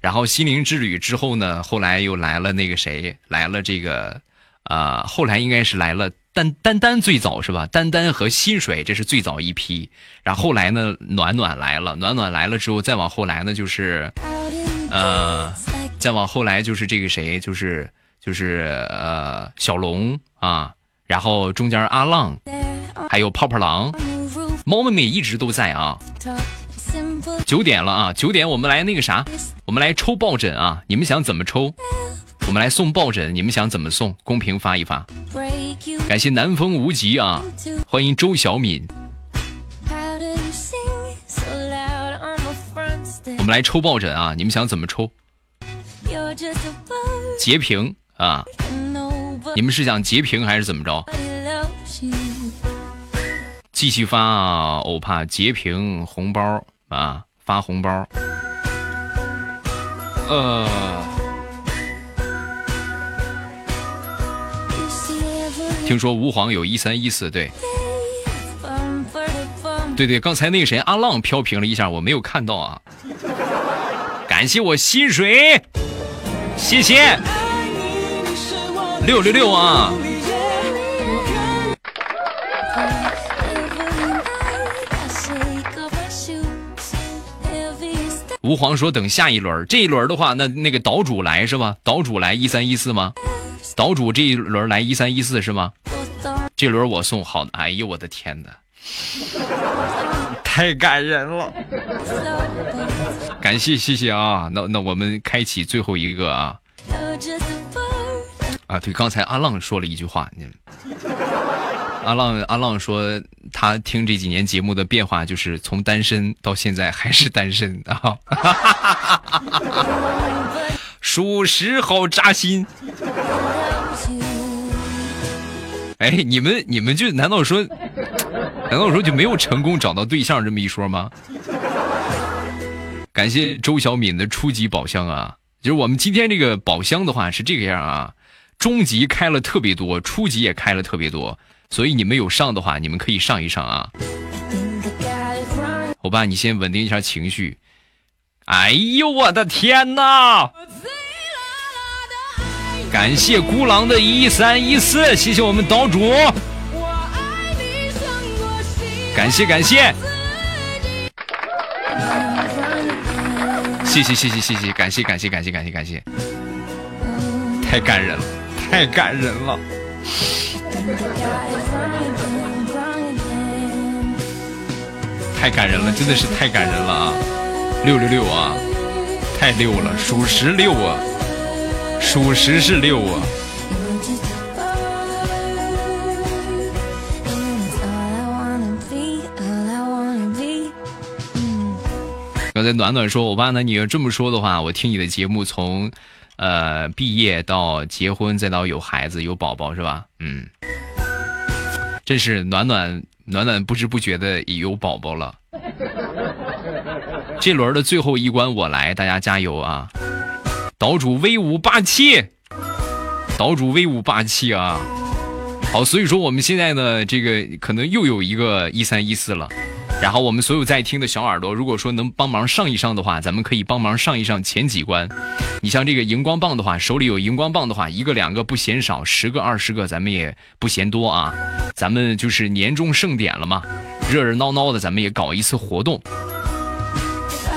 然后心灵之旅之后呢，后来又来了那个谁，来了这个啊，后来应该是来了丹丹丹最早是吧？丹丹和薪水这是最早一批。然后后来呢，暖暖来了，暖暖来了之后，再往后来呢就是呃。再往后来就是这个谁，就是就是呃小龙啊，然后中间阿浪，还有泡泡狼，猫妹妹一直都在啊。九点了啊，九点我们来那个啥，我们来抽抱枕啊，你们想怎么抽？我们来送抱枕，你们想怎么送？公屏发一发。感谢南风无极啊，欢迎周小敏。我们来抽抱枕啊，你们想怎么抽？截屏啊！你们是想截屏还是怎么着？继续发啊！欧帕截屏红包啊！发红包。呃，听说吾皇有一三一四，对，对对，刚才那个谁阿浪飘屏了一下，我没有看到啊。感谢我薪水。谢谢六六六啊！吾皇说等下一轮，这一轮的话，那那个岛主来是吧？岛主来一三一四吗？岛主这一轮来一三一四是吗？这轮我送好，哎呦我的天哪，太感人了！感谢谢谢啊，那那我们开启最后一个啊啊对，刚才阿浪说了一句话，你阿浪阿浪说他听这几年节目的变化，就是从单身到现在还是单身啊，属实好扎心。哎，你们你们就难道说难道说就没有成功找到对象这么一说吗？感谢周小敏的初级宝箱啊！就是我们今天这个宝箱的话是这个样啊，中级开了特别多，初级也开了特别多，所以你们有上的话，你们可以上一上啊。欧巴，你先稳定一下情绪。哎呦我的天哪！感谢孤狼的一三一四，谢谢我们岛主，感谢感谢，谢谢谢谢谢谢，感谢感谢感谢感谢感谢，太感人了，太感人了，太感人了，真的是太感人了啊！六六六啊，太六了，属实六啊，属实是六啊。刚才暖暖说：“我爸，呢你要这么说的话，我听你的节目从，呃，毕业到结婚，再到有孩子有宝宝，是吧？嗯，真是暖暖暖暖不知不觉的也有宝宝了。”这轮的最后一关我来，大家加油啊！岛主威武霸气，岛主威武霸气啊！好，所以说我们现在呢，这个可能又有一个一三一四了。然后我们所有在听的小耳朵，如果说能帮忙上一上的话，咱们可以帮忙上一上前几关。你像这个荧光棒的话，手里有荧光棒的话，一个两个不嫌少，十个二十个咱们也不嫌多啊。咱们就是年终盛典了嘛，热热闹闹的，咱们也搞一次活动。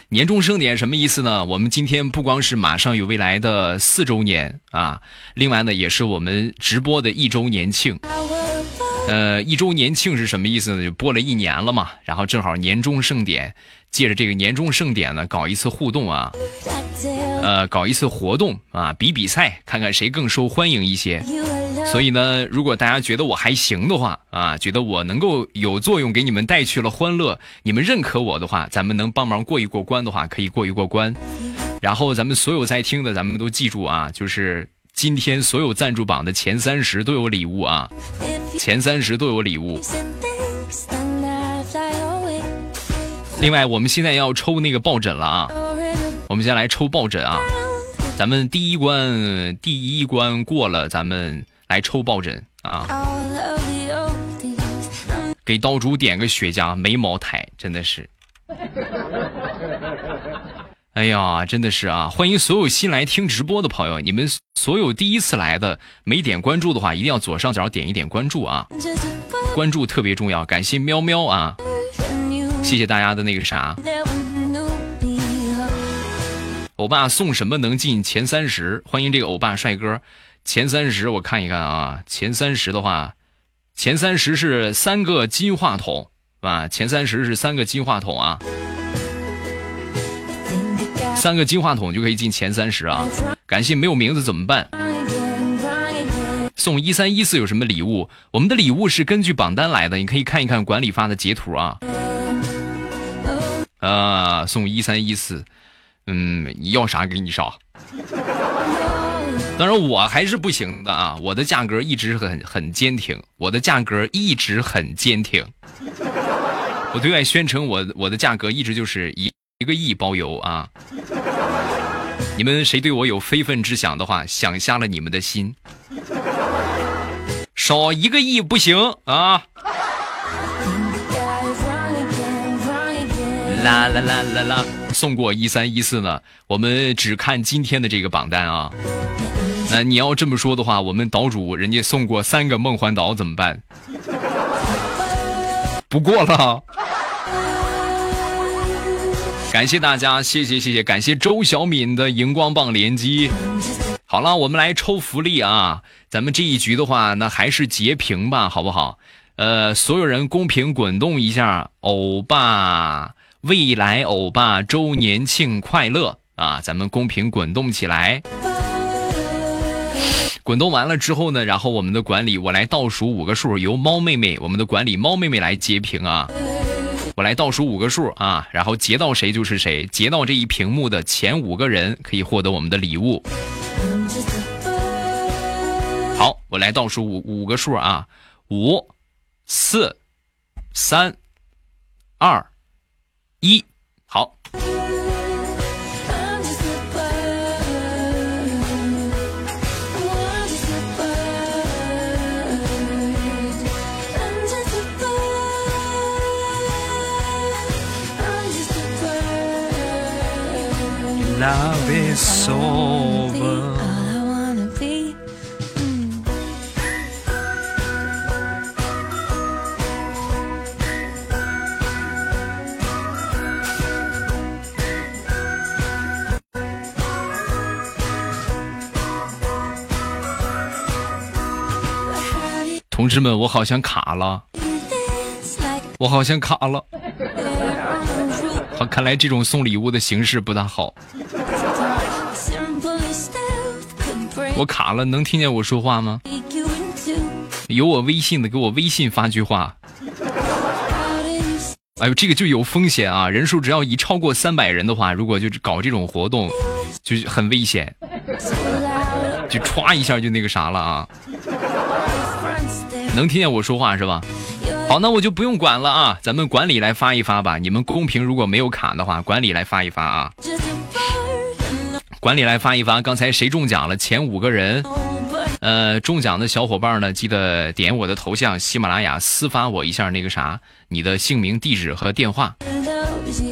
年终盛典什么意思呢？我们今天不光是马上有未来的四周年啊，另外呢也是我们直播的一周年庆。呃，一周年庆是什么意思呢？就播了一年了嘛，然后正好年终盛典，借着这个年终盛典呢，搞一次互动啊，呃，搞一次活动啊，比比赛，看看谁更受欢迎一些。所以呢，如果大家觉得我还行的话啊，觉得我能够有作用，给你们带去了欢乐，你们认可我的话，咱们能帮忙过一过关的话，可以过一过关。然后咱们所有在听的，咱们都记住啊，就是今天所有赞助榜的前三十都有礼物啊，前三十都有礼物。另外，我们现在要抽那个抱枕了啊，我们先来抽抱枕啊，咱们第一关第一关过了，咱们。来抽抱枕啊！给刀主点个雪茄，没茅台，真的是。哎呀，真的是啊！欢迎所有新来听直播的朋友，你们所有第一次来的没点关注的话，一定要左上角点一点关注啊！关注特别重要，感谢喵喵啊！谢谢大家的那个啥。欧巴送什么能进前三十？欢迎这个欧巴帅哥。前三十，我看一看啊。前三十的话，前三十是三个金话筒，啊，前三十是三个金话筒啊，三个金话筒就可以进前三十啊。感谢没有名字怎么办？送一三一四有什么礼物？我们的礼物是根据榜单来的，你可以看一看管理发的截图啊。啊，送一三一四，嗯，你要啥给你啥。当然我还是不行的啊！我的价格一直很很坚挺，我的价格一直很坚挺。我对外宣称我我的价格一直就是一一个亿包邮啊！你们谁对我有非分之想的话，想瞎了你们的心。少一个亿不行啊！啦啦啦啦啦！送过一三一四呢，我们只看今天的这个榜单啊。那你要这么说的话，我们岛主人家送过三个梦幻岛怎么办？不过了，感谢大家，谢谢谢谢，感谢周小敏的荧光棒连击。好了，我们来抽福利啊！咱们这一局的话，那还是截屏吧，好不好？呃，所有人公屏滚动一下，欧巴，未来欧巴周年庆快乐啊！咱们公屏滚动起来。滚动完了之后呢，然后我们的管理我来倒数五个数，由猫妹妹我们的管理猫妹妹来截屏啊。我来倒数五个数啊，然后截到谁就是谁，截到这一屏幕的前五个人可以获得我们的礼物。好，我来倒数五五个数啊，五、四、三、二、一，Love is over。同志们，我好像卡了，我好像卡了。好，看来这种送礼物的形式不大好。我卡了，能听见我说话吗？有我微信的，给我微信发句话。哎呦，这个就有风险啊！人数只要一超过三百人的话，如果就搞这种活动，就很危险，就歘一下就那个啥了啊。能听见我说话是吧？好，那我就不用管了啊，咱们管理来发一发吧。你们公屏如果没有卡的话，管理来发一发啊。管理来发一发，刚才谁中奖了？前五个人，呃，中奖的小伙伴呢，记得点我的头像，喜马拉雅私发我一下那个啥，你的姓名、地址和电话。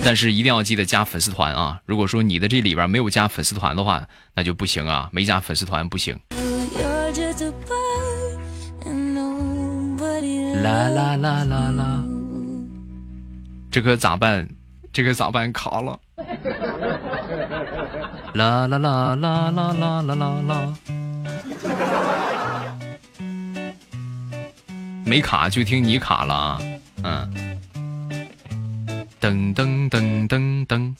但是一定要记得加粉丝团啊！如果说你的这里边没有加粉丝团的话，那就不行啊，没加粉丝团不行。啦啦啦啦啦！这可咋办？这可咋办？卡了！啦啦啦啦啦啦啦啦啦！没卡就听你卡了啊！嗯。噔噔噔噔噔。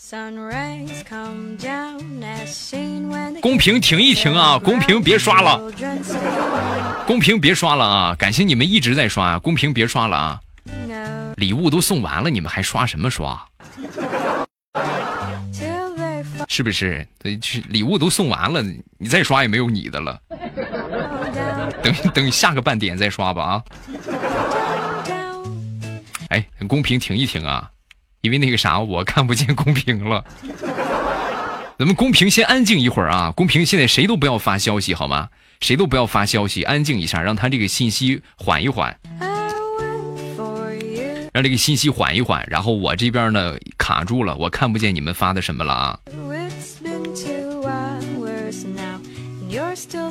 公屏停一停啊！公屏别刷了。公屏别刷了啊！感谢你们一直在刷啊！公屏别刷了啊！礼物都送完了，你们还刷什么刷？是不是？礼物都送完了，你再刷也没有你的了。等等下个半点再刷吧啊！哎，公屏停一停啊！因为那个啥，我看不见公屏了。咱们公屏先安静一会儿啊！公屏现在谁都不要发消息好吗？谁都不要发消息，安静一下，让他这个信息缓一缓，让这个信息缓一缓。然后我这边呢卡住了，我看不见你们发的什么了啊！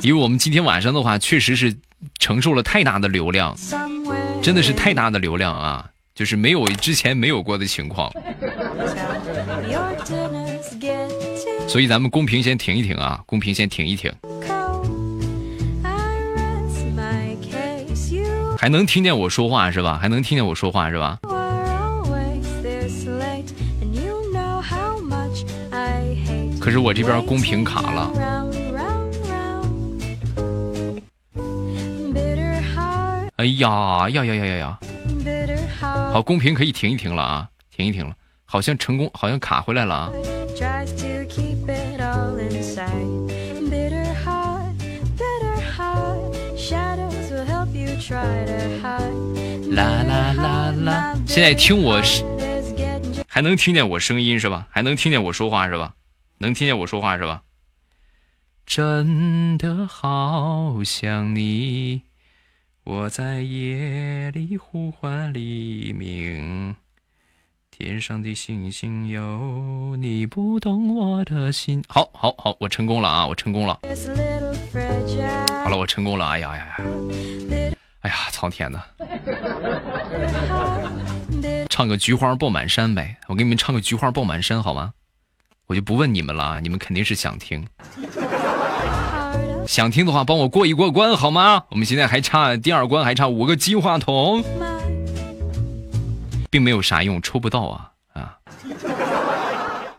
因为我们今天晚上的话，确实是承受了太大的流量，真的是太大的流量啊！就是没有之前没有过的情况，所以咱们公屏先停一停啊！公屏先停一停。还能听见我说话是吧？还能听见我说话是吧？可是我这边公屏卡了。哎呀呀呀呀呀呀！好，公屏可以停一停了啊，停一停了，好像成功，好像卡回来了啊。啦啦啦啦！现在听我是还能听见我声音是吧？还能听见我说话是吧？能听见我说话是吧？真的好想你，我在夜里呼唤黎明，天上的星星有你不懂我的心。好，好，好，我成功了啊！我成功了。好了，我成功了。哎呀呀呀！哎呀，苍天呐！唱个菊花爆满山呗，我给你们唱个菊花爆满山好吗？我就不问你们了，你们肯定是想听。想听的话，帮我过一过关好吗？我们现在还差第二关，还差五个金话筒，并没有啥用，抽不到啊啊！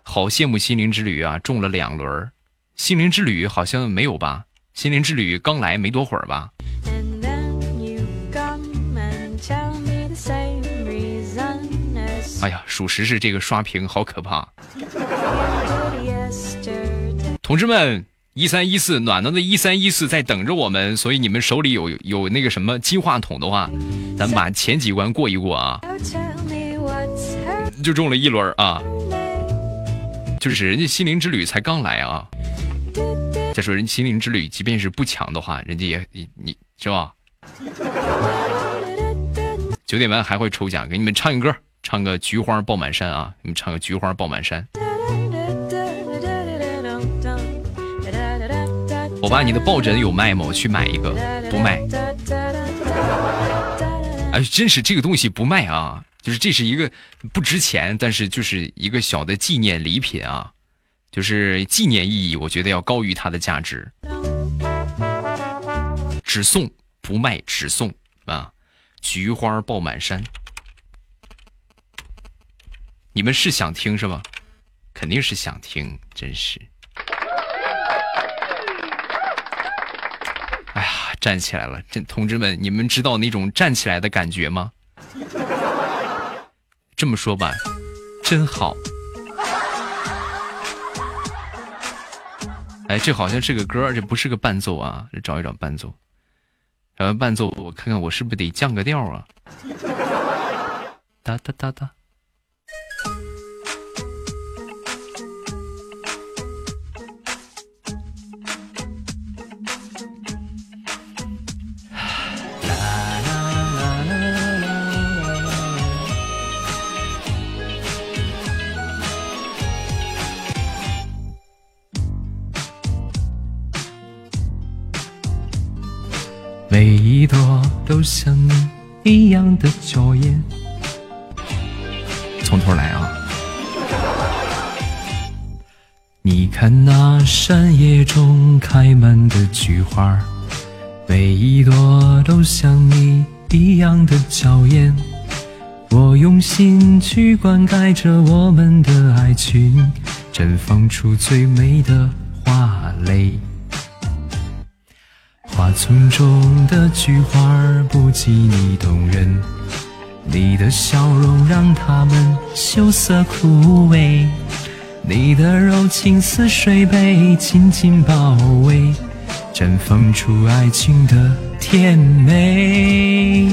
好羡慕心灵之旅啊，中了两轮。心灵之旅好像没有吧？心灵之旅刚来没多会儿吧？哎呀，属实是这个刷屏好可怕！同志们，一三一四暖暖的一三一四在等着我们，所以你们手里有有那个什么金话筒的话，咱们把前几关过一过啊！就中了一轮啊！就是人家心灵之旅才刚来啊！再说人心灵之旅，即便是不抢的话，人家也你你是吧？九点半还会抽奖，给你们唱一歌。唱个菊花爆满山啊！你们唱个菊花爆满山。我爸，你的抱枕有卖吗？我去买一个，不卖。哎，真是这个东西不卖啊！就是这是一个不值钱，但是就是一个小的纪念礼品啊，就是纪念意义，我觉得要高于它的价值。只送不卖，只送啊！菊花爆满山，你们是想听是吧？肯定是想听，真是。哎呀，站起来了！这同志们，你们知道那种站起来的感觉吗？这么说吧，真好。哎，这好像是个歌，这不是个伴奏啊！找一找伴奏。找完伴奏，我看看我是不是得降个调啊？哒哒哒哒。都像你一样的娇艳。从头来啊！你看那山野中开满的菊花，每一朵都像你一样的娇艳。我用心去灌溉着我们的爱情，绽放出最美的花蕾。花丛中的菊花不及你动人，你的笑容让它们羞涩枯萎，你的柔情似水被紧紧包围，绽放出爱情的甜美。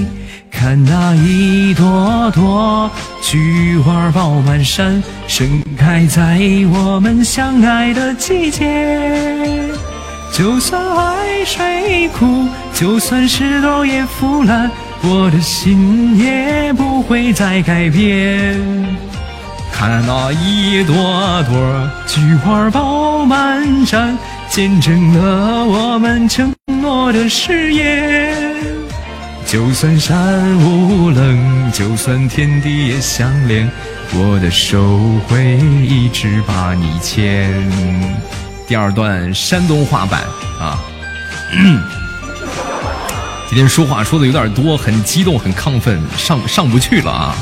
看那一朵朵菊花爆满山，盛开在我们相爱的季节。就算海水枯，就算石头也腐烂，我的心也不会再改变。看那一朵朵菊花爆满山，见证了我们承诺的誓言。就算山无棱，就算天地也相连，我的手会一直把你牵。第二段山东话版啊，今天说话说的有点多，很激动，很亢奋，上上不去了啊！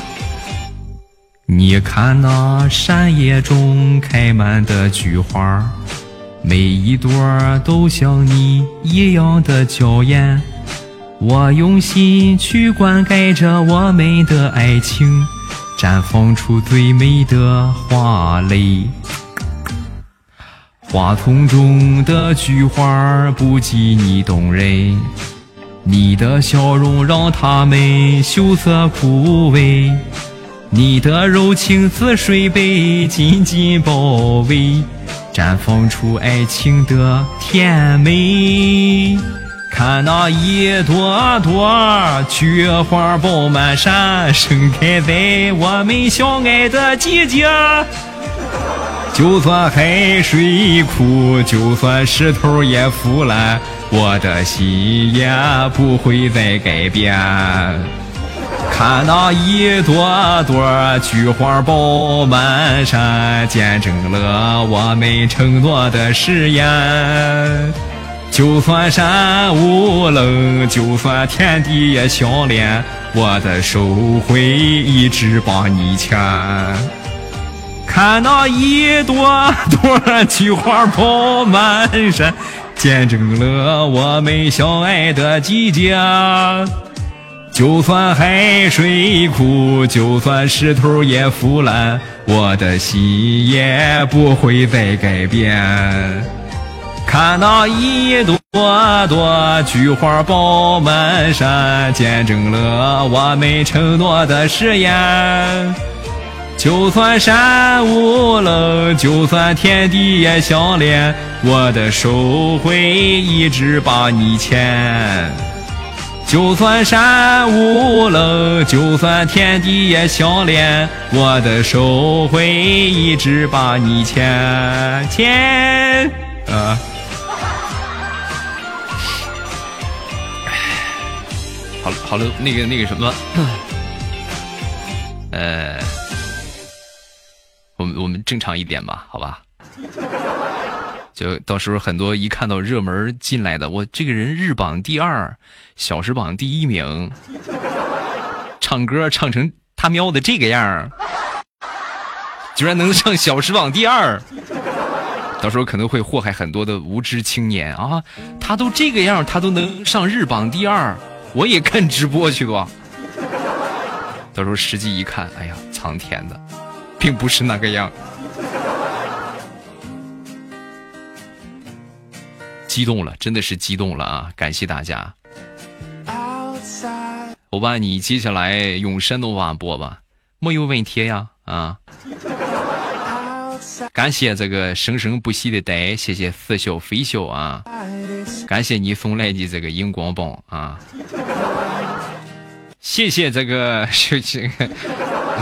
你看那山野中开满的菊花，每一朵都像你一样的娇艳。我用心去灌溉着我们的爱情，绽放出最美的花蕾。花丛中的菊花不及你动人，你的笑容让它们羞涩枯萎，你的柔情似水被紧紧包围，绽放出爱情的甜美。看那一朵朵菊花爆满山，盛开在我们相爱的季节。就算海水枯，就算石头也腐烂，我的心也不会再改变。看那一朵朵菊花爆满山，见证了我们承诺的誓言。就算山无棱，就算天地也相连，我的手会一直把你牵。看那一朵朵菊花爆满山，见证了我们相爱的季节。就算海水枯，就算石头也腐烂，我的心也不会再改变。看那一朵朵菊花爆满山，见证了我们承诺的誓言。就算山无棱就算天地也相连我的手会一直把你牵。就算山无棱就算天地也相连我的手会一直把你牵。牵。啊好了好了那个那个什么。呃。我们我们正常一点吧，好吧？就到时候很多一看到热门进来的，我这个人日榜第二，小时榜第一名，唱歌唱成他喵的这个样居然能上小时榜第二，到时候可能会祸害很多的无知青年啊！他都这个样，他都能上日榜第二，我也看直播去吧。到时候实际一看，哎呀，苍天的，并不是那个样。激动了，真的是激动了啊！感谢大家。我把你接下来用山东话播吧，没有问题呀啊！感谢这个生生不息的呆，谢谢似笑非笑啊！感谢你送来的这个荧光棒啊！谢谢这个这个，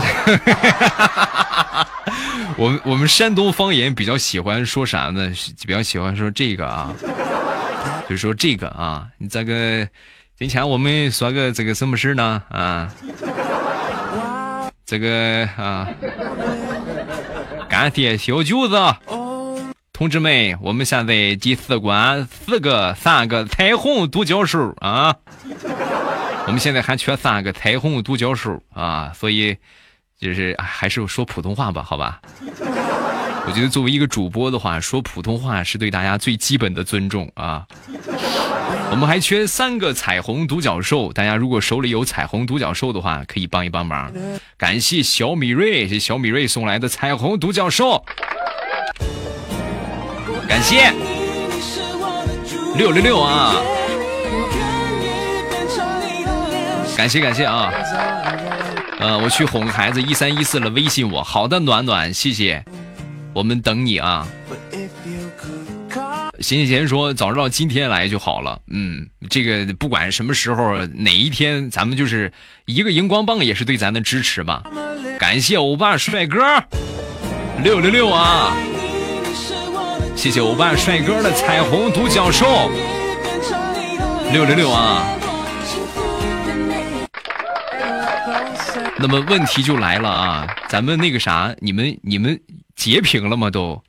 我们我们山东方言比较喜欢说啥呢？比较喜欢说这个啊，就说这个啊，你这个今天我们说个这个什么事呢？啊，这个啊，干爹小舅子，同志们，我们现在第四关四个三个彩虹独角兽啊。我们现在还缺三个彩虹独角兽啊，所以就是还是说普通话吧，好吧？我觉得作为一个主播的话，说普通话是对大家最基本的尊重啊。我们还缺三个彩虹独角兽，大家如果手里有彩虹独角兽的话，可以帮一帮忙。感谢小米瑞，是小米瑞送来的彩虹独角兽，感谢六六六啊！感谢感谢啊，呃，我去哄孩子，一三一四了，微信我。好的，暖暖，谢谢，我们等你啊。闲闲闲说，早知道今天来就好了。嗯，这个不管什么时候哪一天，咱们就是一个荧光棒也是对咱的支持吧。感谢欧巴帅哥六六六啊，谢谢欧巴帅哥的彩虹独角兽六六六啊。那么问题就来了啊，咱们那个啥，你们你们截屏了吗？都，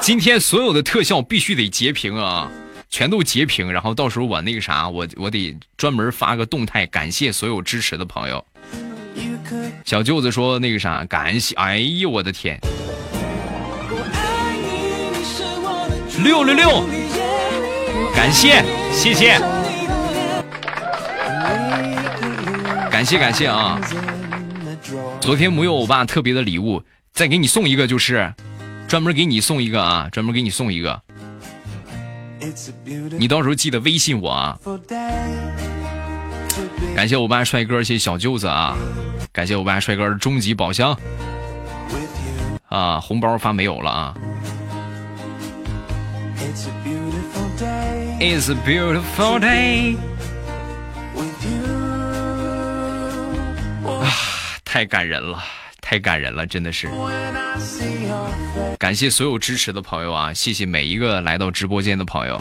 今天所有的特效必须得截屏啊，全都截屏，然后到时候我那个啥，我我得专门发个动态，感谢所有支持的朋友。小舅子说那个啥，感谢，哎呦我的天，六六六，感谢，谢谢。感谢感谢啊！昨天没有欧巴特别的礼物，再给你送一个，就是专门给你送一个啊，专门给你送一个。你到时候记得微信我啊！感谢欧巴帅哥，谢谢小舅子啊！感谢欧巴帅哥的终极宝箱啊！红包发没有了啊！It's a beautiful day. It's a beautiful day. 太感人了，太感人了，真的是！感谢所有支持的朋友啊，谢谢每一个来到直播间的朋友，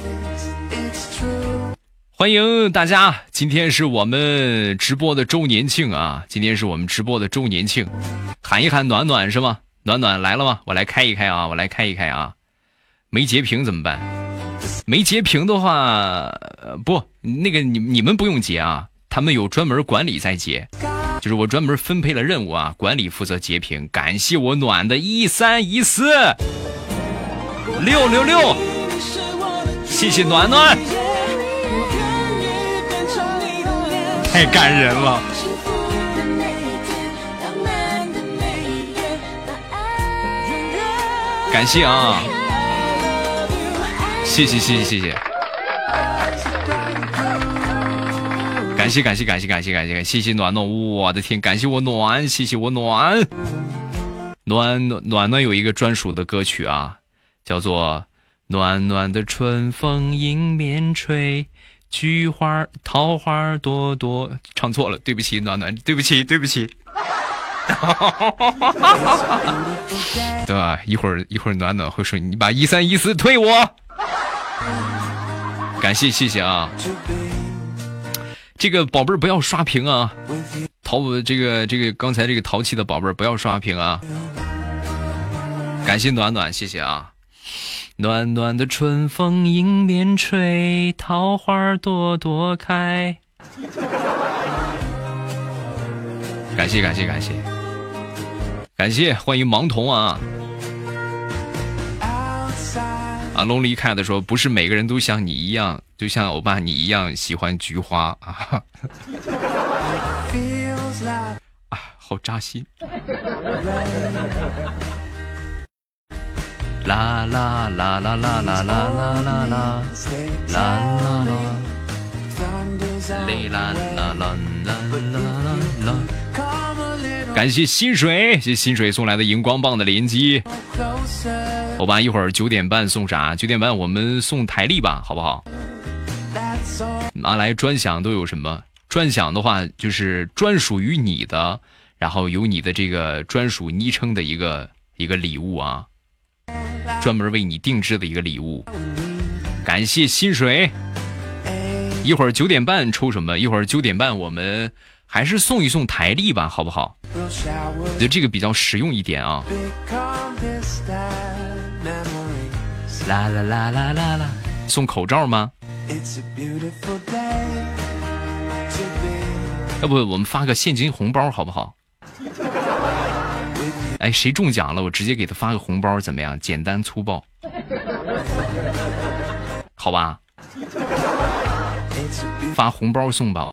欢迎大家！今天是我们直播的周年庆啊，今天是我们直播的周年庆，喊一喊暖暖是吗？暖暖来了吗？我来开一开啊，我来开一开啊！没截屏怎么办？没截屏的话，不，那个你你们不用截啊，他们有专门管理在截。就是我专门分配了任务啊，管理负责截屏。感谢我暖的一三一四六六六，谢谢暖暖，太感人了。感谢啊，谢谢谢谢谢谢。谢感谢感谢感谢感谢感谢谢谢暖暖，我的天，感谢我暖，谢谢我暖，暖暖暖暖有一个专属的歌曲啊，叫做暖暖的春风迎面吹，菊花桃花朵朵，唱错了，对不起暖暖，对不起对不起，对吧？一会儿一会儿暖暖会说你把一三一四退我，感谢谢谢啊。这个宝贝儿不要刷屏啊！淘这个这个刚才这个淘气的宝贝儿不要刷屏啊！感谢暖暖，谢谢啊！暖暖的春风迎面吹，桃花朵朵开。感谢感谢感谢感谢，欢迎盲童啊！啊，Lonely Cat 说不是每个人都像你一样，就像欧巴你一样喜欢菊花啊！啊，好扎心。啦啦啦啦啦啦啦啦啦啦啦啦啦啦，啦啦啦啦啦。感谢薪水，谢谢薪水送来的荧光棒的连击。欧巴，一会儿九点半送啥？九点半我们送台历吧，好不好？拿来专享都有什么？专享的话就是专属于你的，然后有你的这个专属昵称的一个一个礼物啊。专门为你定制的一个礼物，感谢薪水。一会儿九点半抽什么？一会儿九点半我们还是送一送台历吧，好不好？我觉得这个比较实用一点啊。啦啦啦啦啦啦，送口罩吗？要不我们发个现金红包好不好？哎，谁中奖了？我直接给他发个红包，怎么样？简单粗暴，好吧？发红包送吧。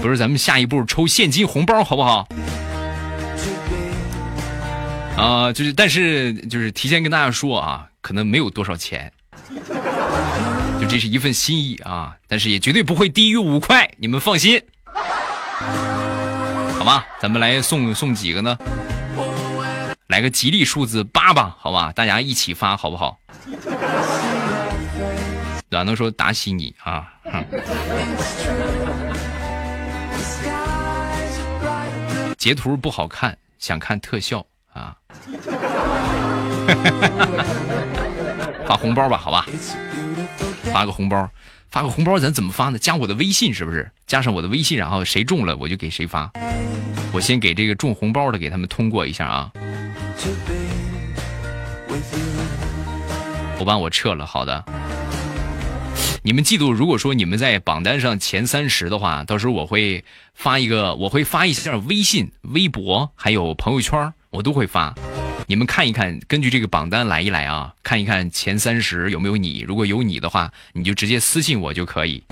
不是，咱们下一步抽现金红包，好不好？啊，就是，但是就是提前跟大家说啊，可能没有多少钱，就这是一份心意啊，但是也绝对不会低于五块，你们放心，好吧？咱们来送送几个呢？来个吉利数字八吧，好吧，大家一起发好不好？哪能说打死你啊？哼截图不好看，想看特效啊？发红包吧，好吧，发个红包，发个红包，咱怎么发呢？加我的微信是不是？加上我的微信，然后谁中了我就给谁发。我先给这个中红包的给他们通过一下啊。我把我撤了，好的。你们记住，如果说你们在榜单上前三十的话，到时候我会发一个，我会发一下微信、微博，还有朋友圈，我都会发。你们看一看，根据这个榜单来一来啊，看一看前三十有没有你。如果有你的话，你就直接私信我就可以。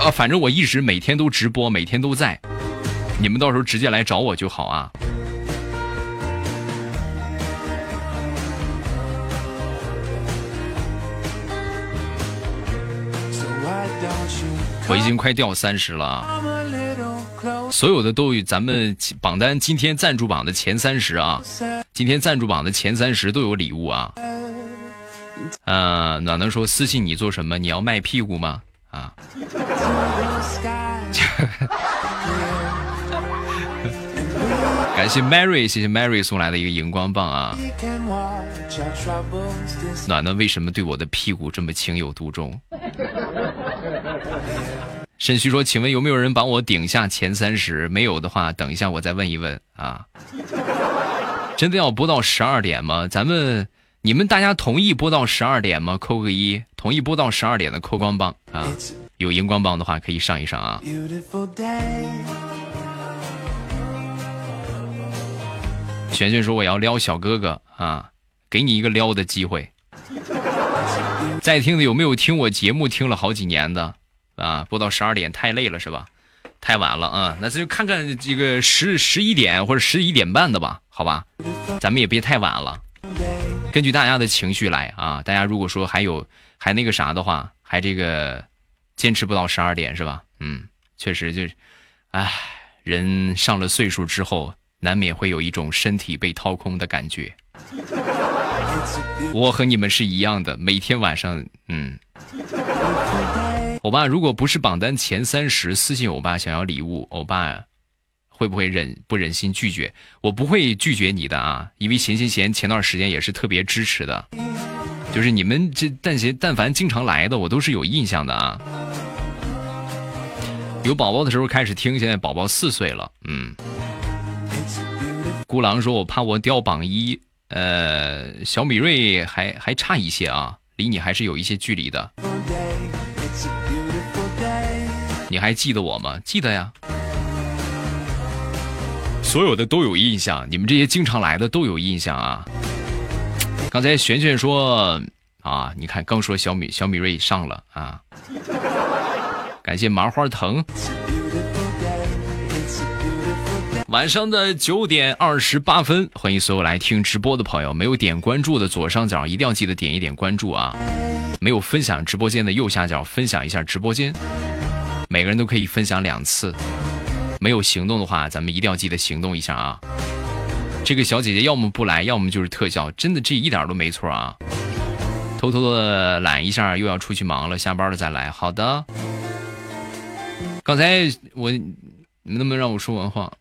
呃，反正我一直每天都直播，每天都在。你们到时候直接来找我就好啊。我已经快掉三十了，所有的都与咱们榜单今天赞助榜的前三十啊，今天赞助榜的前三十都有礼物啊。嗯，哪能说私信你做什么？你要卖屁股吗？啊？感谢 Mary，谢谢 Mary 送来的一个荧光棒啊。暖暖为什么对我的屁股这么情有独钟？肾虚说：“请问有没有人帮我顶下前三十？没有的话，等一下我再问一问啊。真的要播到十二点吗？咱们你们大家同意播到十二点吗？扣个一，同意播到十二点的扣光棒啊！有荧光棒的话可以上一上啊。”璇璇说：“我要撩小哥哥啊，给你一个撩的机会。在听的有没有听我节目听了好几年的？”啊，播到十二点太累了是吧？太晚了啊，那咱就看看这个十十一点或者十一点半的吧，好吧？咱们也别太晚了，根据大家的情绪来啊。大家如果说还有还那个啥的话，还这个坚持不到十二点是吧？嗯，确实就是，唉，人上了岁数之后，难免会有一种身体被掏空的感觉。我和你们是一样的，每天晚上，嗯。欧巴，如果不是榜单前三十，私信欧巴想要礼物，欧巴会不会忍不忍心拒绝？我不会拒绝你的啊，因为闲闲闲前段时间也是特别支持的，就是你们这但闲但凡经常来的，我都是有印象的啊。有宝宝的时候开始听，现在宝宝四岁了。嗯，孤狼说：“我怕我掉榜一。”呃，小米瑞还还差一些啊，离你还是有一些距离的。你还记得我吗？记得呀。所有的都有印象，你们这些经常来的都有印象啊。刚才璇璇说啊，你看刚说小米小米瑞上了啊，感谢麻花藤。晚上的九点二十八分，欢迎所有来听直播的朋友，没有点关注的左上角一定要记得点一点关注啊，没有分享直播间的右下角分享一下直播间，每个人都可以分享两次。没有行动的话，咱们一定要记得行动一下啊！这个小姐姐要么不来，要么就是特效，真的这一点都没错啊！偷偷的懒一下，又要出去忙了，下班了再来。好的。刚才我，能不能让我说完话？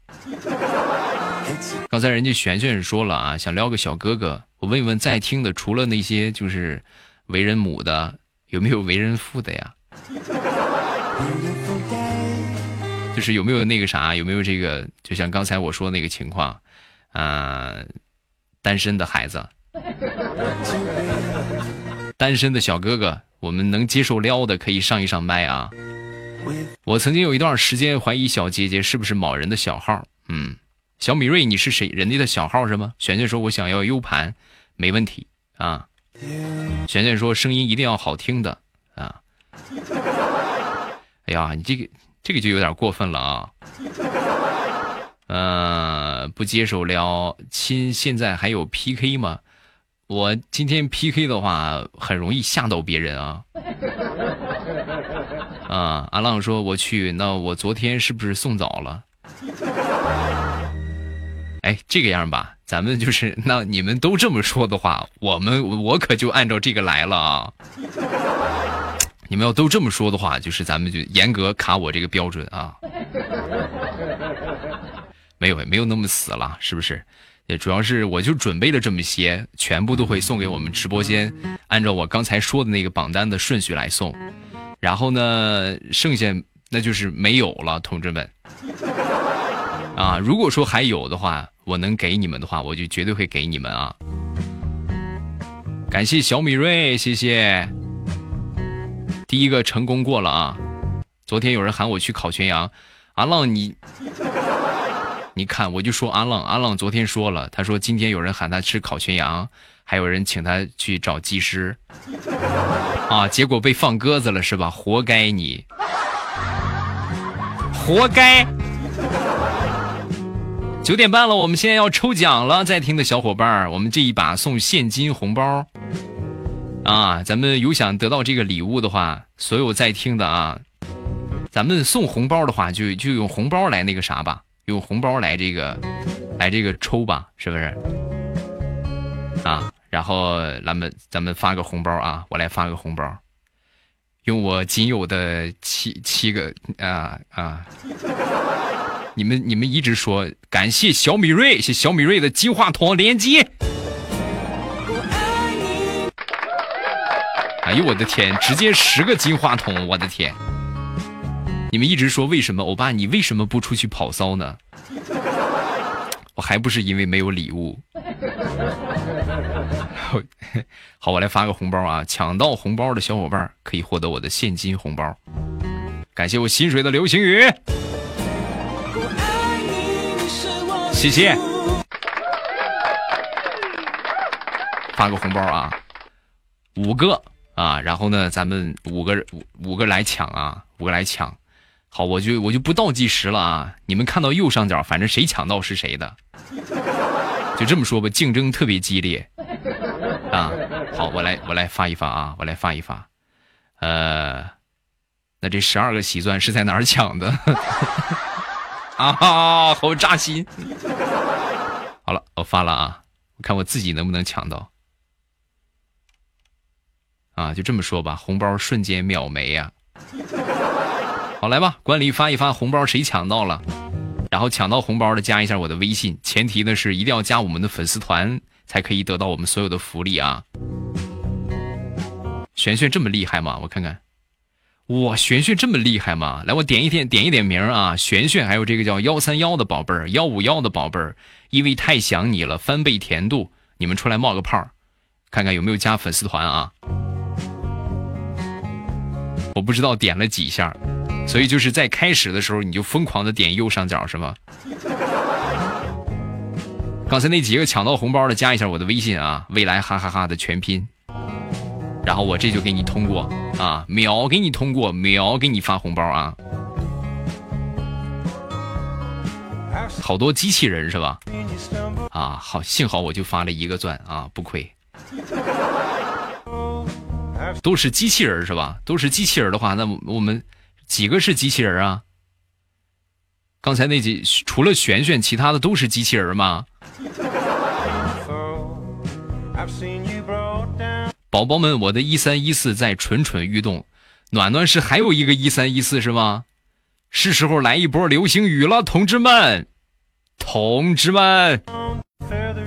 刚才人家璇璇说了啊，想撩个小哥哥。我问一问在听的，除了那些就是为人母的，有没有为人父的呀？就是有没有那个啥，有没有这个？就像刚才我说那个情况，啊，单身的孩子，单身的小哥哥，我们能接受撩的可以上一上麦啊。我曾经有一段时间怀疑小姐姐是不是某人的小号，嗯，小米瑞，你是谁？人家的小号是吗？璇璇说：“我想要 U 盘，没问题啊。”璇璇说：“声音一定要好听的啊。”哎呀，你这个。这个就有点过分了啊！呃，不接受撩亲，现在还有 PK 吗？我今天 PK 的话，很容易吓到别人啊！啊，阿浪说我去，那我昨天是不是送早了？哎，这个样吧，咱们就是那你们都这么说的话，我们我可就按照这个来了啊！你们要都这么说的话，就是咱们就严格卡我这个标准啊。没有没有那么死了，是不是？也主要是我就准备了这么些，全部都会送给我们直播间，按照我刚才说的那个榜单的顺序来送。然后呢，剩下那就是没有了，同志们。啊，如果说还有的话，我能给你们的话，我就绝对会给你们啊。感谢小米瑞，谢谢。第一个成功过了啊！昨天有人喊我去烤全羊，阿浪你，你看我就说阿浪，阿浪昨天说了，他说今天有人喊他吃烤全羊，还有人请他去找技师，啊，结果被放鸽子了是吧？活该你，活该！九点半了，我们现在要抽奖了，在听的小伙伴，我们这一把送现金红包。啊，咱们有想得到这个礼物的话，所有在听的啊，咱们送红包的话，就就用红包来那个啥吧，用红包来这个，来这个抽吧，是不是？啊，然后咱们咱们发个红包啊，我来发个红包，用我仅有的七七个啊啊，你们你们一直说感谢小米瑞，谢小米瑞的金话筒连接。哎呦我的天！直接十个金话筒，我的天！你们一直说为什么欧巴你为什么不出去跑骚呢？我还不是因为没有礼物。好，我来发个红包啊！抢到红包的小伙伴可以获得我的现金红包。感谢我心水的流星雨，谢谢。发个红包啊，五个。啊，然后呢，咱们五个五五个来抢啊，五个来抢。好，我就我就不倒计时了啊。你们看到右上角，反正谁抢到是谁的，就这么说吧，竞争特别激烈啊。好，我来我来发一发啊，我来发一发。呃，那这十二个喜钻是在哪儿抢的？啊，好扎心。好了，我发了啊，我看我自己能不能抢到。啊，就这么说吧，红包瞬间秒没呀！好，来吧，管理发一发红包，谁抢到了？然后抢到红包的加一下我的微信，前提呢是一定要加我们的粉丝团，才可以得到我们所有的福利啊！璇璇这么厉害吗？我看看，哇，璇璇这么厉害吗？来，我点一点点一点名啊，璇璇，还有这个叫幺三幺的宝贝儿，幺五幺的宝贝儿，因为太想你了，翻倍甜度，你们出来冒个泡，看看有没有加粉丝团啊？我不知道点了几下，所以就是在开始的时候你就疯狂的点右上角是吗？刚才那几个抢到红包的加一下我的微信啊，未来哈哈哈的全拼。然后我这就给你通过啊，秒给你通过，秒给你发红包啊！好多机器人是吧？啊，好，幸好我就发了一个钻啊，不亏。都是机器人是吧？都是机器人的话，那我们几个是机器人啊？刚才那几除了璇璇，其他的都是机器人吗？宝宝们，我的一三一四在蠢蠢欲动，暖暖是还有一个一三一四是吗？是时候来一波流星雨了，同志们，同志们，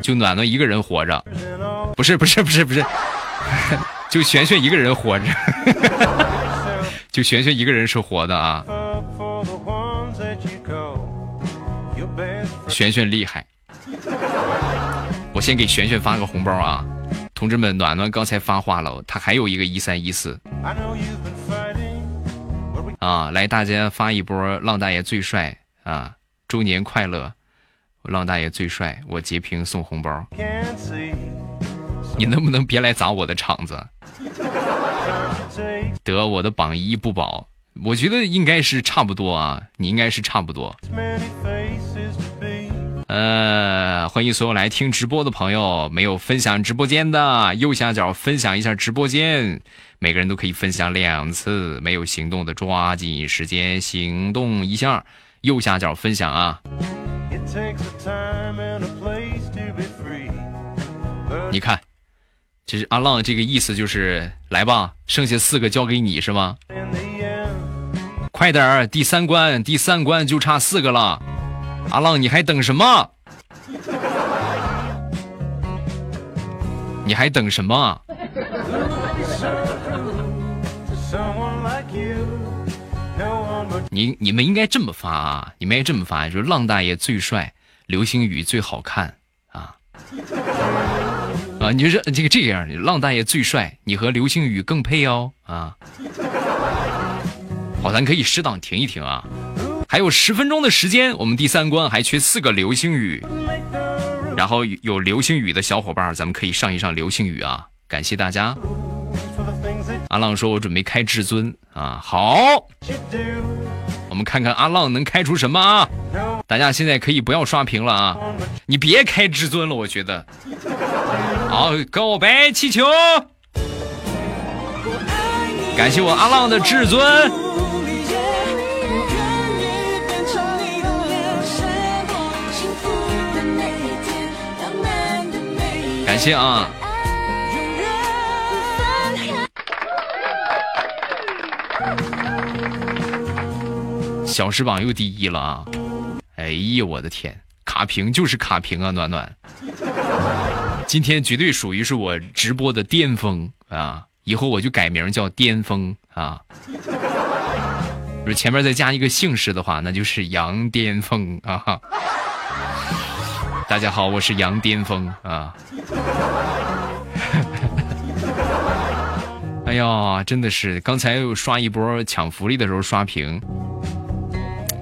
就暖暖一个人活着，不是不是不是不是，就璇璇一个人活着，就璇璇一个人是活的啊，璇璇厉害，我先给璇璇发个红包啊。同志们，暖暖刚才发话了，他还有一个一三一四啊！来，大家发一波，浪大爷最帅啊！周年快乐，浪大爷最帅，我截屏送红包。你能不能别来砸我的场子？得，我的榜一不保，我觉得应该是差不多啊，你应该是差不多。呃，欢迎所有来听直播的朋友，没有分享直播间的，右下角分享一下直播间，每个人都可以分享两次。没有行动的，抓紧时间行动一下，右下角分享啊。你看，这是阿浪这个意思，就是来吧，剩下四个交给你是吗？快点儿，第三关，第三关就差四个了。阿浪，你还等什么？你还等什么？你你们应该这么发啊！你们应该这么发，就是浪大爷最帅，流星雨最好看啊！啊，你说这个这样，浪大爷最帅，你和流星雨更配哦啊！好，咱可以适当停一停啊。还有十分钟的时间，我们第三关还缺四个流星雨，然后有流星雨的小伙伴，咱们可以上一上流星雨啊！感谢大家。阿浪说：“我准备开至尊啊，好，我们看看阿浪能开出什么啊！大家现在可以不要刷屏了啊，你别开至尊了，我觉得。好，告白气球，感谢我阿浪的至尊。”感谢啊！小时榜又第一了啊！哎呀，我的天，卡屏就是卡屏啊！暖暖，今天绝对属于是我直播的巅峰啊！以后我就改名叫巅峰啊！如果前面再加一个姓氏的话，那就是杨巅峰啊！大家好，我是杨巅峰啊！哎呀，真的是刚才又刷一波抢福利的时候刷屏，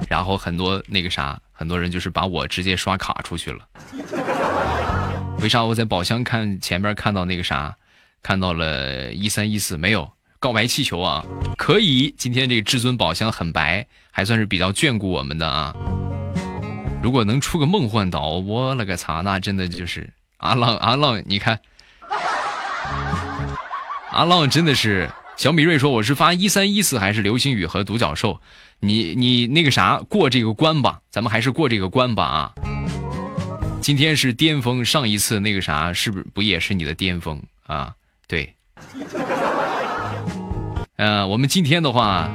然后很多那个啥，很多人就是把我直接刷卡出去了。为啥我在宝箱看前面看到那个啥，看到了一三一四没有告白气球啊？可以，今天这个至尊宝箱很白，还算是比较眷顾我们的啊。如果能出个梦幻岛，我勒个擦，那真的就是阿浪阿浪！你看，阿浪真的是小米瑞说我是发一三一四还是流星雨和独角兽？你你那个啥过这个关吧，咱们还是过这个关吧啊！今天是巅峰，上一次那个啥是不是不也是你的巅峰啊？对，呃，我们今天的话，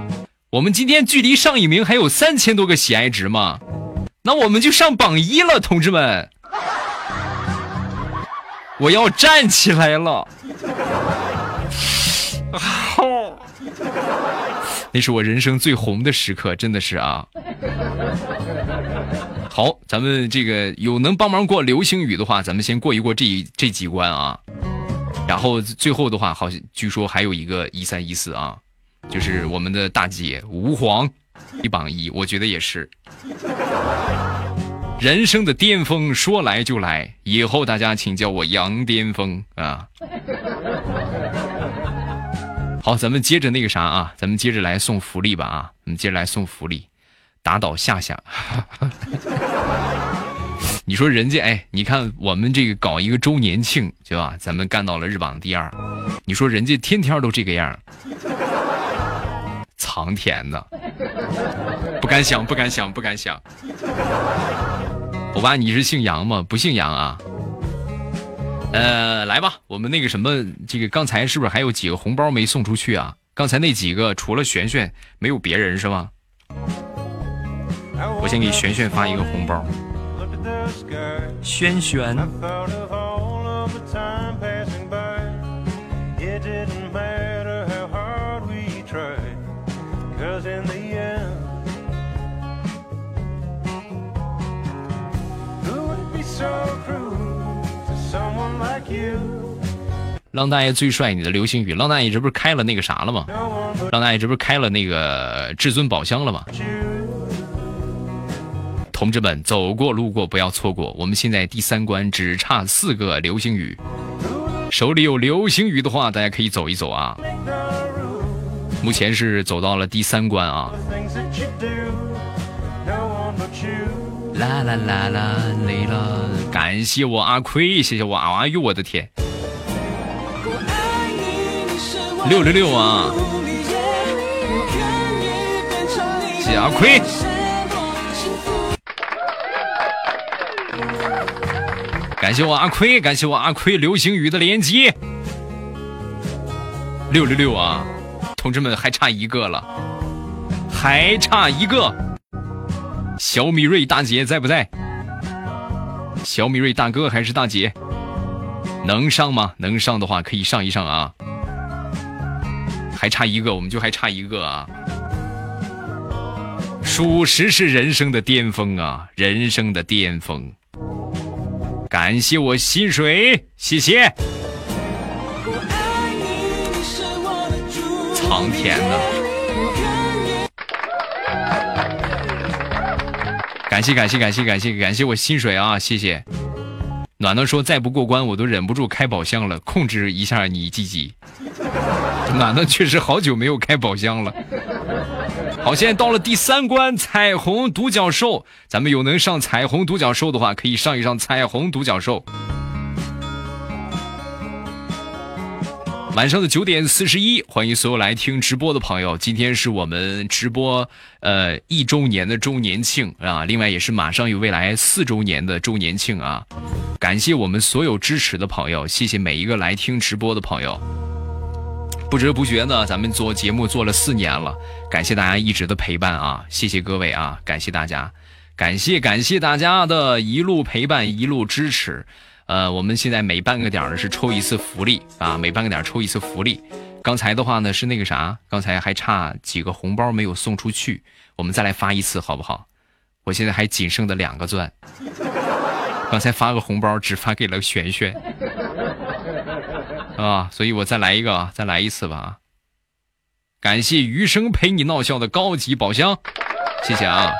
我们今天距离上一名还有三千多个喜爱值嘛？那我们就上榜一了，同志们！我要站起来了！那是我人生最红的时刻，真的是啊。好，咱们这个有能帮忙过流星雨的话，咱们先过一过这这几关啊。然后最后的话，好像据说还有一个一三一四啊，就是我们的大姐吴皇一榜一，我觉得也是。人生的巅峰说来就来，以后大家请叫我杨巅峰啊。好，咱们接着那个啥啊，咱们接着来送福利吧啊，我们接着来送福利，打倒夏夏。你说人家哎，你看我们这个搞一个周年庆，对吧？咱们干到了日榜第二，你说人家天天都这个样，藏田的，不敢想，不敢想，不敢想。欧巴，你是姓杨吗？不姓杨啊。呃，来吧，我们那个什么，这个刚才是不是还有几个红包没送出去啊？刚才那几个除了璇璇，没有别人是吗？我先给璇璇发一个红包。轩轩。浪大爷最帅，你的流星雨。浪大爷这不是开了那个啥了吗？浪大爷这不是开了那个至尊宝箱了吗？同志们，走过路过不要错过，我们现在第三关只差四个流星雨，手里有流星雨的话，大家可以走一走啊。目前是走到了第三关啊。啦啦啦啦，累了！感谢我阿奎，谢谢我阿呦，我的天！六六六啊！谢谢阿奎。感谢我阿奎，感谢我阿奎流星雨的连击。六六六啊！同志们，还差一个了，还差一个。小米瑞大姐在不在？小米瑞大哥还是大姐？能上吗？能上的话可以上一上啊！还差一个，我们就还差一个啊！属实是人生的巅峰啊，人生的巅峰！感谢我薪水，谢谢。苍天呐！感谢感谢感谢感谢感谢我薪水啊！谢谢暖暖说再不过关我都忍不住开宝箱了，控制一下你鸡鸡。暖暖确实好久没有开宝箱了。好，现在到了第三关彩虹独角兽，咱们有能上彩虹独角兽的话，可以上一上彩虹独角兽。晚上的九点四十一，欢迎所有来听直播的朋友。今天是我们直播呃一周年的周年庆啊，另外也是马上有未来四周年的周年庆啊。感谢我们所有支持的朋友，谢谢每一个来听直播的朋友。不知不觉呢，咱们做节目做了四年了，感谢大家一直的陪伴啊，谢谢各位啊，感谢大家，感谢感谢大家的一路陪伴，一路支持。呃，我们现在每半个点呢是抽一次福利啊，每半个点抽一次福利。刚才的话呢是那个啥，刚才还差几个红包没有送出去，我们再来发一次好不好？我现在还仅剩的两个钻，刚才发个红包只发给了璇璇啊，所以我再来一个，再来一次吧。感谢余生陪你闹笑的高级宝箱，谢谢啊。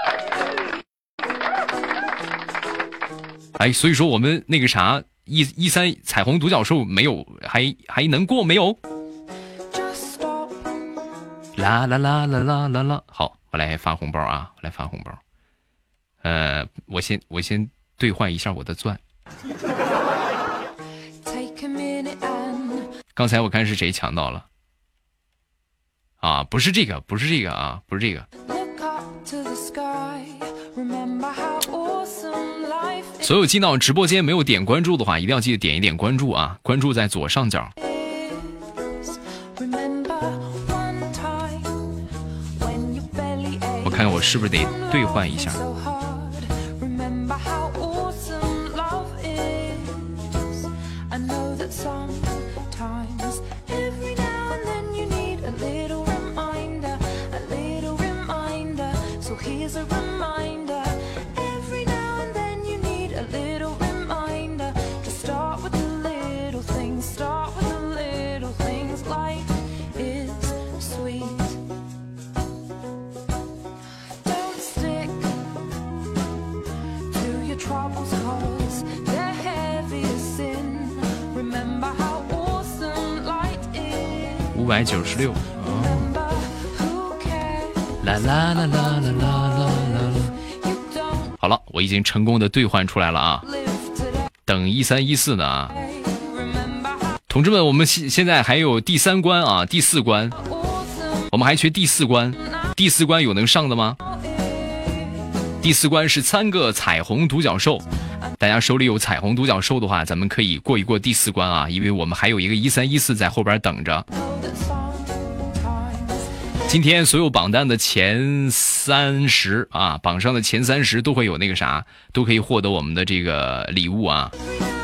哎，所以说我们那个啥一一三彩虹独角兽没有，还还能过没有？啦啦啦啦啦啦啦！好，我来发红包啊！我来发红包。呃，我先我先兑换一下我的钻。刚才我看是谁抢到了？啊，不是这个，不是这个啊，不是这个。所有进到直播间没有点关注的话，一定要记得点一点关注啊！关注在左上角。我看看我是不是得兑换一下。五百九十六。啦啦啦啦啦啦啦啦！好了，我已经成功的兑换出来了啊！等一三一四呢啊！同志们，我们现现在还有第三关啊，第四关，我们还缺第四关，第四关有能上的吗？第四关是三个彩虹独角兽，大家手里有彩虹独角兽的话，咱们可以过一过第四关啊，因为我们还有一个一三一四在后边等着。今天所有榜单的前三十啊，榜上的前三十都会有那个啥，都可以获得我们的这个礼物啊。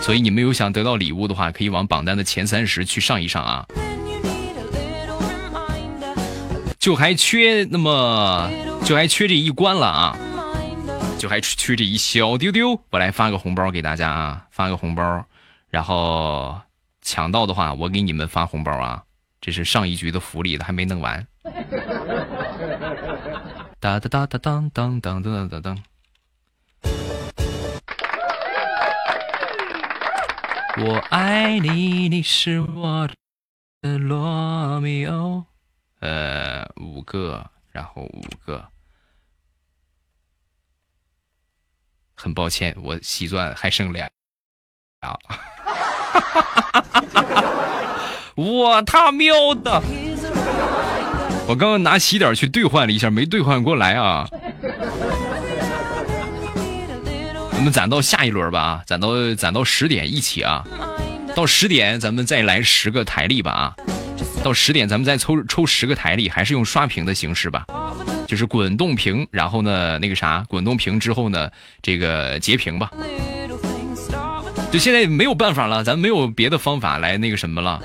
所以你们有想得到礼物的话，可以往榜单的前三十去上一上啊。就还缺那么，就还缺这一关了啊。就还缺这一小丢丢，我来发个红包给大家啊，发个红包，然后抢到的话，我给你们发红包啊，这是上一局的福利，的还没弄完。哒哒哒哒当当当当当当。我爱你，你是我的罗密欧。呃，五个，然后五个。很抱歉，我喜钻还剩俩啊！我他喵的！我刚刚拿喜点去兑换了一下，没兑换过来啊！咱们攒到下一轮吧啊，攒到攒到十点一起啊！到十点咱们再来十个台历吧啊！到十点咱们再抽抽十个台历，还是用刷屏的形式吧。就是滚动屏，然后呢，那个啥，滚动屏之后呢，这个截屏吧。就现在没有办法了，咱没有别的方法来那个什么了，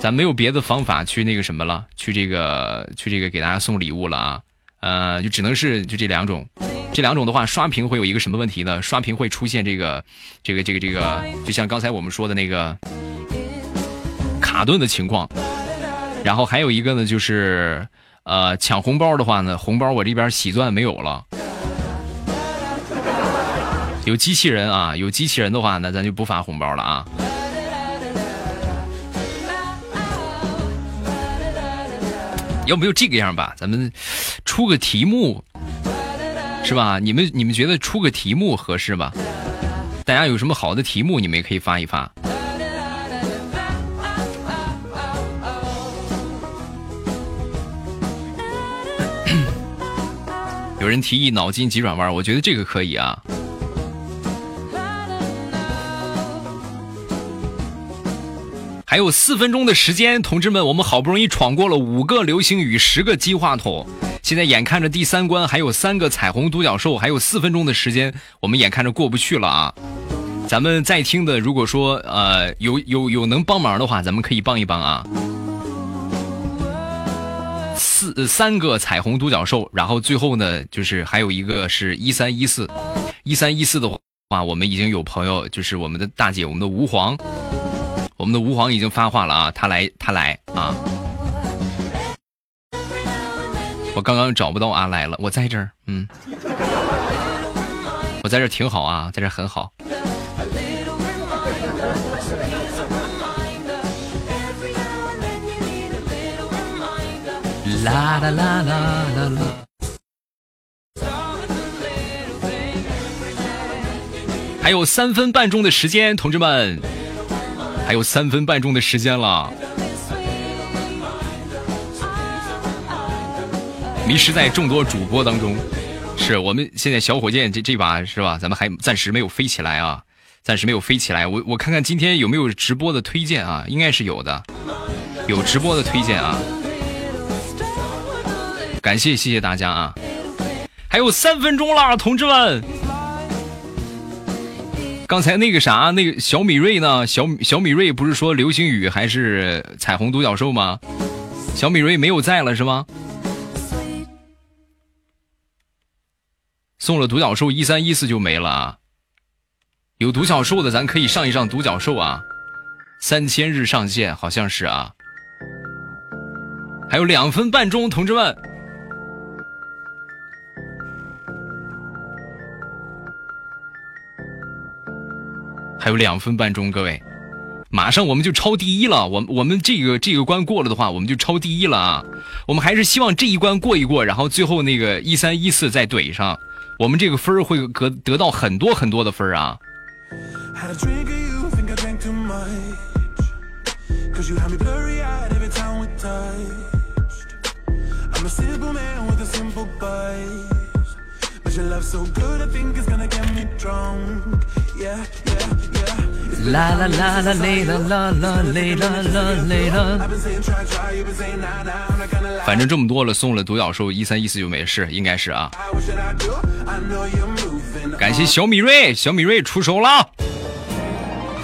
咱没有别的方法去那个什么了，去这个去这个给大家送礼物了啊。呃，就只能是就这两种，这两种的话，刷屏会有一个什么问题呢？刷屏会出现这个这个这个这个，就像刚才我们说的那个卡顿的情况。然后还有一个呢，就是。呃，抢红包的话呢，红包我这边喜钻没有了。有机器人啊，有机器人的话，那咱就不发红包了啊。要不就这个样吧，咱们出个题目，是吧？你们你们觉得出个题目合适吧？大家有什么好的题目，你们也可以发一发。有人提议脑筋急转弯，我觉得这个可以啊。还有四分钟的时间，同志们，我们好不容易闯过了五个流星雨，十个机话筒，现在眼看着第三关还有三个彩虹独角兽，还有四分钟的时间，我们眼看着过不去了啊！咱们在听的，如果说呃有有有能帮忙的话，咱们可以帮一帮啊。四三个彩虹独角兽，然后最后呢，就是还有一个是一三一四，一三一四的话，我们已经有朋友，就是我们的大姐，我们的吴皇，我们的吴皇已经发话了啊，他来，他来啊！我刚刚找不到啊，来了，我在这儿，嗯，我在这儿挺好啊，在这很好。啦啦啦啦啦啦！还有三分半钟的时间，同志们，还有三分半钟的时间了。迷失在众多主播当中，是我们现在小火箭这这把是吧？咱们还暂时没有飞起来啊，暂时没有飞起来。我我看看今天有没有直播的推荐啊？应该是有的，有直播的推荐啊。感谢谢谢大家啊！还有三分钟了，同志们。刚才那个啥，那个小米瑞呢？小小米瑞不是说流星雨还是彩虹独角兽吗？小米瑞没有在了是吗？送了独角兽一三一四就没了啊！有独角兽的咱可以上一上独角兽啊！三千日上线好像是啊！还有两分半钟，同志们。还有两分半钟，各位，马上我们就超第一了。我我们这个这个关过了的话，我们就超第一了啊！我们还是希望这一关过一过，然后最后那个一三一四再怼上，我们这个分会得得到很多很多的分啊！yeah yeah 啦啦反正这么多了，送了独角兽一三一四就没事，应该是啊。感谢小米瑞，小米瑞出手了，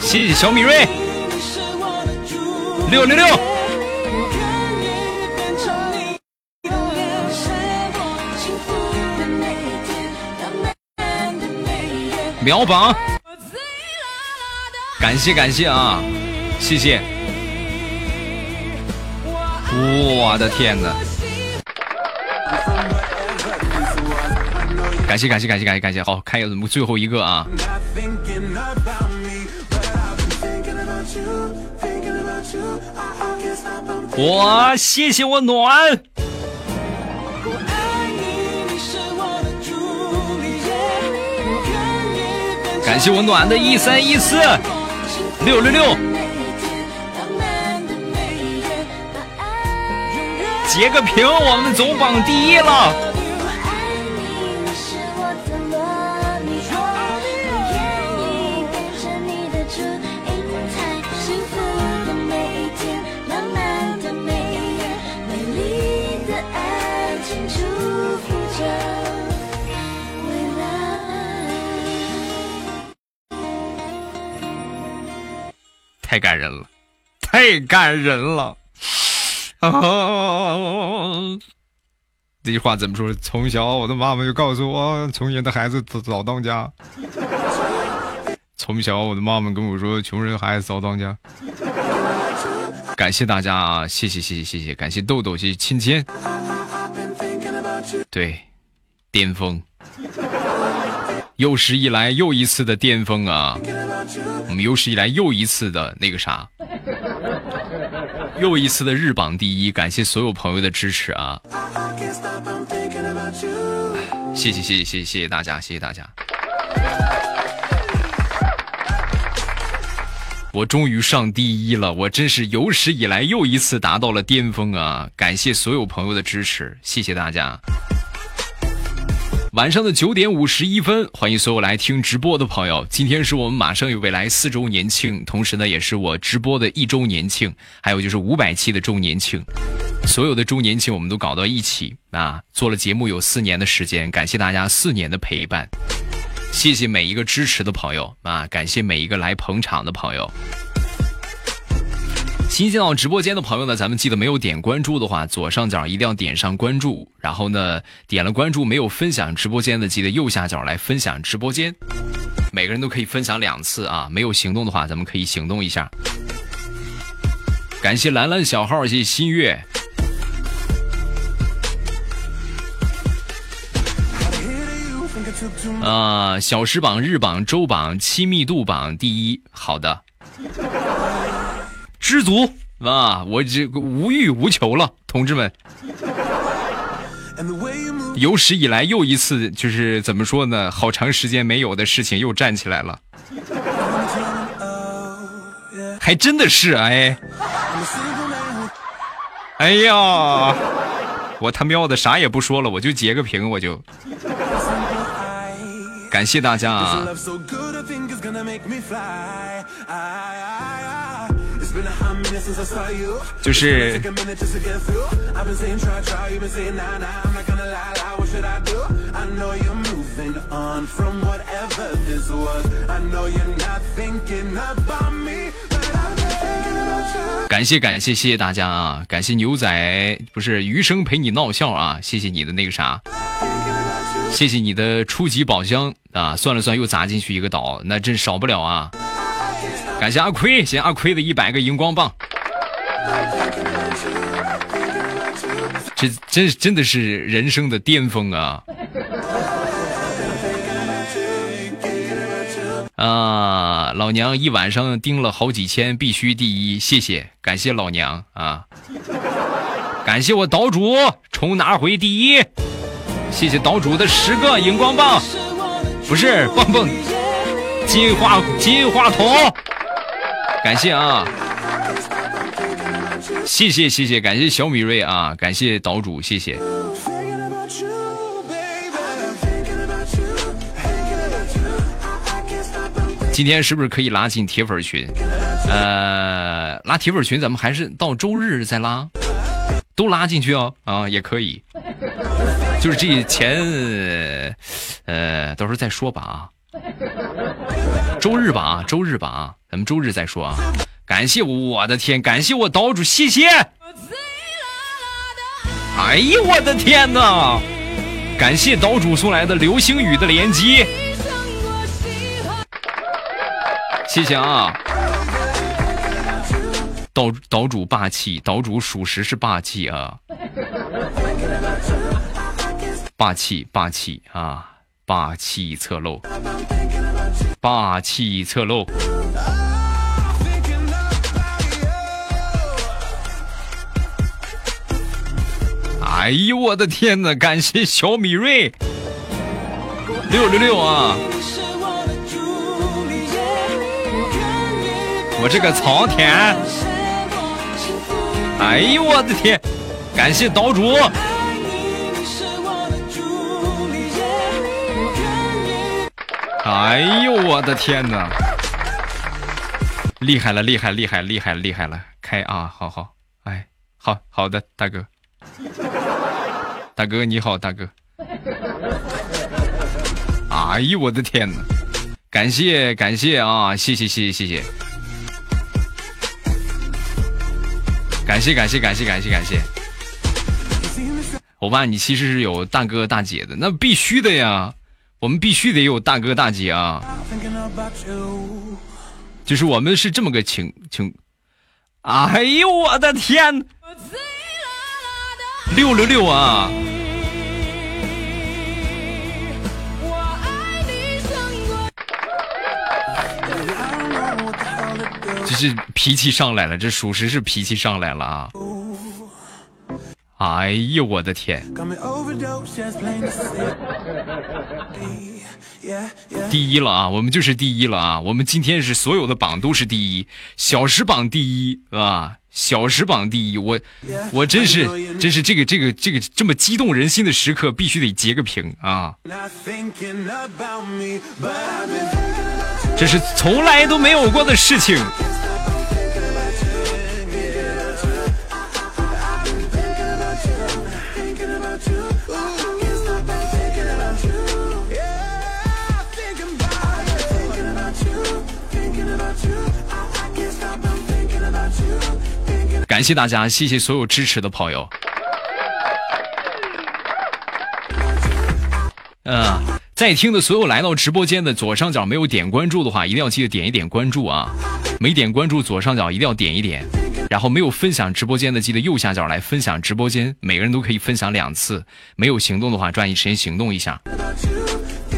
谢谢小米瑞，六六六，秒榜。感谢感谢啊，谢谢！我的天哪！感谢感谢感谢感谢感谢，好，看有最后一个啊！哇，谢谢我暖！感谢我暖的一三一四。六六六，截个屏，我们走榜第一了。太感人了，太感人了啊！这句话怎么说？从小我的妈妈就告诉我，穷人的孩子早当家。从小我的妈妈跟我说，穷人孩子早当家。感谢大家啊，谢谢谢谢谢谢，感谢豆豆，谢谢亲亲。对，巅峰，有史以来又一次的巅峰啊！我们有史以来又一次的那个啥，又一次的日榜第一，感谢所有朋友的支持啊！谢谢谢谢谢谢谢谢大家，谢谢大家。我终于上第一了，我真是有史以来又一次达到了巅峰啊！感谢所有朋友的支持，谢谢大家。晚上的九点五十一分，欢迎所有来听直播的朋友。今天是我们马上有未来四周年庆，同时呢，也是我直播的一周年庆，还有就是五百期的周年庆。所有的周年庆我们都搞到一起啊！做了节目有四年的时间，感谢大家四年的陪伴，谢谢每一个支持的朋友啊！感谢每一个来捧场的朋友。新进到直播间的朋友呢，咱们记得没有点关注的话，左上角一定要点上关注。然后呢，点了关注没有分享直播间的，记得右下角来分享直播间。每个人都可以分享两次啊！没有行动的话，咱们可以行动一下。感谢兰兰小号，谢谢新月。啊、小时榜、日榜、周榜、亲密度榜第一，好的，知足啊！我这无欲无求了，同志们。有史以来又一次，就是怎么说呢？好长时间没有的事情又站起来了，还真的是哎，哎呀，我他喵的啥也不说了，我就截个屏，我就感谢大家啊！就是感谢感谢谢谢大家啊感谢牛仔不是余生陪你闹笑啊谢谢你的那个啥谢谢你的初级宝箱啊算了算又砸进去一个岛那真少不了啊。感谢阿亏，谢谢阿亏的一百个荧光棒，这真真的是人生的巅峰啊！啊，老娘一晚上盯了好几千，必须第一，谢谢，感谢老娘啊！感谢我岛主重拿回第一，谢谢岛主的十个荧光棒，不是棒棒，金话金话筒，感谢啊！谢谢谢谢，感谢小米瑞啊，感谢岛主，谢谢。今天是不是可以拉进铁粉群？呃，拉铁粉群，咱们还是到周日再拉，都拉进去哦。啊，也可以，就是这钱，呃，到时候再说吧啊。周日吧啊，周日吧啊，咱们周日再说啊。感谢我的天，感谢我岛主，谢谢。哎呀我的天哪！感谢岛主送来的流星雨的连击。谢谢啊！岛岛主霸气，岛主属实是霸气啊！霸气霸气啊！霸气侧漏，霸气侧漏。哎呦我的天哪！感谢小米瑞六六六啊！我这个苍天，哎呦我的天！感谢岛主，哎呦我的天哪！厉害了，厉害，厉害，厉害，厉害了！开啊，好好，哎，好好的，大哥，大哥你好，大哥。哎呦我的天哪！感谢感谢啊，谢谢谢谢谢谢。感谢感谢感谢感谢感谢，欧巴，你其实是有大哥大姐的，那必须的呀，我们必须得有大哥大姐啊，就是我们是这么个情情，哎呦我的天，六六六啊！这是脾气上来了，这属实是脾气上来了啊！哎呦我的天！第一了啊，我们就是第一了啊！我们今天是所有的榜都是第一，小时榜第一啊，小时榜第一！我我真是真是这个这个这个这么激动人心的时刻，必须得截个屏啊！这是从来都没有过的事情。感谢大家，谢谢所有支持的朋友。嗯，在听的所有来到直播间的左上角没有点关注的话，一定要记得点一点关注啊！没点关注左上角一定要点一点。然后没有分享直播间的，记得右下角来分享直播间，每个人都可以分享两次。没有行动的话，抓紧时间行动一下。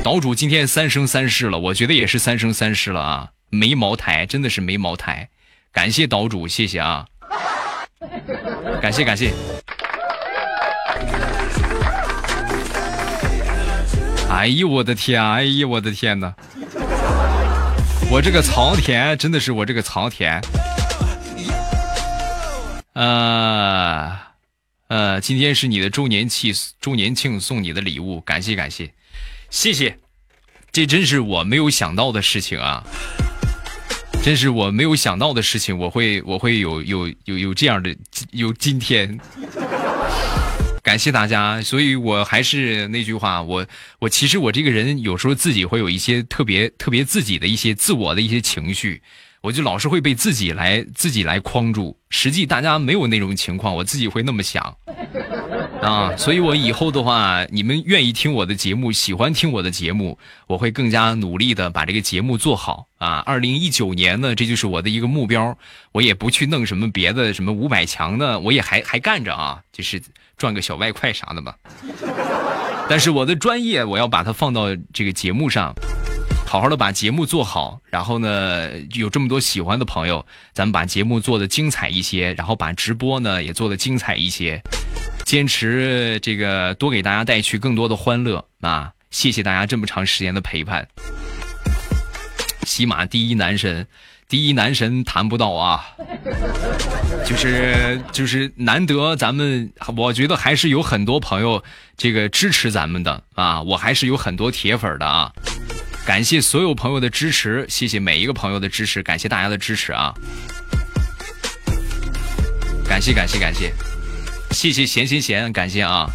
岛主今天三生三世了，我觉得也是三生三世了啊！没茅台，真的是没茅台。感谢岛主，谢谢啊！感谢感谢。哎呦我的天！哎呦我的天呐！我这个苍天真的是我这个苍天。呃呃，今天是你的周年庆，周年庆送你的礼物，感谢感谢，谢谢。这真是我没有想到的事情啊！真是我没有想到的事情，我会我会有有有有这样的有今天，感谢大家。所以我还是那句话，我我其实我这个人有时候自己会有一些特别特别自己的一些自我的一些情绪，我就老是会被自己来自己来框住。实际大家没有那种情况，我自己会那么想。啊，所以我以后的话，你们愿意听我的节目，喜欢听我的节目，我会更加努力的把这个节目做好啊。二零一九年呢，这就是我的一个目标，我也不去弄什么别的，什么五百强的，我也还还干着啊，就是赚个小外快啥的吧。但是我的专业，我要把它放到这个节目上。好好的把节目做好，然后呢，有这么多喜欢的朋友，咱们把节目做的精彩一些，然后把直播呢也做的精彩一些，坚持这个多给大家带去更多的欢乐啊！谢谢大家这么长时间的陪伴。喜马第一男神，第一男神谈不到啊，就是就是难得咱们，我觉得还是有很多朋友这个支持咱们的啊，我还是有很多铁粉的啊。感谢所有朋友的支持，谢谢每一个朋友的支持，感谢大家的支持啊！感谢感谢感，谢谢谢闲闲闲，感谢啊！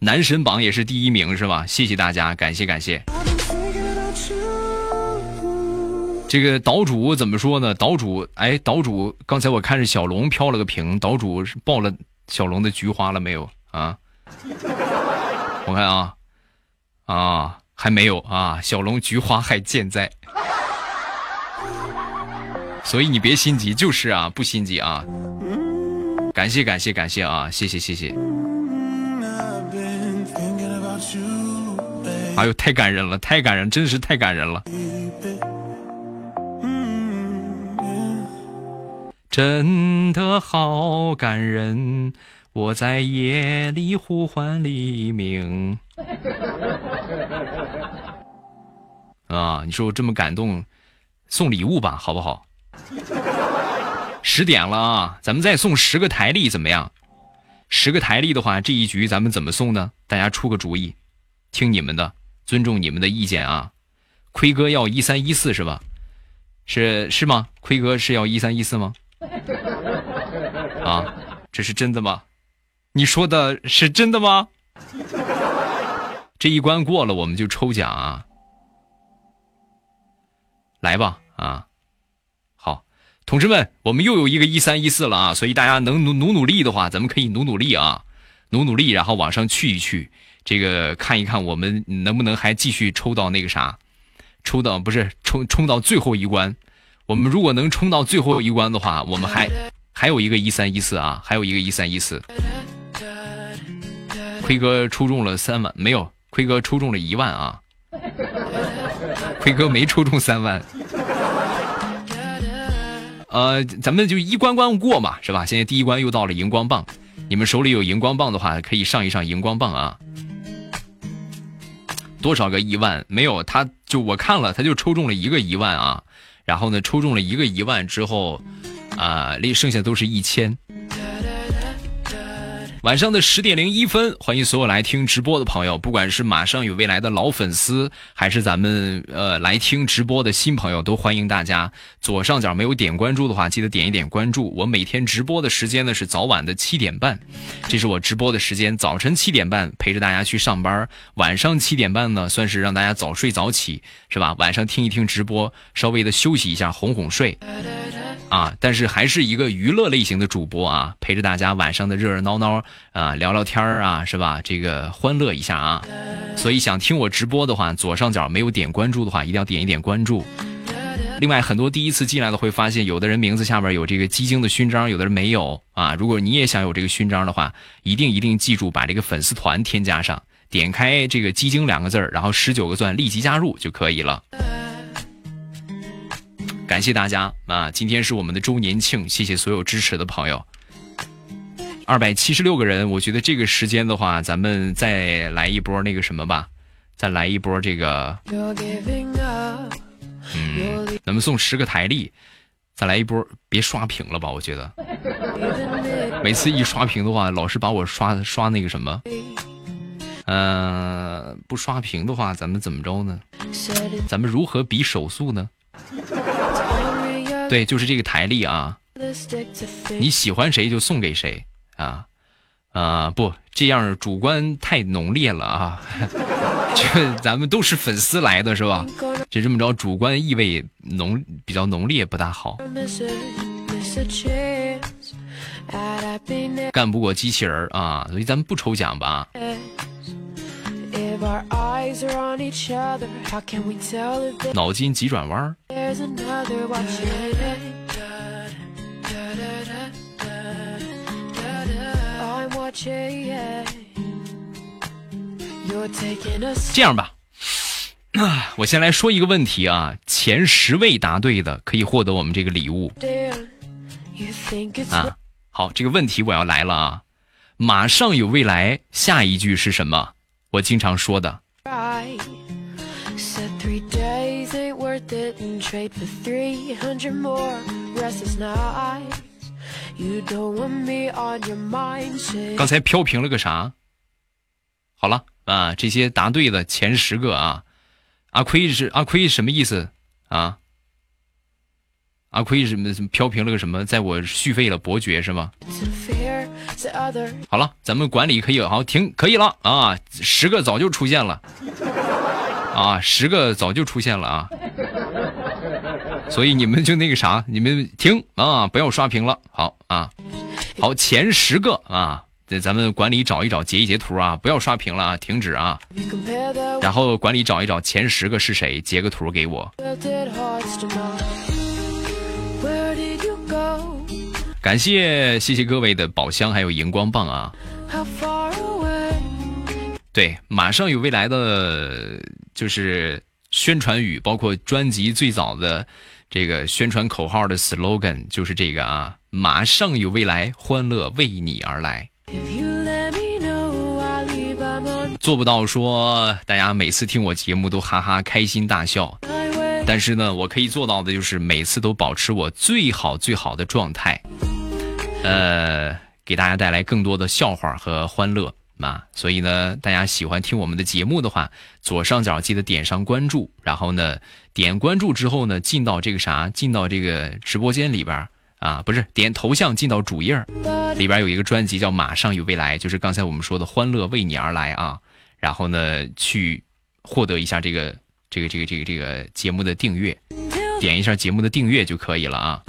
男神榜也是第一名是吧？谢谢大家，感谢感谢。这个岛主怎么说呢？岛主，哎，岛主，刚才我看是小龙飘了个屏，岛主是爆了小龙的菊花了没有啊？我看啊，啊。还没有啊，小龙菊花还健在，所以你别心急，就是啊，不心急啊。感谢感谢感谢啊，谢谢谢谢。哎呦，太感人了，太感人，真是太感人了，真的好感人。我在夜里呼唤黎明。啊，你说我这么感动，送礼物吧，好不好？十点了啊，咱们再送十个台历怎么样？十个台历的话，这一局咱们怎么送呢？大家出个主意，听你们的，尊重你们的意见啊。奎哥要一三一四是吧？是是吗？奎哥是要一三一四吗？啊，这是真的吗？你说的是真的吗？这一关过了，我们就抽奖啊！来吧，啊，好，同志们，我们又有一个一三一四了啊！所以大家能努努努力的话，咱们可以努努力啊，努努力，然后往上去一去，这个看一看我们能不能还继续抽到那个啥，抽到不是冲冲到最后一关。我们如果能冲到最后一关的话，我们还还有一个一三一四啊，还有一个一三一四。奎哥抽中了三万，没有，奎哥抽中了一万啊！奎哥没抽中三万。呃，咱们就一关关过嘛，是吧？现在第一关又到了荧光棒，你们手里有荧光棒的话，可以上一上荧光棒啊。多少个一万？没有，他就我看了，他就抽中了一个一万啊。然后呢，抽中了一个一万之后，啊，那剩下都是一千。晚上的十点零一分，欢迎所有来听直播的朋友，不管是马上有未来的老粉丝，还是咱们呃来听直播的新朋友，都欢迎大家。左上角没有点关注的话，记得点一点关注。我每天直播的时间呢是早晚的七点半，这是我直播的时间。早晨七点半陪着大家去上班，晚上七点半呢算是让大家早睡早起，是吧？晚上听一听直播，稍微的休息一下，哄哄睡。啊，但是还是一个娱乐类型的主播啊，陪着大家晚上的热热闹闹啊，聊聊天儿啊，是吧？这个欢乐一下啊。所以想听我直播的话，左上角没有点关注的话，一定要点一点关注。另外，很多第一次进来的会发现，有的人名字下边有这个基金的勋章，有的人没有啊。如果你也想有这个勋章的话，一定一定记住把这个粉丝团添加上，点开这个基金两个字儿，然后十九个钻立即加入就可以了。感谢大家啊！今天是我们的周年庆，谢谢所有支持的朋友。二百七十六个人，我觉得这个时间的话，咱们再来一波那个什么吧，再来一波这个，嗯，咱们送十个台历，再来一波，别刷屏了吧？我觉得。每次一刷屏的话，老是把我刷刷那个什么，嗯，不刷屏的话，咱们怎么着呢？咱们如何比手速呢？对，就是这个台历啊，你喜欢谁就送给谁啊，啊不，这样主观太浓烈了啊，这咱们都是粉丝来的是吧？就这么着，主观意味浓比较浓烈不大好，干不过机器人啊，所以咱们不抽奖吧。脑筋急转弯。这样吧，我先来说一个问题啊，前十位答对的可以获得我们这个礼物啊。好，这个问题我要来了啊，马上有未来，下一句是什么？我经常说的。刚才飘屏了个啥？好了啊，这些答对的前十个啊。阿亏是阿亏什么意思啊？阿亏什么什么飘屏了个什么？在我续费了伯爵是吗？好了，咱们管理可以好停可以了啊！十个早就出现了啊，十个早就出现了啊！所以你们就那个啥，你们停啊，不要刷屏了。好啊，好前十个啊。这咱们管理找一找，截一截图啊！不要刷屏了啊，停止啊！然后管理找一找前十个是谁，截个图给我。感谢谢谢各位的宝箱还有荧光棒啊！对，马上有未来的就是宣传语，包括专辑最早的这个宣传口号的 slogan 就是这个啊！马上有未来，欢乐为你而来。做不到说大家每次听我节目都哈哈开心大笑，但是呢，我可以做到的就是每次都保持我最好最好的状态，呃，给大家带来更多的笑话和欢乐嘛。所以呢，大家喜欢听我们的节目的话，左上角记得点上关注，然后呢，点关注之后呢，进到这个啥，进到这个直播间里边。啊，不是点头像进到主页里边有一个专辑叫《马上有未来》，就是刚才我们说的“欢乐为你而来”啊。然后呢，去获得一下这个这个这个这个这个节目的订阅，点一下节目的订阅就可以了啊。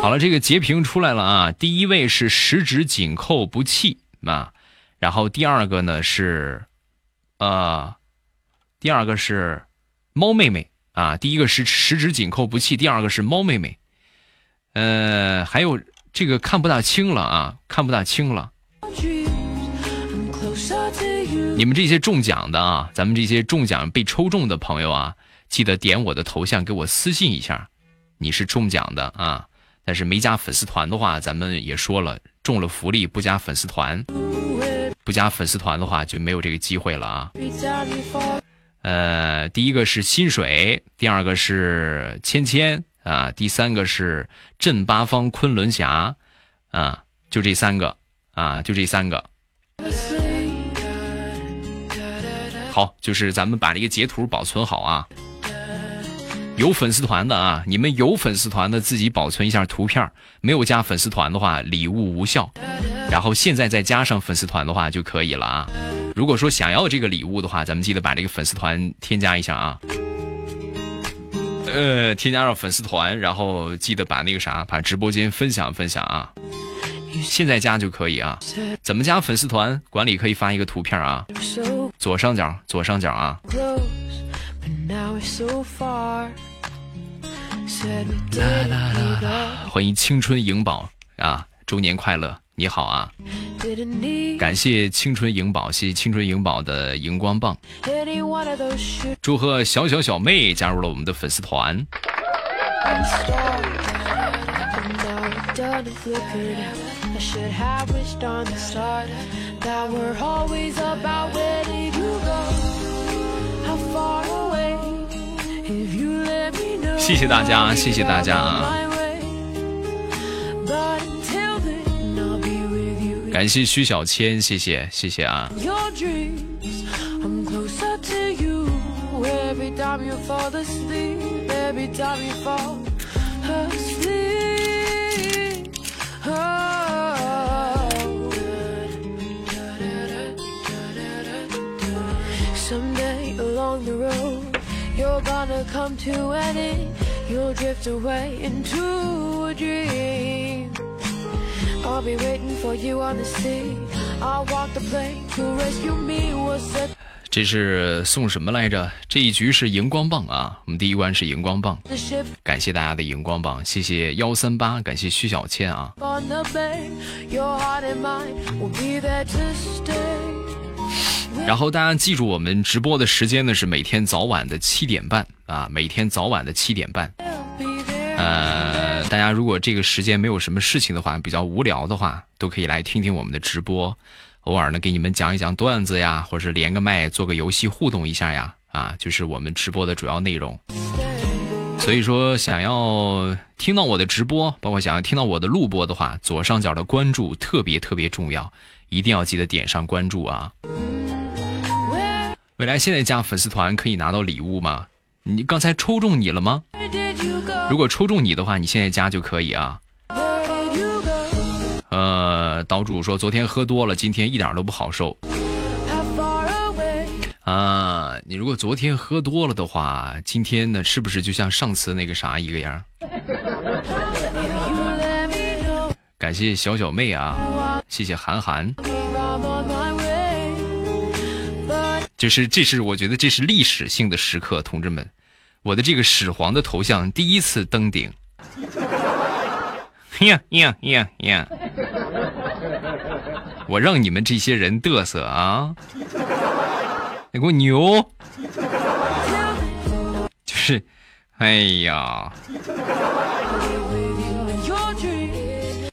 好了，这个截屏出来了啊。第一位是十指紧扣不弃啊，然后第二个呢是，呃，第二个是猫妹妹啊。第一个是十指紧扣不弃，第二个是猫妹妹。呃，还有这个看不大清了啊，看不大清了。你们这些中奖的啊，咱们这些中奖被抽中的朋友啊，记得点我的头像给我私信一下，你是中奖的啊。但是没加粉丝团的话，咱们也说了，中了福利不加粉丝团，不加粉丝团的话就没有这个机会了啊。呃，第一个是薪水，第二个是芊芊。啊，第三个是镇八方昆仑侠，啊，就这三个，啊，就这三个。好，就是咱们把这个截图保存好啊。有粉丝团的啊，你们有粉丝团的自己保存一下图片，没有加粉丝团的话，礼物无效。然后现在再加上粉丝团的话就可以了啊。如果说想要这个礼物的话，咱们记得把这个粉丝团添加一下啊。呃，添加上粉丝团，然后记得把那个啥，把直播间分享分享啊！现在加就可以啊。怎么加粉丝团？管理可以发一个图片啊，左上角，左上角啊。欢迎青春颖宝啊，周年快乐！你好啊，感谢青春颖宝，谢谢青春颖宝的荧光棒。祝贺小小小妹加入了我们的粉丝团。谢谢大家，谢谢大家啊！感谢徐小千，谢谢谢谢啊！这是送什么来着？这一局是荧光棒啊！我们第一关是荧光棒，感谢大家的荧光棒，谢谢幺三八，感谢徐小倩啊！然后大家记住，我们直播的时间呢是每天早晚的七点半啊，每天早晚的七点半。呃，大家如果这个时间没有什么事情的话，比较无聊的话，都可以来听听我们的直播，偶尔呢给你们讲一讲段子呀，或者是连个麦做个游戏互动一下呀，啊，就是我们直播的主要内容。所以说，想要听到我的直播，包括想要听到我的录播的话，左上角的关注特别特别重要，一定要记得点上关注啊！未来现在加粉丝团可以拿到礼物吗？你刚才抽中你了吗？如果抽中你的话，你现在加就可以啊。呃，岛主说昨天喝多了，今天一点都不好受。啊，你如果昨天喝多了的话，今天呢是不是就像上次那个啥一个样？感谢小小妹啊，谢谢韩寒。就是这是我觉得这是历史性的时刻，同志们，我的这个始皇的头像第一次登顶。呀呀呀呀！我让你们这些人嘚瑟啊！你给我牛！就是，哎呀，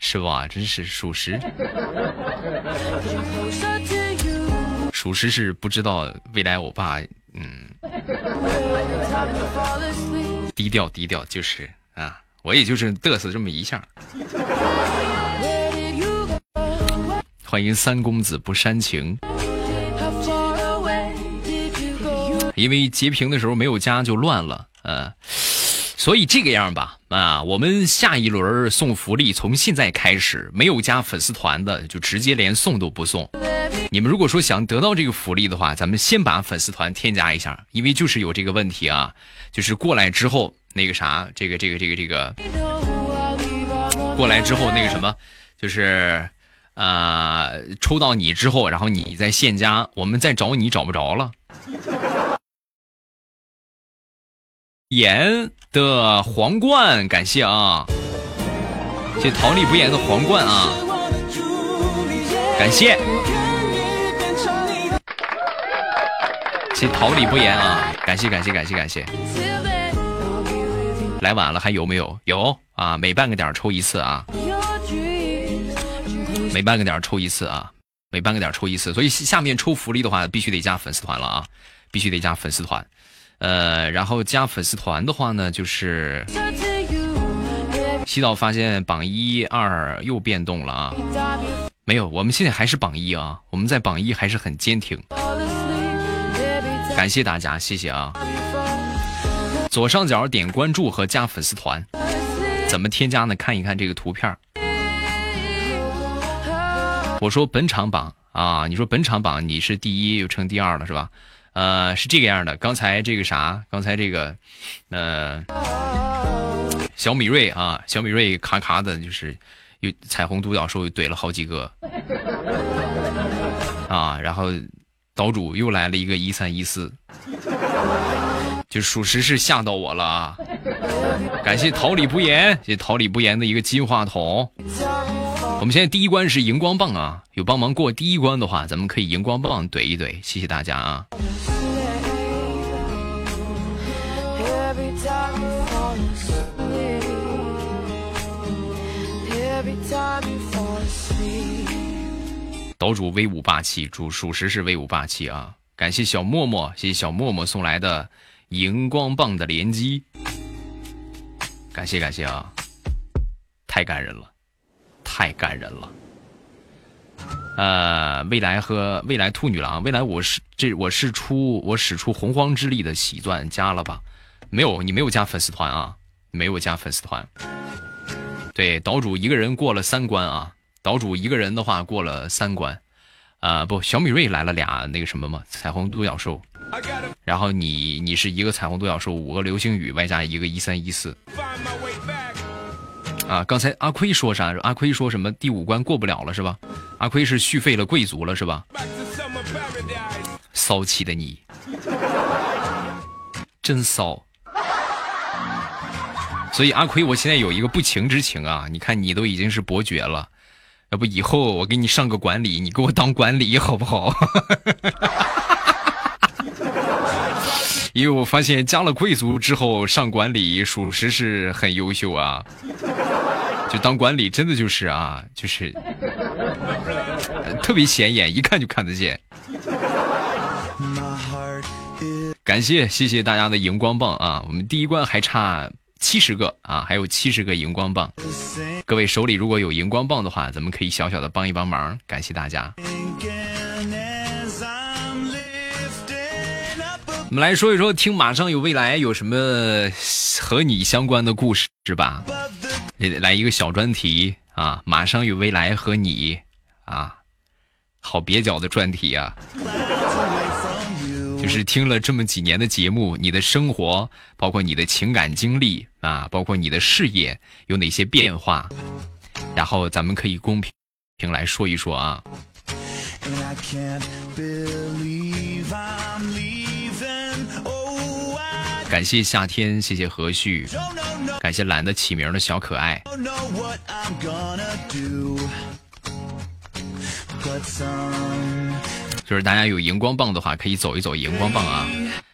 是吧？真是属实，属实是不知道未来我爸，嗯，低调低调，就是啊，我也就是嘚瑟这么一下。欢迎三公子不煽情。因为截屏的时候没有加就乱了，呃，所以这个样吧，啊，我们下一轮送福利从现在开始，没有加粉丝团的就直接连送都不送。你们如果说想得到这个福利的话，咱们先把粉丝团添加一下，因为就是有这个问题啊，就是过来之后那个啥，这个这个这个这个，过来之后那个什么，就是啊，抽到你之后，然后你再现加，我们再找你找不着了。言的皇冠，感谢啊！谢桃李不言的皇冠啊！感谢，谢桃李不言啊！感谢感谢感谢感谢！来晚了还有没有？有啊，每半个点抽一次啊！每半个点抽一次啊！每半个点抽一次，所以下面抽福利的话，必须得加粉丝团了啊！必须得加粉丝团。呃，然后加粉丝团的话呢，就是洗澡发现榜一二又变动了啊，没有，我们现在还是榜一啊，我们在榜一还是很坚挺。感谢大家，谢谢啊。左上角点关注和加粉丝团，怎么添加呢？看一看这个图片。我说本场榜啊，你说本场榜你是第一又成第二了是吧？呃，是这个样的。刚才这个啥？刚才这个，呃，小米瑞啊，小米瑞咔咔的，就是有彩虹独角兽怼了好几个啊。然后岛主又来了一个一三一四，就属实是吓到我了啊！感谢桃李不言，谢谢桃李不言的一个金话筒。我们现在第一关是荧光棒啊，有帮忙过第一关的话，咱们可以荧光棒怼一怼，谢谢大家啊。岛主威武霸气，主属实是威武霸气啊！感谢小默默，谢谢小默默送来的荧光棒的连击，感谢感谢啊，太感人了。太感人了，呃，未来和未来兔女郎，未来我是这我是出我使出洪荒之力的喜钻加了吧？没有，你没有加粉丝团啊？没有加粉丝团。对，岛主一个人过了三关啊！岛主一个人的话过了三关，啊不，小米瑞来了俩那个什么嘛，彩虹独角兽，然后你你是一个彩虹独角兽，五个流星雨，外加一个一三一四。啊，刚才阿奎说啥？阿奎说什么？第五关过不了了是吧？阿奎是续费了贵族了是吧？骚气的你，真骚。所以阿奎，我现在有一个不情之请啊！你看你都已经是伯爵了，要不以后我给你上个管理，你给我当管理好不好？因为我发现加了贵族之后上管理，属实是很优秀啊。就当管理真的就是啊，就是特别显眼，一看就看得见。感谢谢谢大家的荧光棒啊！我们第一关还差七十个啊，还有七十个荧光棒。各位手里如果有荧光棒的话，咱们可以小小的帮一帮忙，感谢大家。我们来说一说，听马上有未来有什么和你相关的故事是吧？来一个小专题啊！马上有未来和你啊，好蹩脚的专题啊！就是听了这么几年的节目，你的生活，包括你的情感经历啊，包括你的事业有哪些变化，然后咱们可以公平平来说一说啊。感谢夏天，谢谢何旭，感谢懒得起名的小可爱。就是大家有荧光棒的话，可以走一走荧光棒啊；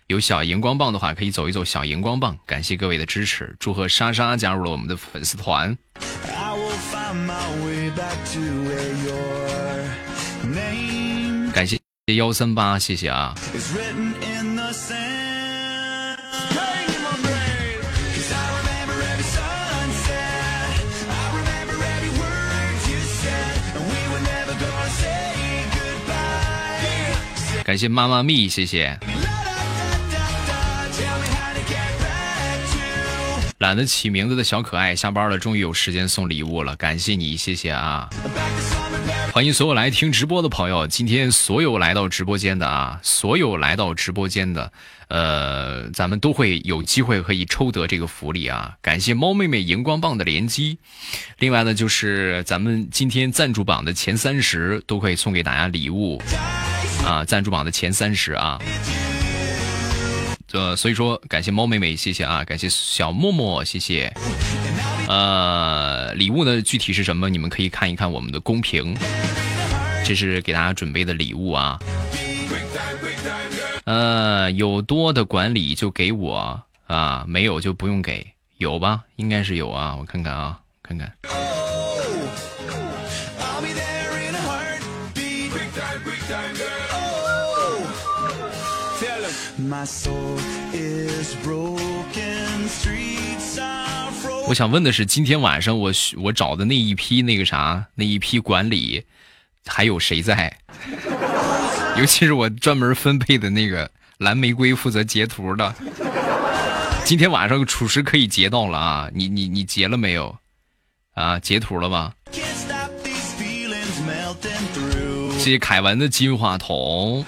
有小荧光棒的话，可以走一走小荧光棒。感谢各位的支持，祝贺莎莎加入了我们的粉丝团。感谢幺三八，谢谢啊。感谢妈妈咪，谢谢。懒得起名字的小可爱，下班了，终于有时间送礼物了，感谢你，谢谢啊！欢迎所有来听直播的朋友，今天所有来到直播间的啊，所有来到直播间的，呃，咱们都会有机会可以抽得这个福利啊！感谢猫妹妹荧光棒的连击，另外呢，就是咱们今天赞助榜的前三十都可以送给大家礼物。啊，赞助榜的前三十啊，呃，所以说感谢猫妹妹，谢谢啊，感谢小默默，谢谢。呃，礼物呢，具体是什么？你们可以看一看我们的公屏，这是给大家准备的礼物啊。呃，有多的管理就给我啊，没有就不用给，有吧？应该是有啊，我看看啊，看看。我想问的是，今天晚上我我找的那一批那个啥那一批管理，还有谁在？尤其是我专门分配的那个蓝玫瑰负责截图的，今天晚上属实可以截到了啊！你你你截了没有？啊，截图了吗？谢谢凯文的金话筒。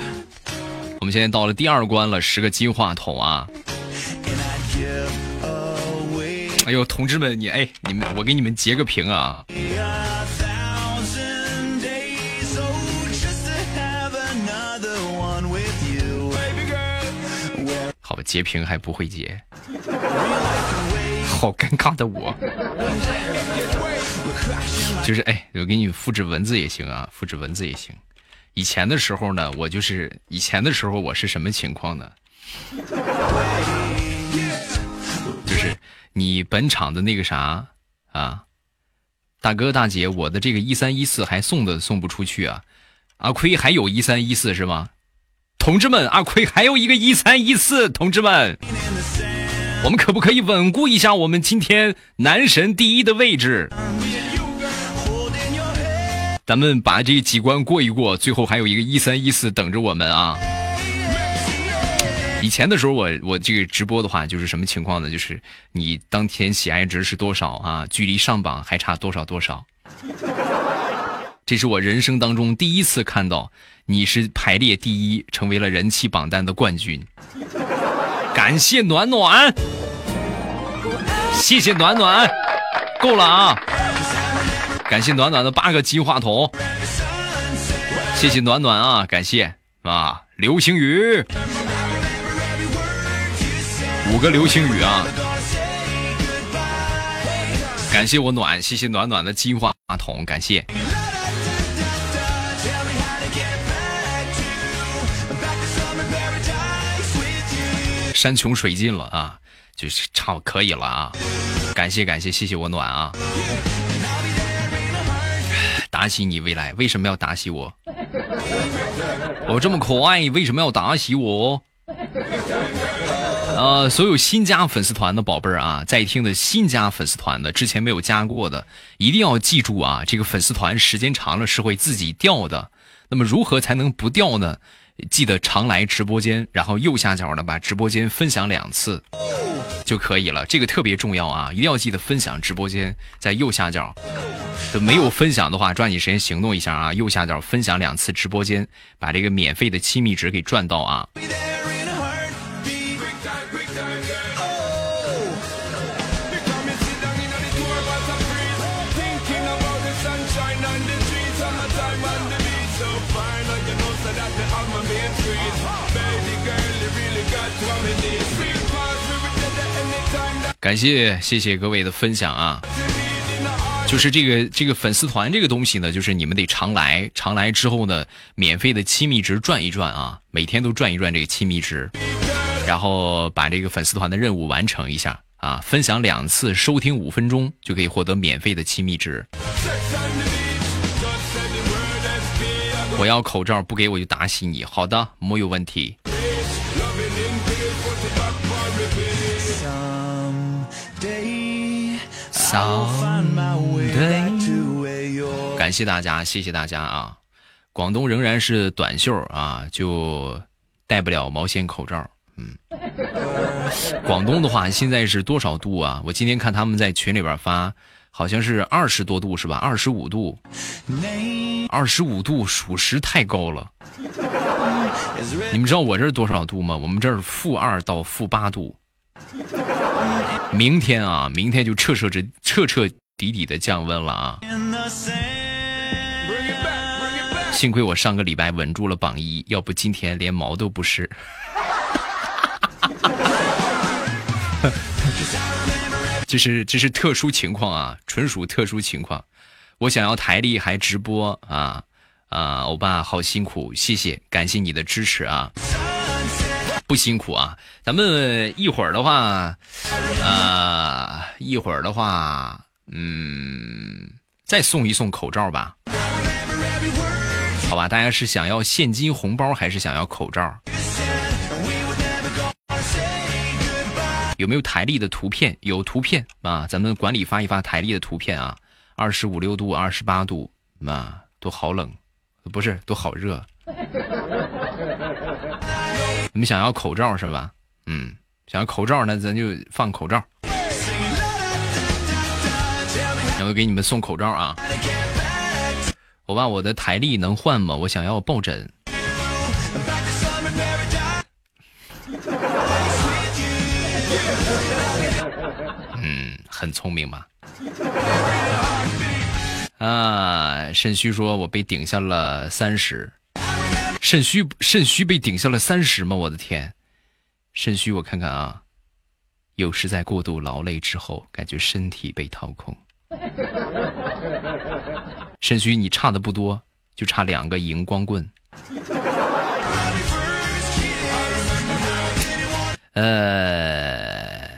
我们现在到了第二关了，十个金话筒啊！哎呦，同志们，你哎，你们，我给你们截个屏啊！好吧，截屏还不会截，好尴尬的我。就是哎，我给你复制文字也行啊，复制文字也行。以前的时候呢，我就是以前的时候，我是什么情况呢？就是你本场的那个啥啊，大哥大姐，我的这个一三一四还送的送不出去啊！阿亏还有一三一四是吗？同志们，阿亏还有一个一三一四，同志们，我们可不可以稳固一下我们今天男神第一的位置？咱们把这几关过一过，最后还有一个一三一四等着我们啊！以前的时候，我我这个直播的话，就是什么情况呢？就是你当天喜爱值是多少啊？距离上榜还差多少多少？这是我人生当中第一次看到你是排列第一，成为了人气榜单的冠军。感谢暖暖，谢谢暖暖，够了啊！感谢暖暖的八个金话筒，谢谢暖暖啊！感谢啊，流星雨，五个流星雨啊！感谢我暖，谢谢暖暖的金话筒，感谢。山穷水尽了啊，就是差可以了啊！感谢感谢，谢谢我暖啊！打起你未来，为什么要打起我？我 这么可爱，为什么要打起我？呃，所有新加粉丝团的宝贝儿啊，在听的新加粉丝团的，之前没有加过的，一定要记住啊，这个粉丝团时间长了是会自己掉的。那么如何才能不掉呢？记得常来直播间，然后右下角呢把直播间分享两次就可以了。这个特别重要啊，一定要记得分享直播间，在右下角。没有分享的话，抓紧时间行动一下啊！右下角分享两次直播间，把这个免费的亲密值给赚到啊！感谢谢谢各位的分享啊！就是这个这个粉丝团这个东西呢，就是你们得常来，常来之后呢，免费的亲密值转一转啊，每天都转一转这个亲密值，然后把这个粉丝团的任务完成一下啊，分享两次，收听五分钟就可以获得免费的亲密值。我要口罩，不给我就打死你。好的，没有问题。感谢大家，谢谢大家啊！广东仍然是短袖啊，就戴不了毛线口罩。嗯，广东的话现在是多少度啊？我今天看他们在群里边发，好像是二十多度是吧？二十五度，二十五度属实太高了。你们知道我这是多少度吗？我们这儿负二到负八度。明天啊，明天就彻彻彻彻彻底底的降温了啊！幸亏我上个礼拜稳住了榜一，要不今天连毛都不是。这是这是特殊情况啊，纯属特殊情况。我想要台历还直播啊啊！欧巴好辛苦，谢谢，感谢你的支持啊！不辛苦啊，咱们一会儿的话，呃，一会儿的话，嗯，再送一送口罩吧，好吧？大家是想要现金红包还是想要口罩？有没有台历的图片？有图片啊，咱们管理发一发台历的图片啊，二十五六度、二十八度，啊，都好冷，不是，都好热。你们想要口罩是吧？嗯，想要口罩那咱就放口罩，然后给你们送口罩啊！我把我的台历能换吗？我想要抱枕。嗯，很聪明嘛。啊，肾虚说我被顶下了三十。肾虚，肾虚被顶下了三十吗？我的天，肾虚，我看看啊，有时在过度劳累之后，感觉身体被掏空。肾虚，你差的不多，就差两个荧光棍。呃，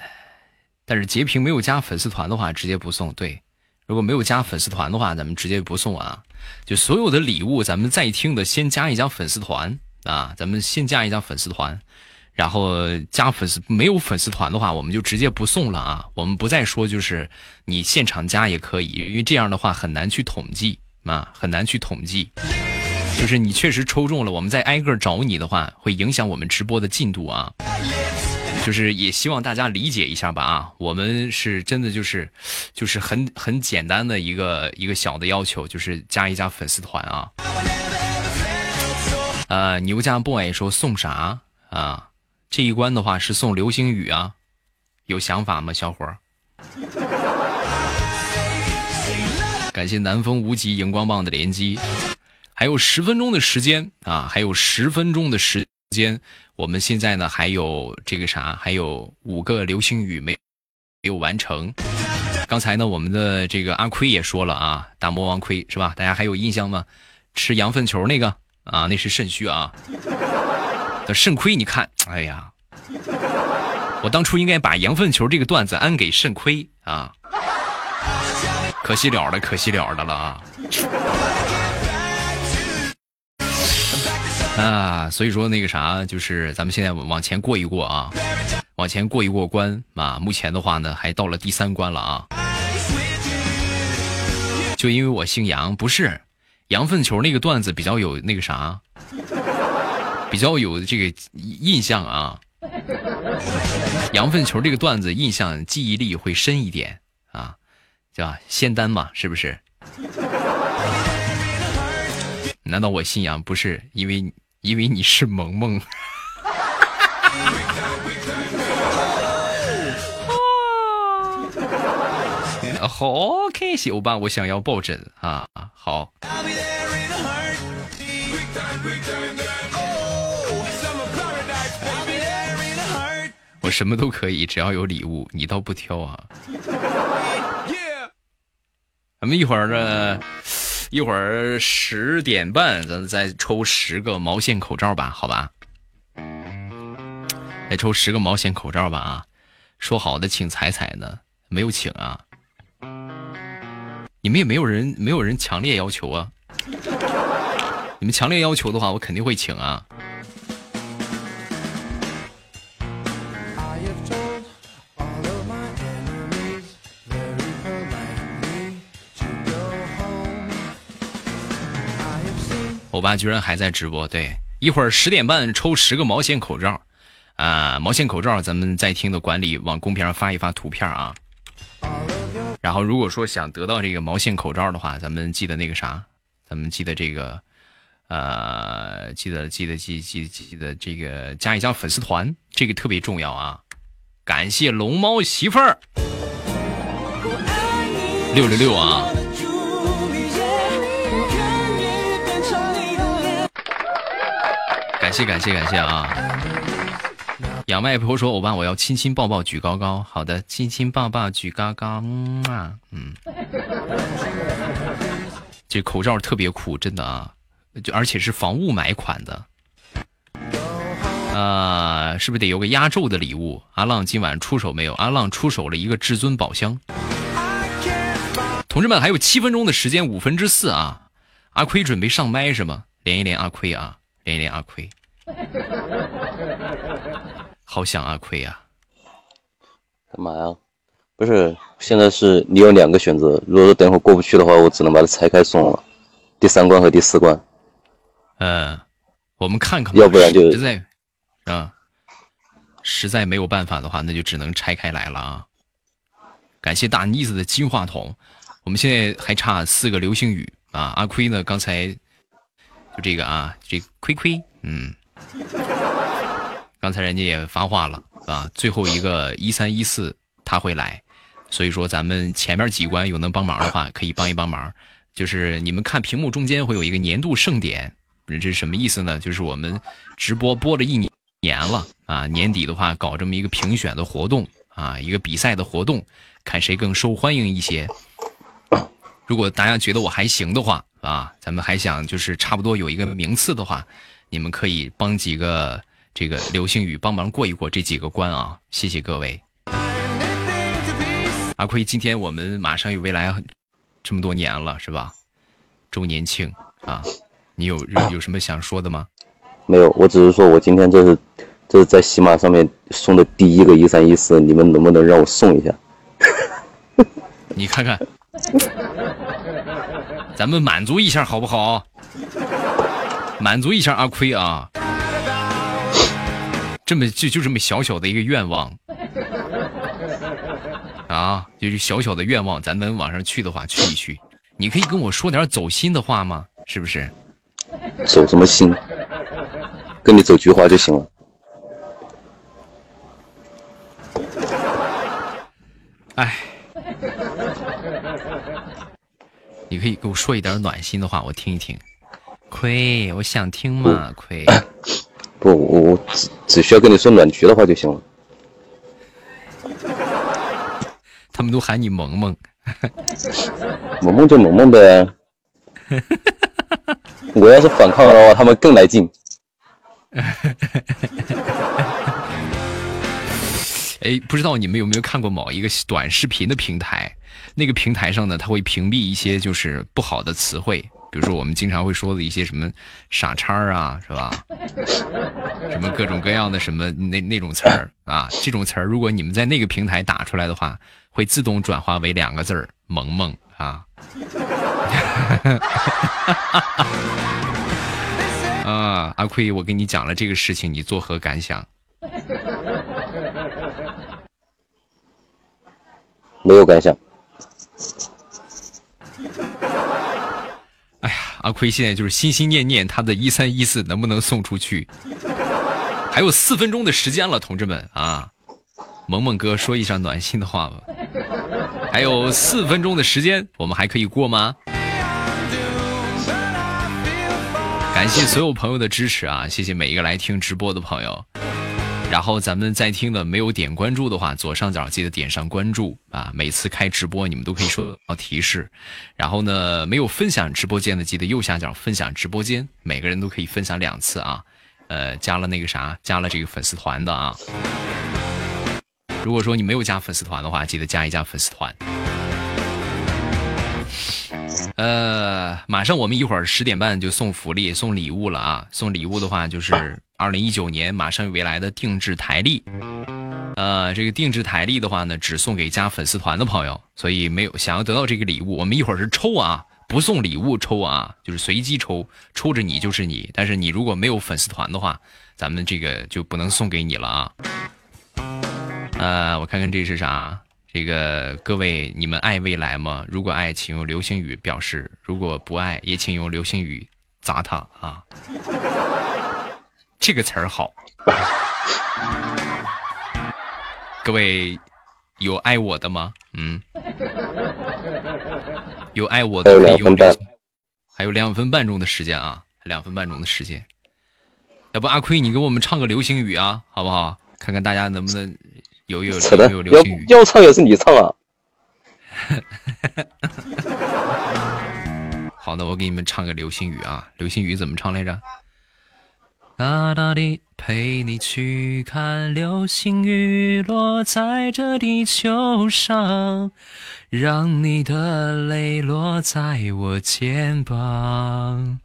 但是截屏没有加粉丝团的话，直接不送。对，如果没有加粉丝团的话，咱们直接不送啊。就所有的礼物，咱们在听的先加一加粉丝团啊，咱们先加一加粉丝团，然后加粉丝没有粉丝团的话，我们就直接不送了啊。我们不再说就是你现场加也可以，因为这样的话很难去统计啊，很难去统计。就是你确实抽中了，我们再挨个找你的话，会影响我们直播的进度啊。就是也希望大家理解一下吧啊，我们是真的就是，就是很很简单的一个一个小的要求，就是加一加粉丝团啊。呃，牛家 boy 说送啥啊？这一关的话是送流星雨啊，有想法吗，小伙儿？感谢南风无极荧光棒的连击，还有十分钟的时间啊，还有十分钟的时间。我们现在呢还有这个啥，还有五个流星雨没没有完成。刚才呢，我们的这个阿亏也说了啊，大魔王亏是吧？大家还有印象吗？吃羊粪球那个啊，那是肾虚啊。的肾亏，你看，哎呀，我当初应该把羊粪球这个段子安给肾亏啊，可惜了的，可惜了的了啊。啊，所以说那个啥，就是咱们现在往前过一过啊，往前过一过关啊。目前的话呢，还到了第三关了啊。就因为我姓杨，不是羊粪球那个段子比较有那个啥，比较有这个印象啊。羊粪球这个段子印象记忆力会深一点啊，对吧？仙丹嘛，是不是？难道我信仰不是因为？因为你是萌萌，好开心！欧巴，我想要抱枕啊！好，我什么都可以，只要有礼物，你倒不挑啊！咱们一会儿呢？一会儿十点半，咱再抽十个毛线口罩吧，好吧？再抽十个毛线口罩吧啊！说好的请彩彩呢，没有请啊。你们也没有人，没有人强烈要求啊。你们强烈要求的话，我肯定会请啊。我爸居然还在直播，对，一会儿十点半抽十个毛线口罩，啊，毛线口罩，咱们在听的管理往公屏上发一发图片啊。然后如果说想得到这个毛线口罩的话，咱们记得那个啥，咱们记得这个，呃，记得记得记记记得这个加一加粉丝团，这个特别重要啊。感谢龙猫媳妇儿，六六六啊。感谢感谢感谢啊！杨外婆说：“欧巴，我要亲亲抱抱举高高。”好的，亲亲抱抱举高高啊！嗯，这口罩特别酷，真的啊，就而且是防雾霾款的。啊，是不是得有个压轴的礼物？阿浪今晚出手没有？阿浪出手了一个至尊宝箱。同志们，还有七分钟的时间，五分之四啊！阿亏准备上麦是吗？连一连阿亏啊！连一连阿亏。好想阿奎呀！干嘛呀？不是，现在是你有两个选择。如果说等会过不去的话，我只能把它拆开送了。第三关和第四关。嗯，我们看看。要不然就实在啊，实在没有办法的话，那就只能拆开来了啊！感谢大妮子的金话筒。我们现在还差四个流星雨啊！阿亏呢？刚才就这个啊，这亏亏，嗯。刚才人家也发话了啊，最后一个一三一四他会来，所以说咱们前面几关有能帮忙的话，可以帮一帮忙。就是你们看屏幕中间会有一个年度盛典，这是什么意思呢？就是我们直播播了一年年了啊，年底的话搞这么一个评选的活动啊，一个比赛的活动，看谁更受欢迎一些。如果大家觉得我还行的话啊，咱们还想就是差不多有一个名次的话。你们可以帮几个这个流星雨帮忙过一过这几个关啊！谢谢各位。阿奎，今天我们马上有未来这么多年了，是吧？周年庆啊，你有有什么想说的吗？没有，我只是说我今天这是这是在喜马上面送的第一个一三一四，你们能不能让我送一下？你看看，咱们满足一下好不好？满足一下阿亏啊！这么就就这么小小的一个愿望啊，就是小小的愿望，咱能往上去的话去一去。你可以跟我说点走心的话吗？是不是？走什么心？跟你走菊花就行了。哎，你可以给我说一点暖心的话，我听一听。亏，我想听嘛，亏。不，我我只只需要跟你说暖局的话就行了。他们都喊你萌萌，萌萌就萌萌呗。我要是反抗的话，他们更来劲。哎，不知道你们有没有看过某一个短视频的平台？那个平台上呢，它会屏蔽一些就是不好的词汇，比如说我们经常会说的一些什么傻叉啊，是吧？什么各种各样的什么那那种词儿啊，这种词儿，如果你们在那个平台打出来的话，会自动转化为两个字儿“萌萌”啊。啊，阿奎，我跟你讲了这个事情，你作何感想？没有感想。阿奎现在就是心心念念他的一三一四能不能送出去？还有四分钟的时间了，同志们啊！萌萌哥说一声暖心的话吧。还有四分钟的时间，我们还可以过吗？感谢所有朋友的支持啊！谢谢每一个来听直播的朋友。然后咱们在听的没有点关注的话，左上角记得点上关注啊！每次开直播你们都可以收到提示。然后呢，没有分享直播间的记得右下角分享直播间，每个人都可以分享两次啊。呃，加了那个啥，加了这个粉丝团的啊。如果说你没有加粉丝团的话，记得加一加粉丝团。呃，马上我们一会儿十点半就送福利、送礼物了啊！送礼物的话就是 二零一九年马上未来的定制台历。呃，这个定制台历的话呢，只送给加粉丝团的朋友，所以没有想要得到这个礼物，我们一会儿是抽啊，不送礼物抽啊，就是随机抽，抽着你就是你。但是你如果没有粉丝团的话，咱们这个就不能送给你了啊。呃，我看看这是啥。这个各位，你们爱未来吗？如果爱，请用流星雨表示；如果不爱，也请用流星雨砸他啊！这个词儿好。各位有爱我的吗？嗯，有爱我的可以用这。还有两分半钟的时间啊，两分半钟的时间。要不阿奎，你给我们唱个流星雨啊，好不好？看看大家能不能。有有有有流星雨，要唱也是你唱啊！好的，我给你们唱个流星雨啊！流星雨怎么唱来着？大大的陪你去看流星雨落在这地球上，让你的泪落在我肩膀。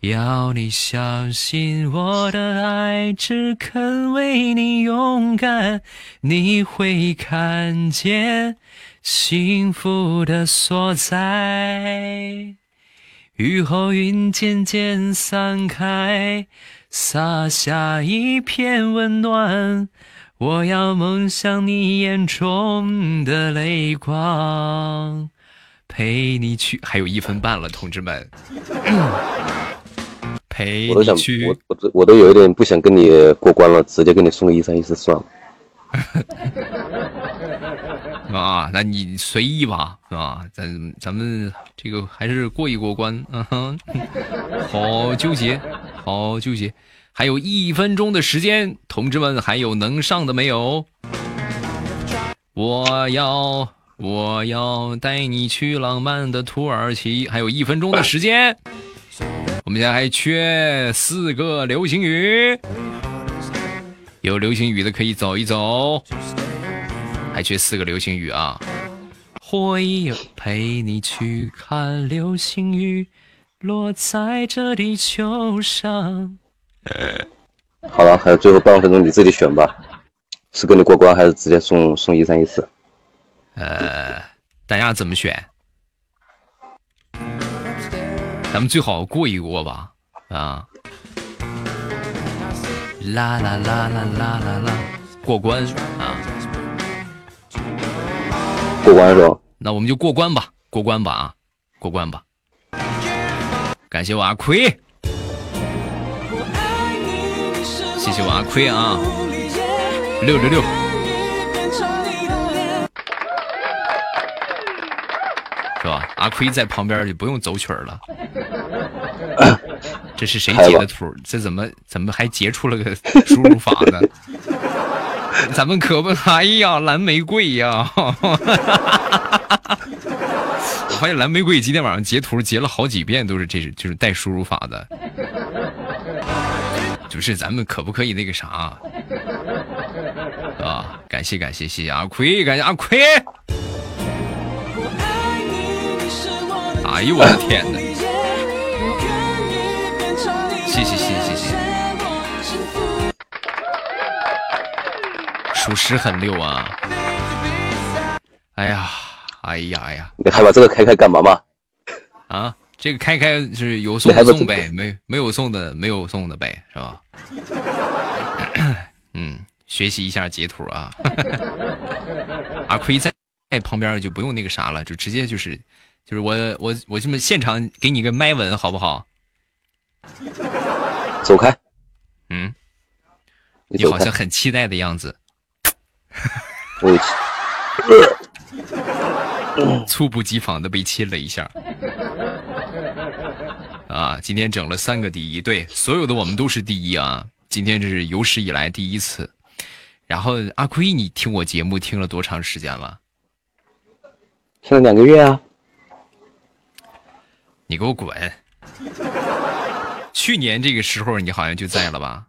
要你相信我的爱，只肯为你勇敢，你会看见幸福的所在。雨后云渐渐散开，洒下一片温暖。我要梦想你眼中的泪光，陪你去。还有一分半了，同志们。陪我都想，去，我我我都有一点不想跟你过关了，直接给你送个一三一四算了。啊，那你随意吧，是吧？咱咱们这个还是过一过关，嗯哼，好纠结，好纠结。还有一分钟的时间，同志们还有能上的没有？我要我要带你去浪漫的土耳其，还有一分钟的时间。我们现在还缺四个流星雨，有流星雨的可以走一走，还缺四个流星雨啊！会陪你去看流星雨落在这地球上。好了，还有最后半分钟，你自己选吧，是跟你过关还是直接送送一三一四？呃，大家怎么选？咱们最好过一过吧，啊！啦啦啦啦啦啦啦，过关啊！过关是吧？那我们就过关吧，过关吧啊，过关吧！感谢我阿奎，谢谢我阿奎啊，六六六。是吧？阿奎在旁边就不用走曲儿了。这是谁截的图？这怎么怎么还截出了个输入法呢？咱们可不，哎呀，蓝玫瑰呀！我发现蓝玫瑰今天晚上截图截了好几遍，都是这是就是带输入法的。就是咱们可不可以那个啥？啊，感谢感谢谢谢阿奎，感谢阿奎。哎呦我的天哪！谢谢谢谢谢谢。属实很溜啊！哎呀，哎呀哎呀！你还把这个开开干嘛嘛？啊，这个开开是有送的送呗，没没有送的没有送的呗，是吧？嗯，学习一下截图啊。阿奎在在旁边就不用那个啥了，就直接就是就是我我我这么现场给你个麦吻好不好？走开。嗯，你好像很期待的样子。我 猝不及防的被亲了一下。啊，今天整了三个第一，对，所有的我们都是第一啊！今天这是有史以来第一次。然后阿奎，你听我节目听了多长时间了？听了两个月啊！你给我滚！去年这个时候你好像就在了吧？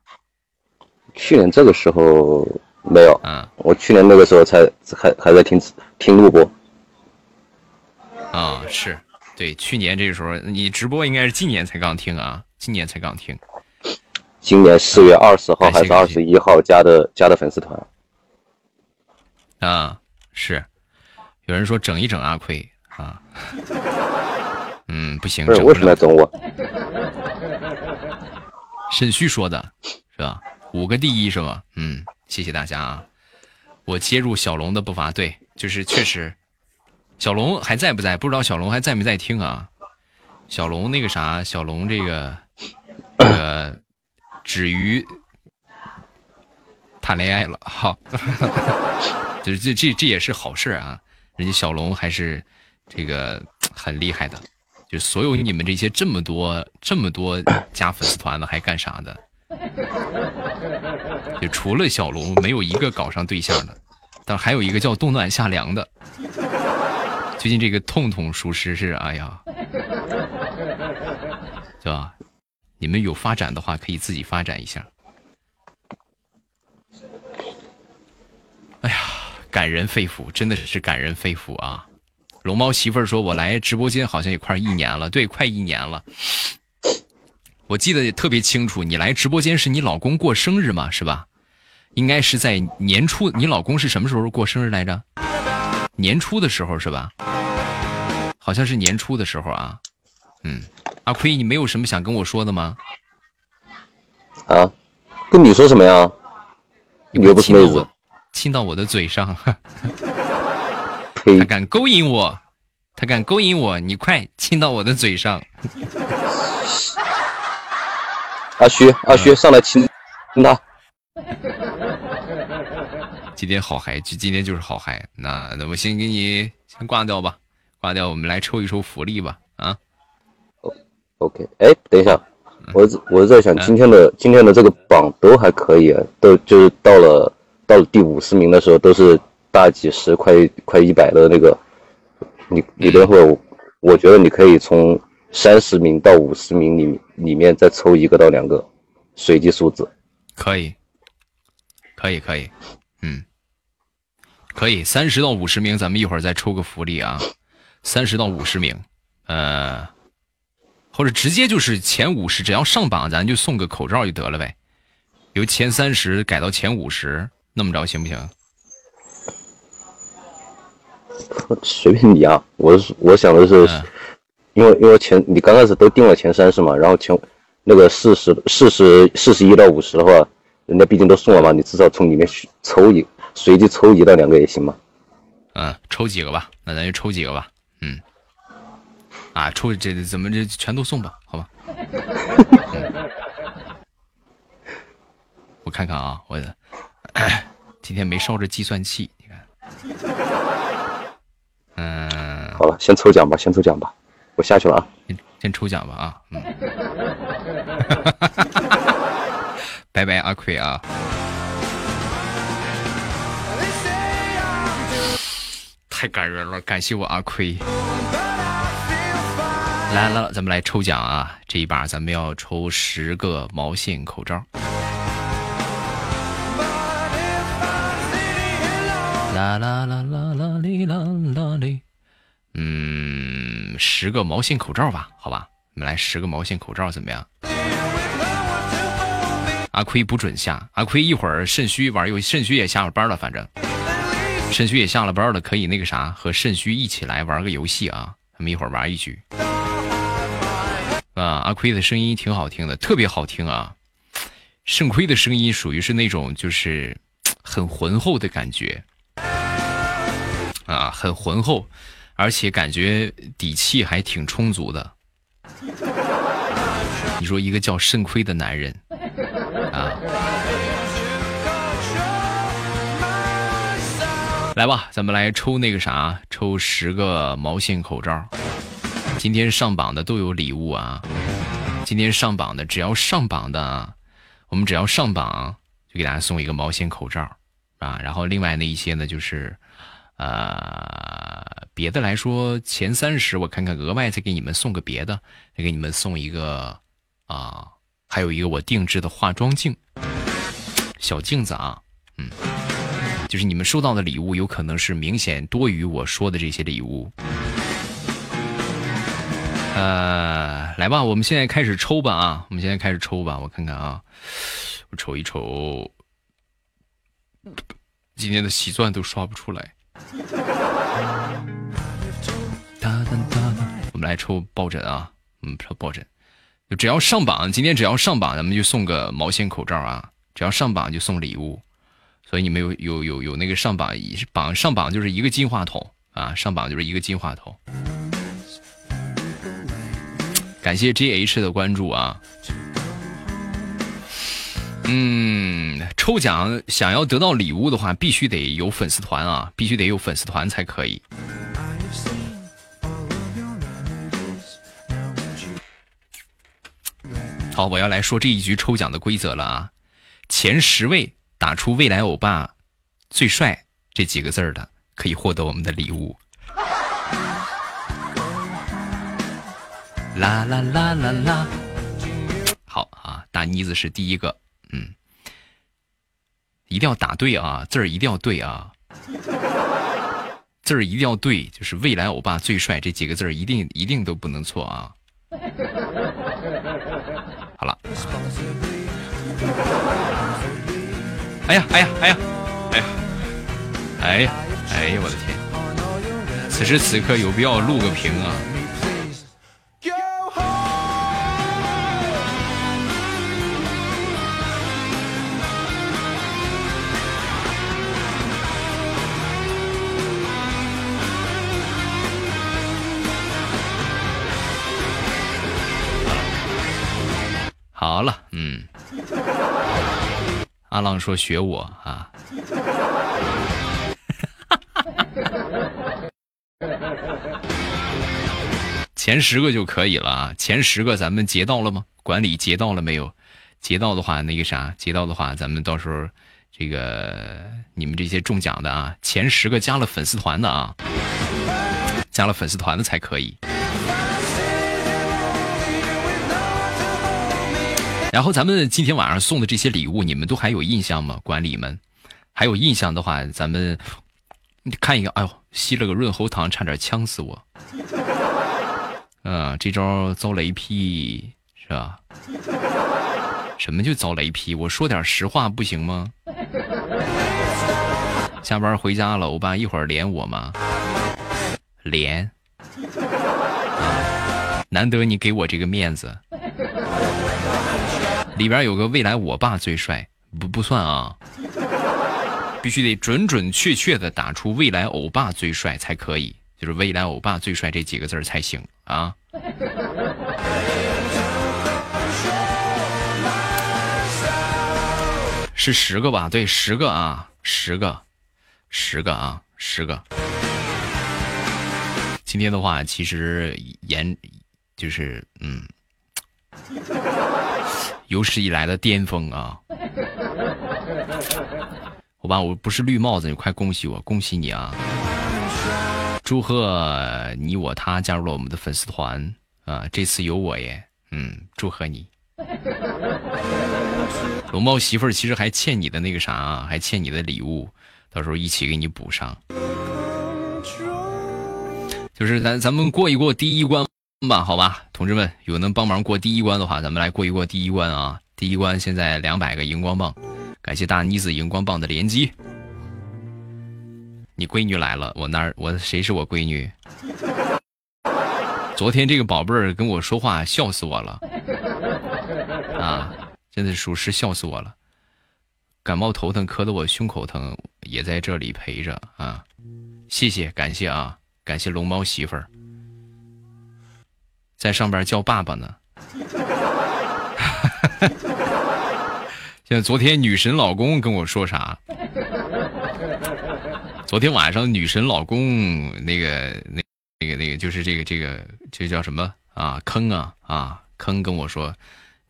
去年这个时候没有，嗯，我去年那个时候才还还在听听录播。啊，是。对，去年这个时候你直播应该是今年才刚听啊，今年才刚听。今年四月二十号还是二十一号加的加的粉丝团。啊，是，有人说整一整阿奎啊，嗯，不行，不是为什么要整我？沈旭说的是吧？五个第一是吧？嗯，谢谢大家啊，我接入小龙的步伐，对，就是确实。小龙还在不在？不知道小龙还在没在听啊？小龙那个啥，小龙这个 这个止于谈恋爱了，好，这这这这也是好事啊！人家小龙还是这个很厉害的，就所有你们这些这么多这么多加粉丝团的还干啥的？就除了小龙，没有一个搞上对象的，但还有一个叫冬暖夏凉的。最近这个痛痛属实是，哎呀，是吧？你们有发展的话，可以自己发展一下。哎呀，感人肺腑，真的是感人肺腑啊！龙猫媳妇儿说：“我来直播间好像也快一年了，对，快一年了。我记得也特别清楚，你来直播间是你老公过生日嘛，是吧？应该是在年初。你老公是什么时候过生日来着？年初的时候是吧？”好像是年初的时候啊，嗯，阿奎，你没有什么想跟我说的吗？啊，跟你说什么呀？你又不是妹子，亲到我的嘴上，他敢勾引我，他敢勾引我，你快亲到我的嘴上。阿虚，阿虚，上来亲亲他。今天好嗨，就今天就是好嗨。那那我先给你先挂掉吧。挂掉，我们来抽一抽福利吧！啊，OK，哎，等一下，我我在想今天的今天的这个榜都还可以，都就是到了到了第五十名的时候，都是大几十、快快一百的那个。你你等会儿，我觉得你可以从三十名到五十名里里面再抽一个到两个随机数字。可以，可以，可以，嗯，可以，三十到五十名，咱们一会儿再抽个福利啊。三十到五十名，呃，或者直接就是前五十，只要上榜，咱就送个口罩就得了呗。由前三十改到前五十，那么着行不行？随便你啊，我是我想的是，因为因为前你刚开始都定了前三十嘛，然后前那个四十四十四十一到五十的话，人家毕竟都送了嘛，你至少从里面抽一随机抽一到两个也行嘛。嗯，抽几个吧，那咱就抽几个吧。嗯，啊，抽这怎么这全都送吧？好吧。我看看啊，我 今天没烧着计算器，你看。嗯，好了，先抽奖吧，先抽奖吧，我下去了啊。先先抽奖吧啊，嗯。拜拜，阿奎啊。太感人了，感谢我阿奎。来了，咱们来抽奖啊！这一把咱们要抽十个毛线口罩。啦啦啦啦啦啦啦哩，嗯，十个毛线口罩吧，好吧，我们来十个毛线口罩怎么样？阿奎不准下，阿奎一会儿肾虚玩游戏，肾虚也下了班了，反正肾虚也下了班了，可以那个啥，和肾虚一起来玩个游戏啊，咱们一会儿玩一局。啊，阿奎的声音挺好听的，特别好听啊！肾亏的声音属于是那种就是很浑厚的感觉。啊，很浑厚，而且感觉底气还挺充足的。你说一个叫肾亏的男人，啊，来吧，咱们来抽那个啥，抽十个毛线口罩。今天上榜的都有礼物啊！今天上榜的，只要上榜的，我们只要上榜就给大家送一个毛线口罩啊。然后另外那一些呢，就是。呃，别的来说，前三十我看看，额外再给你们送个别的，再给你们送一个啊，还有一个我定制的化妆镜，小镜子啊，嗯，就是你们收到的礼物有可能是明显多于我说的这些礼物。呃，来吧，我们现在开始抽吧啊，我们现在开始抽吧，我看看啊，我瞅一瞅，今天的喜钻都刷不出来。我们来抽抱枕啊！嗯，抽抱枕，就只要上榜，今天只要上榜，咱们就送个毛线口罩啊！只要上榜就送礼物，所以你们有有有有那个上榜，榜上榜就是一个金话筒啊！上榜就是一个金话筒。感谢 G H 的关注啊！嗯，抽奖想要得到礼物的话，必须得有粉丝团啊，必须得有粉丝团才可以。好，我要来说这一局抽奖的规则了啊！前十位打出“未来欧巴最帅”这几个字儿的，可以获得我们的礼物。啦啦啦啦啦！好啊，大妮子是第一个。嗯，一定要打对啊，字儿一定要对啊，字儿一定要对，就是未来欧巴最帅这几个字儿一定一定都不能错啊。好了，哎呀哎呀哎呀哎呀。哎呀哎呀我的天，此时此刻有必要录个屏啊。好了，嗯，阿浪说学我啊，前十个就可以了啊，前十个咱们截到了吗？管理截到了没有？截到的话，那个啥，截到的话，咱们到时候这个你们这些中奖的啊，前十个加了粉丝团的啊，加了粉丝团的才可以。然后咱们今天晚上送的这些礼物，你们都还有印象吗？管理们，还有印象的话，咱们看一个。哎呦，吸了个润喉糖，差点呛死我。嗯，这招遭雷劈是吧？什么就遭雷劈？我说点实话不行吗？下班回家了，欧巴一会儿连我吗？连。难得你给我这个面子。里边有个未来我爸最帅，不不算啊，必须得准准确确的打出未来欧巴最帅才可以，就是未来欧巴最帅这几个字才行啊。是十个吧？对，十个啊，十个，十个啊，十个。今天的话，其实严，就是嗯。有史以来的巅峰啊！好吧，我不是绿帽子，你快恭喜我，恭喜你啊！祝贺你我他加入了我们的粉丝团啊，这次有我耶，嗯，祝贺你。龙猫媳妇儿其实还欠你的那个啥啊，还欠你的礼物，到时候一起给你补上。就是咱咱们过一过第一关吧，好吧，同志们，有能帮忙过第一关的话，咱们来过一过第一关啊！第一关现在两百个荧光棒，感谢大妮子荧光棒的连击。你闺女来了，我那儿我谁是我闺女？昨天这个宝贝儿跟我说话，笑死我了啊！真的属实笑死我了，感冒头疼，咳得我胸口疼，也在这里陪着啊！谢谢，感谢啊，感谢龙猫媳妇儿，在上边叫爸爸呢。现在昨天女神老公跟我说啥？昨天晚上女神老公那个那那个那个就是这个这个这叫什么啊？坑啊啊坑跟我说。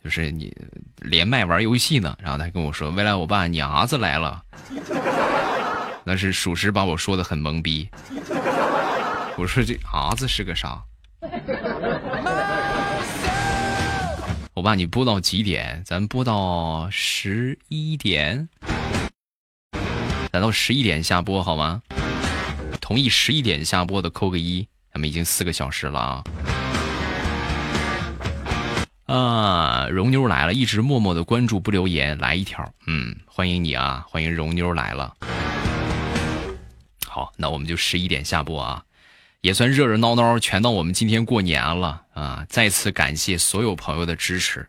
就是你连麦玩游戏呢，然后他跟我说：“未来我爸，你儿子来了。”那是属实把我说的很懵逼。我说这儿子是个啥？我把，你播到几点？咱播到十一点，咱到十一点下播好吗？同意十一点下播的扣个一，咱们已经四个小时了啊。啊，蓉妞来了，一直默默的关注不留言，来一条，嗯，欢迎你啊，欢迎蓉妞来了。好，那我们就十一点下播啊，也算热热闹闹，全到我们今天过年了啊！再次感谢所有朋友的支持，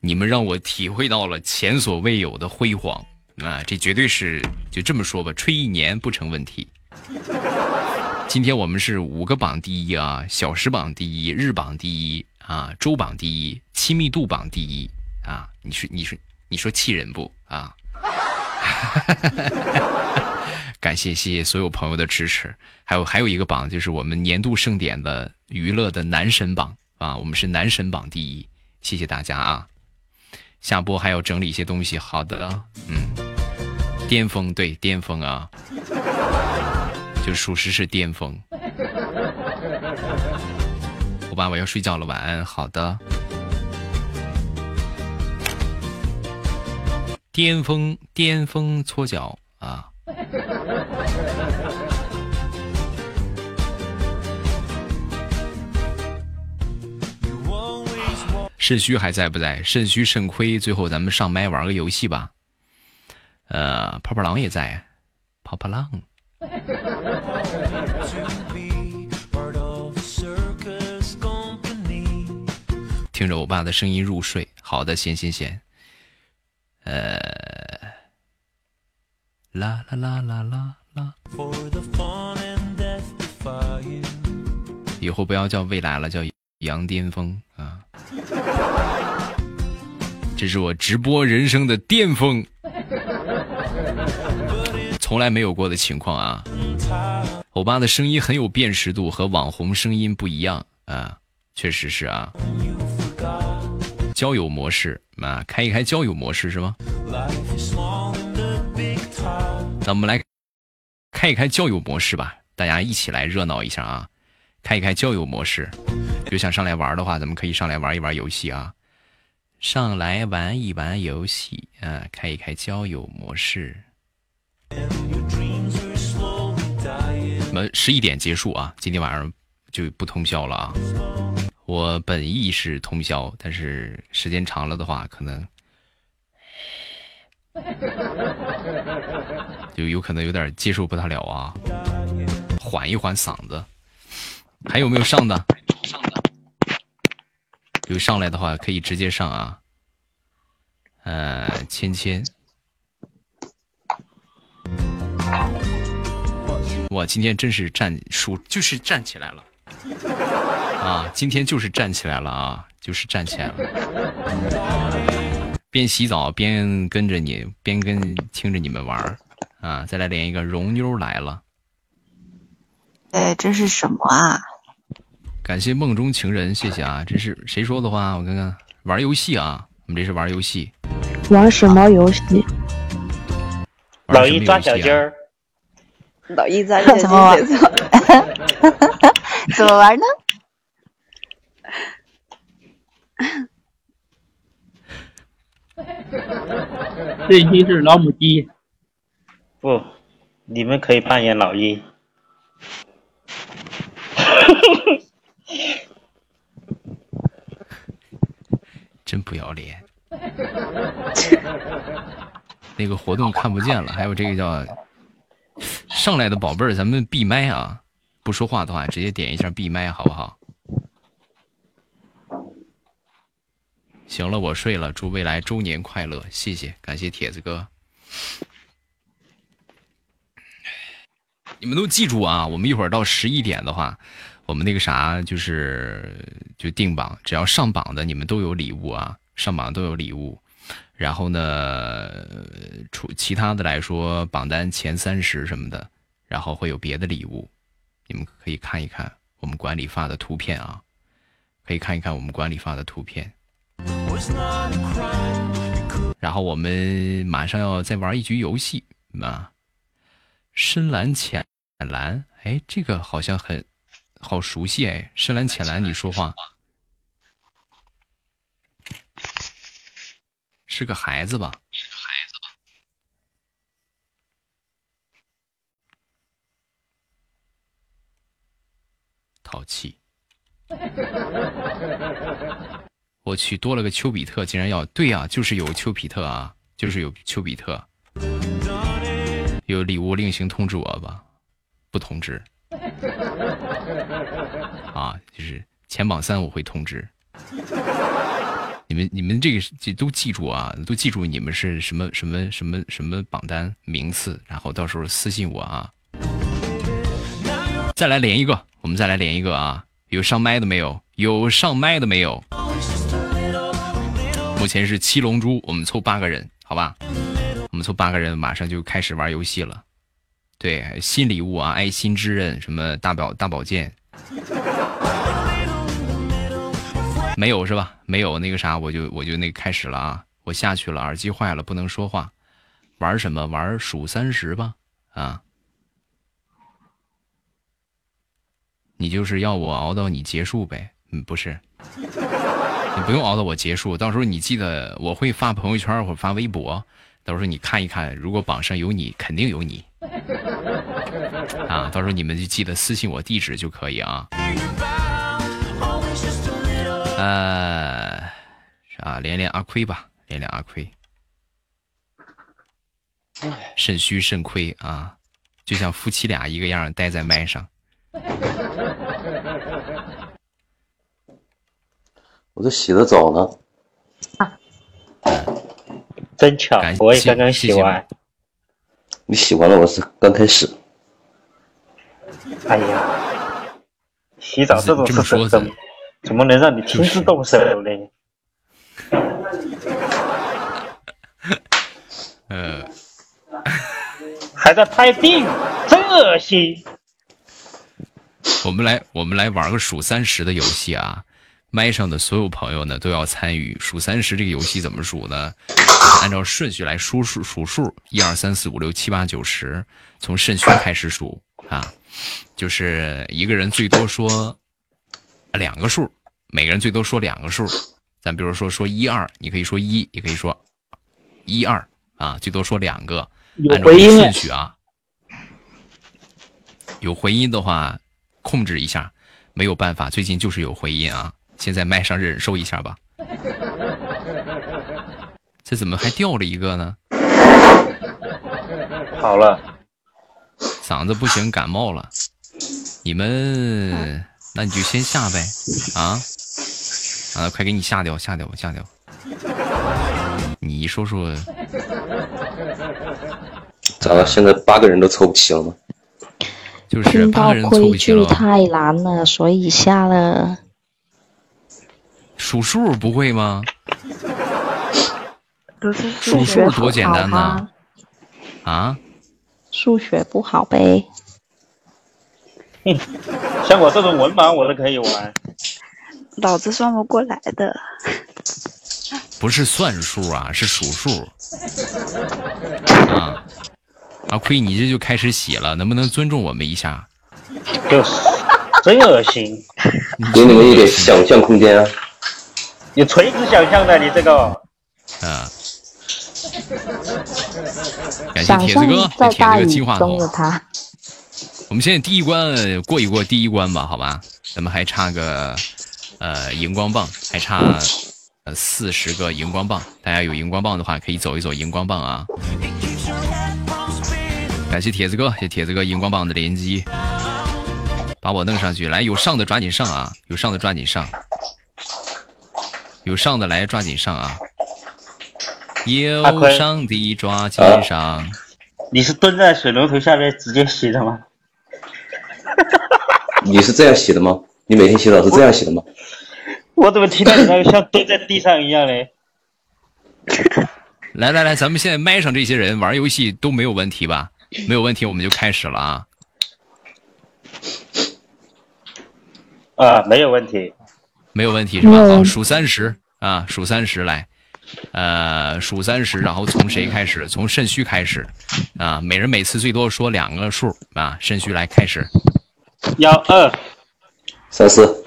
你们让我体会到了前所未有的辉煌啊！这绝对是就这么说吧，吹一年不成问题。今天我们是五个榜第一啊，小时榜第一，日榜第一。啊，周榜第一，亲密度榜第一啊！你说，你说，你说气人不啊？感谢谢谢所有朋友的支持，还有还有一个榜就是我们年度盛典的娱乐的男神榜啊，我们是男神榜第一，谢谢大家啊！下播还要整理一些东西，好的，嗯，巅峰对巅峰啊，就属实是巅峰。我爸，我要睡觉了，晚安。好的，巅峰巅峰搓脚啊！肾虚还在不在？肾虚肾亏，最后咱们上麦玩个游戏吧。呃，泡泡狼也在，泡泡浪。听着我爸的声音入睡，好的，行行行，呃，啦啦啦啦啦啦，以后不要叫未来了，叫杨巅峰啊，这是我直播人生的巅峰，从来没有过的情况啊，欧巴的声音很有辨识度，和网红声音不一样啊，确实是啊。交友模式啊，开一开交友模式是吗？咱们来开一开交友模式吧，大家一起来热闹一下啊！开一开交友模式，有想上来玩的话，咱们可以上来玩一玩游戏啊！上来玩一玩游戏啊！开一开交友模式。我们十一点结束啊，今天晚上就不通宵了啊！我本意是通宵，但是时间长了的话，可能就有可能有点接受不太了啊。缓一缓嗓子，还有没有上的？上的，有上来的话可以直接上啊。呃，芊芊，我今天真是站数，就是站起来了。啊，今天就是站起来了啊，就是站起来了，边洗澡边跟着你，边跟听着你们玩儿啊，再来连一个蓉妞来了。哎，这是什么啊？感谢梦中情人，谢谢啊，这是谁说的话？我看看，玩游戏啊，我们这是玩游戏。玩什么游戏？老鹰抓小鸡儿。老鹰抓小鸡儿。怎么玩呢？这一期是老母鸡，不，你们可以扮演老鹰。真不要脸。那个活动看不见了，还有这个叫上来的宝贝儿，咱们闭麦啊！不说话的话，直接点一下闭麦，好不好？行了，我睡了。祝未来周年快乐，谢谢，感谢铁子哥。你们都记住啊！我们一会儿到十一点的话，我们那个啥就是就定榜，只要上榜的你们都有礼物啊，上榜都有礼物。然后呢，除其他的来说，榜单前三十什么的，然后会有别的礼物，你们可以看一看我们管理发的图片啊，可以看一看我们管理发的图片。然后我们马上要再玩一局游戏啊，深蓝浅蓝，哎，这个好像很好熟悉哎，深蓝浅蓝，你说话是个孩子吧？是个孩子吧？淘气。我去，多了个丘比特，竟然要对呀，就是有丘比特啊，就是有丘比特。有礼物另行通知我吧，不通知。啊，就是前榜三我会通知。你们你们这个记都记住啊，都记住你们是什么什么什么什么榜单名次，然后到时候私信我啊。再来连一个，我们再来连一个啊！有上麦的没有？有上麦的没有？目前是七龙珠，我们凑八个人，好吧？我们凑八个人，马上就开始玩游戏了。对，新礼物啊，爱心之刃，什么大宝大宝剑，没有是吧？没有那个啥，我就我就那个开始了啊！我下去了，耳机坏了，不能说话。玩什么？玩数三十吧？啊？你就是要我熬到你结束呗？嗯，不是。你不用熬到我结束，到时候你记得我会发朋友圈或者发微博，到时候你看一看，如果榜上有你，肯定有你 啊！到时候你们就记得私信我地址就可以啊。呃，啊，连连阿亏吧，连连阿亏，肾虚肾亏啊，就像夫妻俩一个样，待在麦上。我都洗了澡呢，真巧，我也刚刚洗完。你洗完了，我是刚开始。哎呀，洗澡这种事怎么怎么能让你亲自动手呢？呃，还在拍病，真恶心。我们来，我们来玩个数三十的游戏啊！麦上的所有朋友呢都要参与数三十这个游戏，怎么数呢？按照顺序来数数数数，一二三四五六七八九十，从肾虚开始数啊，就是一个人最多说两个数，每个人最多说两个数。咱比如说说一二，你可以说一，也可以说一二啊，最多说两个，按照顺序啊。有回音的话，控制一下，没有办法，最近就是有回音啊。先在麦上忍受一下吧。这怎么还掉了一个呢？好了，嗓子不行，感冒了。你们，那你就先下呗。啊啊，快给你下掉，下掉，下掉。你说说，咋了？现在八个人都凑不齐了吗？就是八个人凑不齐了。太难了，所以下了。数数不会吗？数数多简单呐！啊？数学不好呗。哼，像我这种文盲我都可以玩。脑子算不过来的。不是算数啊，是数数。啊！阿亏，你这就开始洗了，能不能尊重我们一下？就是，真恶心。给你们一点想象空间啊！有垂直想象的，你这个。啊。感谢铁子哥，铁子哥金话筒。我们现在第一关过一过第一关吧，好吧？咱们还差个呃荧光棒，还差呃四十个荧光棒。大家有荧光棒的话，可以走一走荧光棒啊。感谢铁子哥，谢铁子哥荧光棒的连击，把我弄上去。来，有上的抓紧上啊！有上的抓紧上，有上的来抓紧上啊！有上的抓紧上。你是蹲在水龙头下面直接洗的吗？你是这样洗的吗？你每天洗澡是这样洗的吗？我怎么听到你那个像蹲在地上一样嘞？来来来，咱们现在麦上这些人玩游戏都没有问题吧？没有问题，我们就开始了啊！啊，没有问题，没有问题是吧？好，数三十啊，数三十来，呃，数三十，然后从谁开始？从肾虚开始啊！每人每次最多说两个数啊！肾虚来开始，幺二三四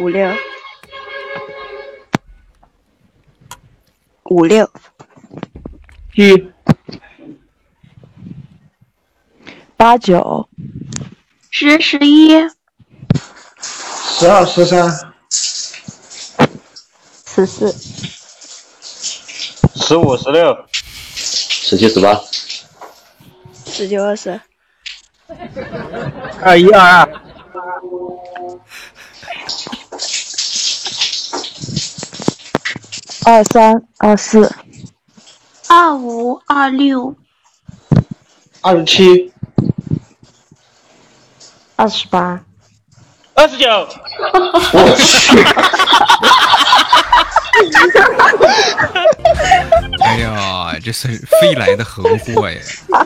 五六五六七。八九，十十一，十二十三，十四，十五十六，十七十八，十九二十，二一二二，二三二四，二五二六，二十七。二十八，二十九，我去！哎呀，这是飞来的横祸呀！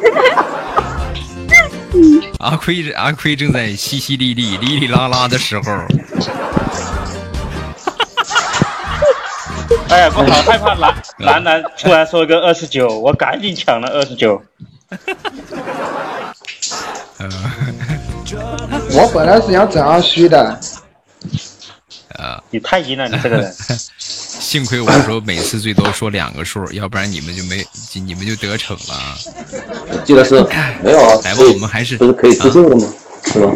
阿奎阿奎正在淅淅沥沥、哩哩啦啦的时候。哎呀，我好害怕男男男突然说一个二十九，我赶紧抢了二十九。我本来是想整二虚的，呃，你太阴了，你这个人。幸亏我说每次最多说两个数，要不然你们就没，你们就得逞了。记得是没有啊？来吧，我们还是不是可以自救的吗？是吧？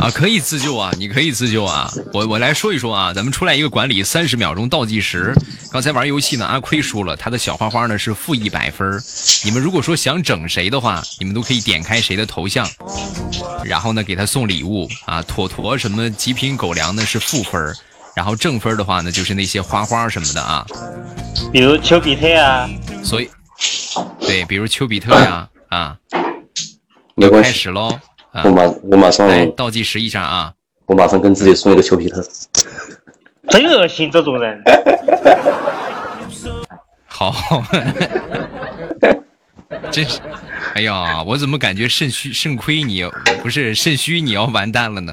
啊，可以自救啊！你可以自救啊！我我来说一说啊，咱们出来一个管理，三十秒钟倒计时。刚才玩游戏呢，阿亏输了，他的小花花呢是负一百分。你们如果说想整谁的话，你们都可以点开谁的头像，然后呢给他送礼物啊。妥妥什么极品狗粮呢是负分，然后正分的话呢就是那些花花什么的啊，比如丘比特啊。所以，对，比如丘比特呀啊，没关系，开始喽。我马我马上倒计时一下啊！我马上跟自己送一个丘比特，真恶心这种人。好，真是，哎呀，我怎么感觉肾虚肾亏你不是肾虚你要完蛋了呢？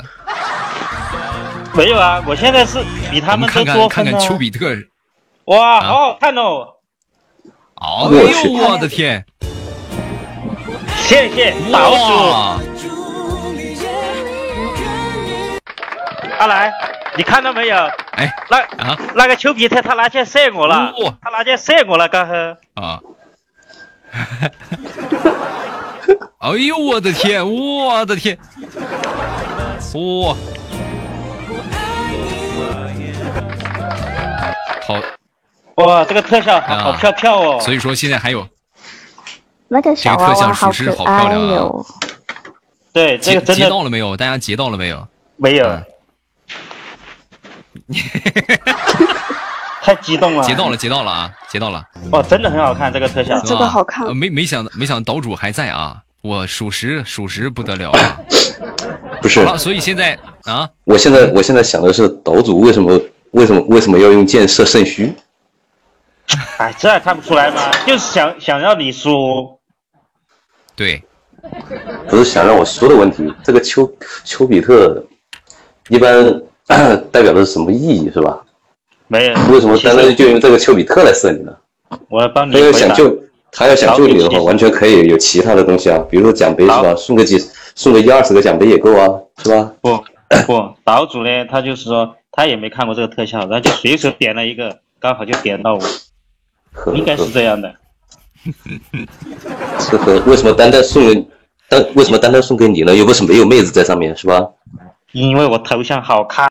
没有啊，我现在是比他们都多看看看看丘比特，哇，好好看哦！哦呦，我的天！谢谢岛主。阿来，你看到没有？哎，那啊，那个丘比特他拿箭射我了，他拿箭射我了，刚刚。啊！哎呦我的天，我的天！哇！好哇，这个特效好漂漂哦。所以说现在还有那个小娃娃好可爱哟。对，这个真的截到了没有？大家截到了没有？没有。太激动了！截到了，截到了啊，截到了！哇，真的很好看这个特效，这个好看。没没想到，没想到岛主还在啊！我属实属实不得了啊！不是，所以现在啊，我现在我现在想的是岛主为什么为什么为什么要用箭射肾虚？哎，这还看不出来吗？就是想想要你输。对，不是想让我输的问题。这个丘丘比特一般。代表的是什么意义是吧？没有。为什么单单就用这个丘比特来射你呢？我要帮你。他要想救，他要想救你的话，完全可以有其他的东西啊，比如说奖杯是吧？送个几，送个一二十个奖杯也够啊，是吧？不不，岛主呢，他就是说，他也没看过这个特效，然后就随手点了一个，刚好就点到我，应该是这样的。呵呵为什么单单送给单为什么单单送给你呢？又不是没有妹子在上面，是吧？因为我头像好看。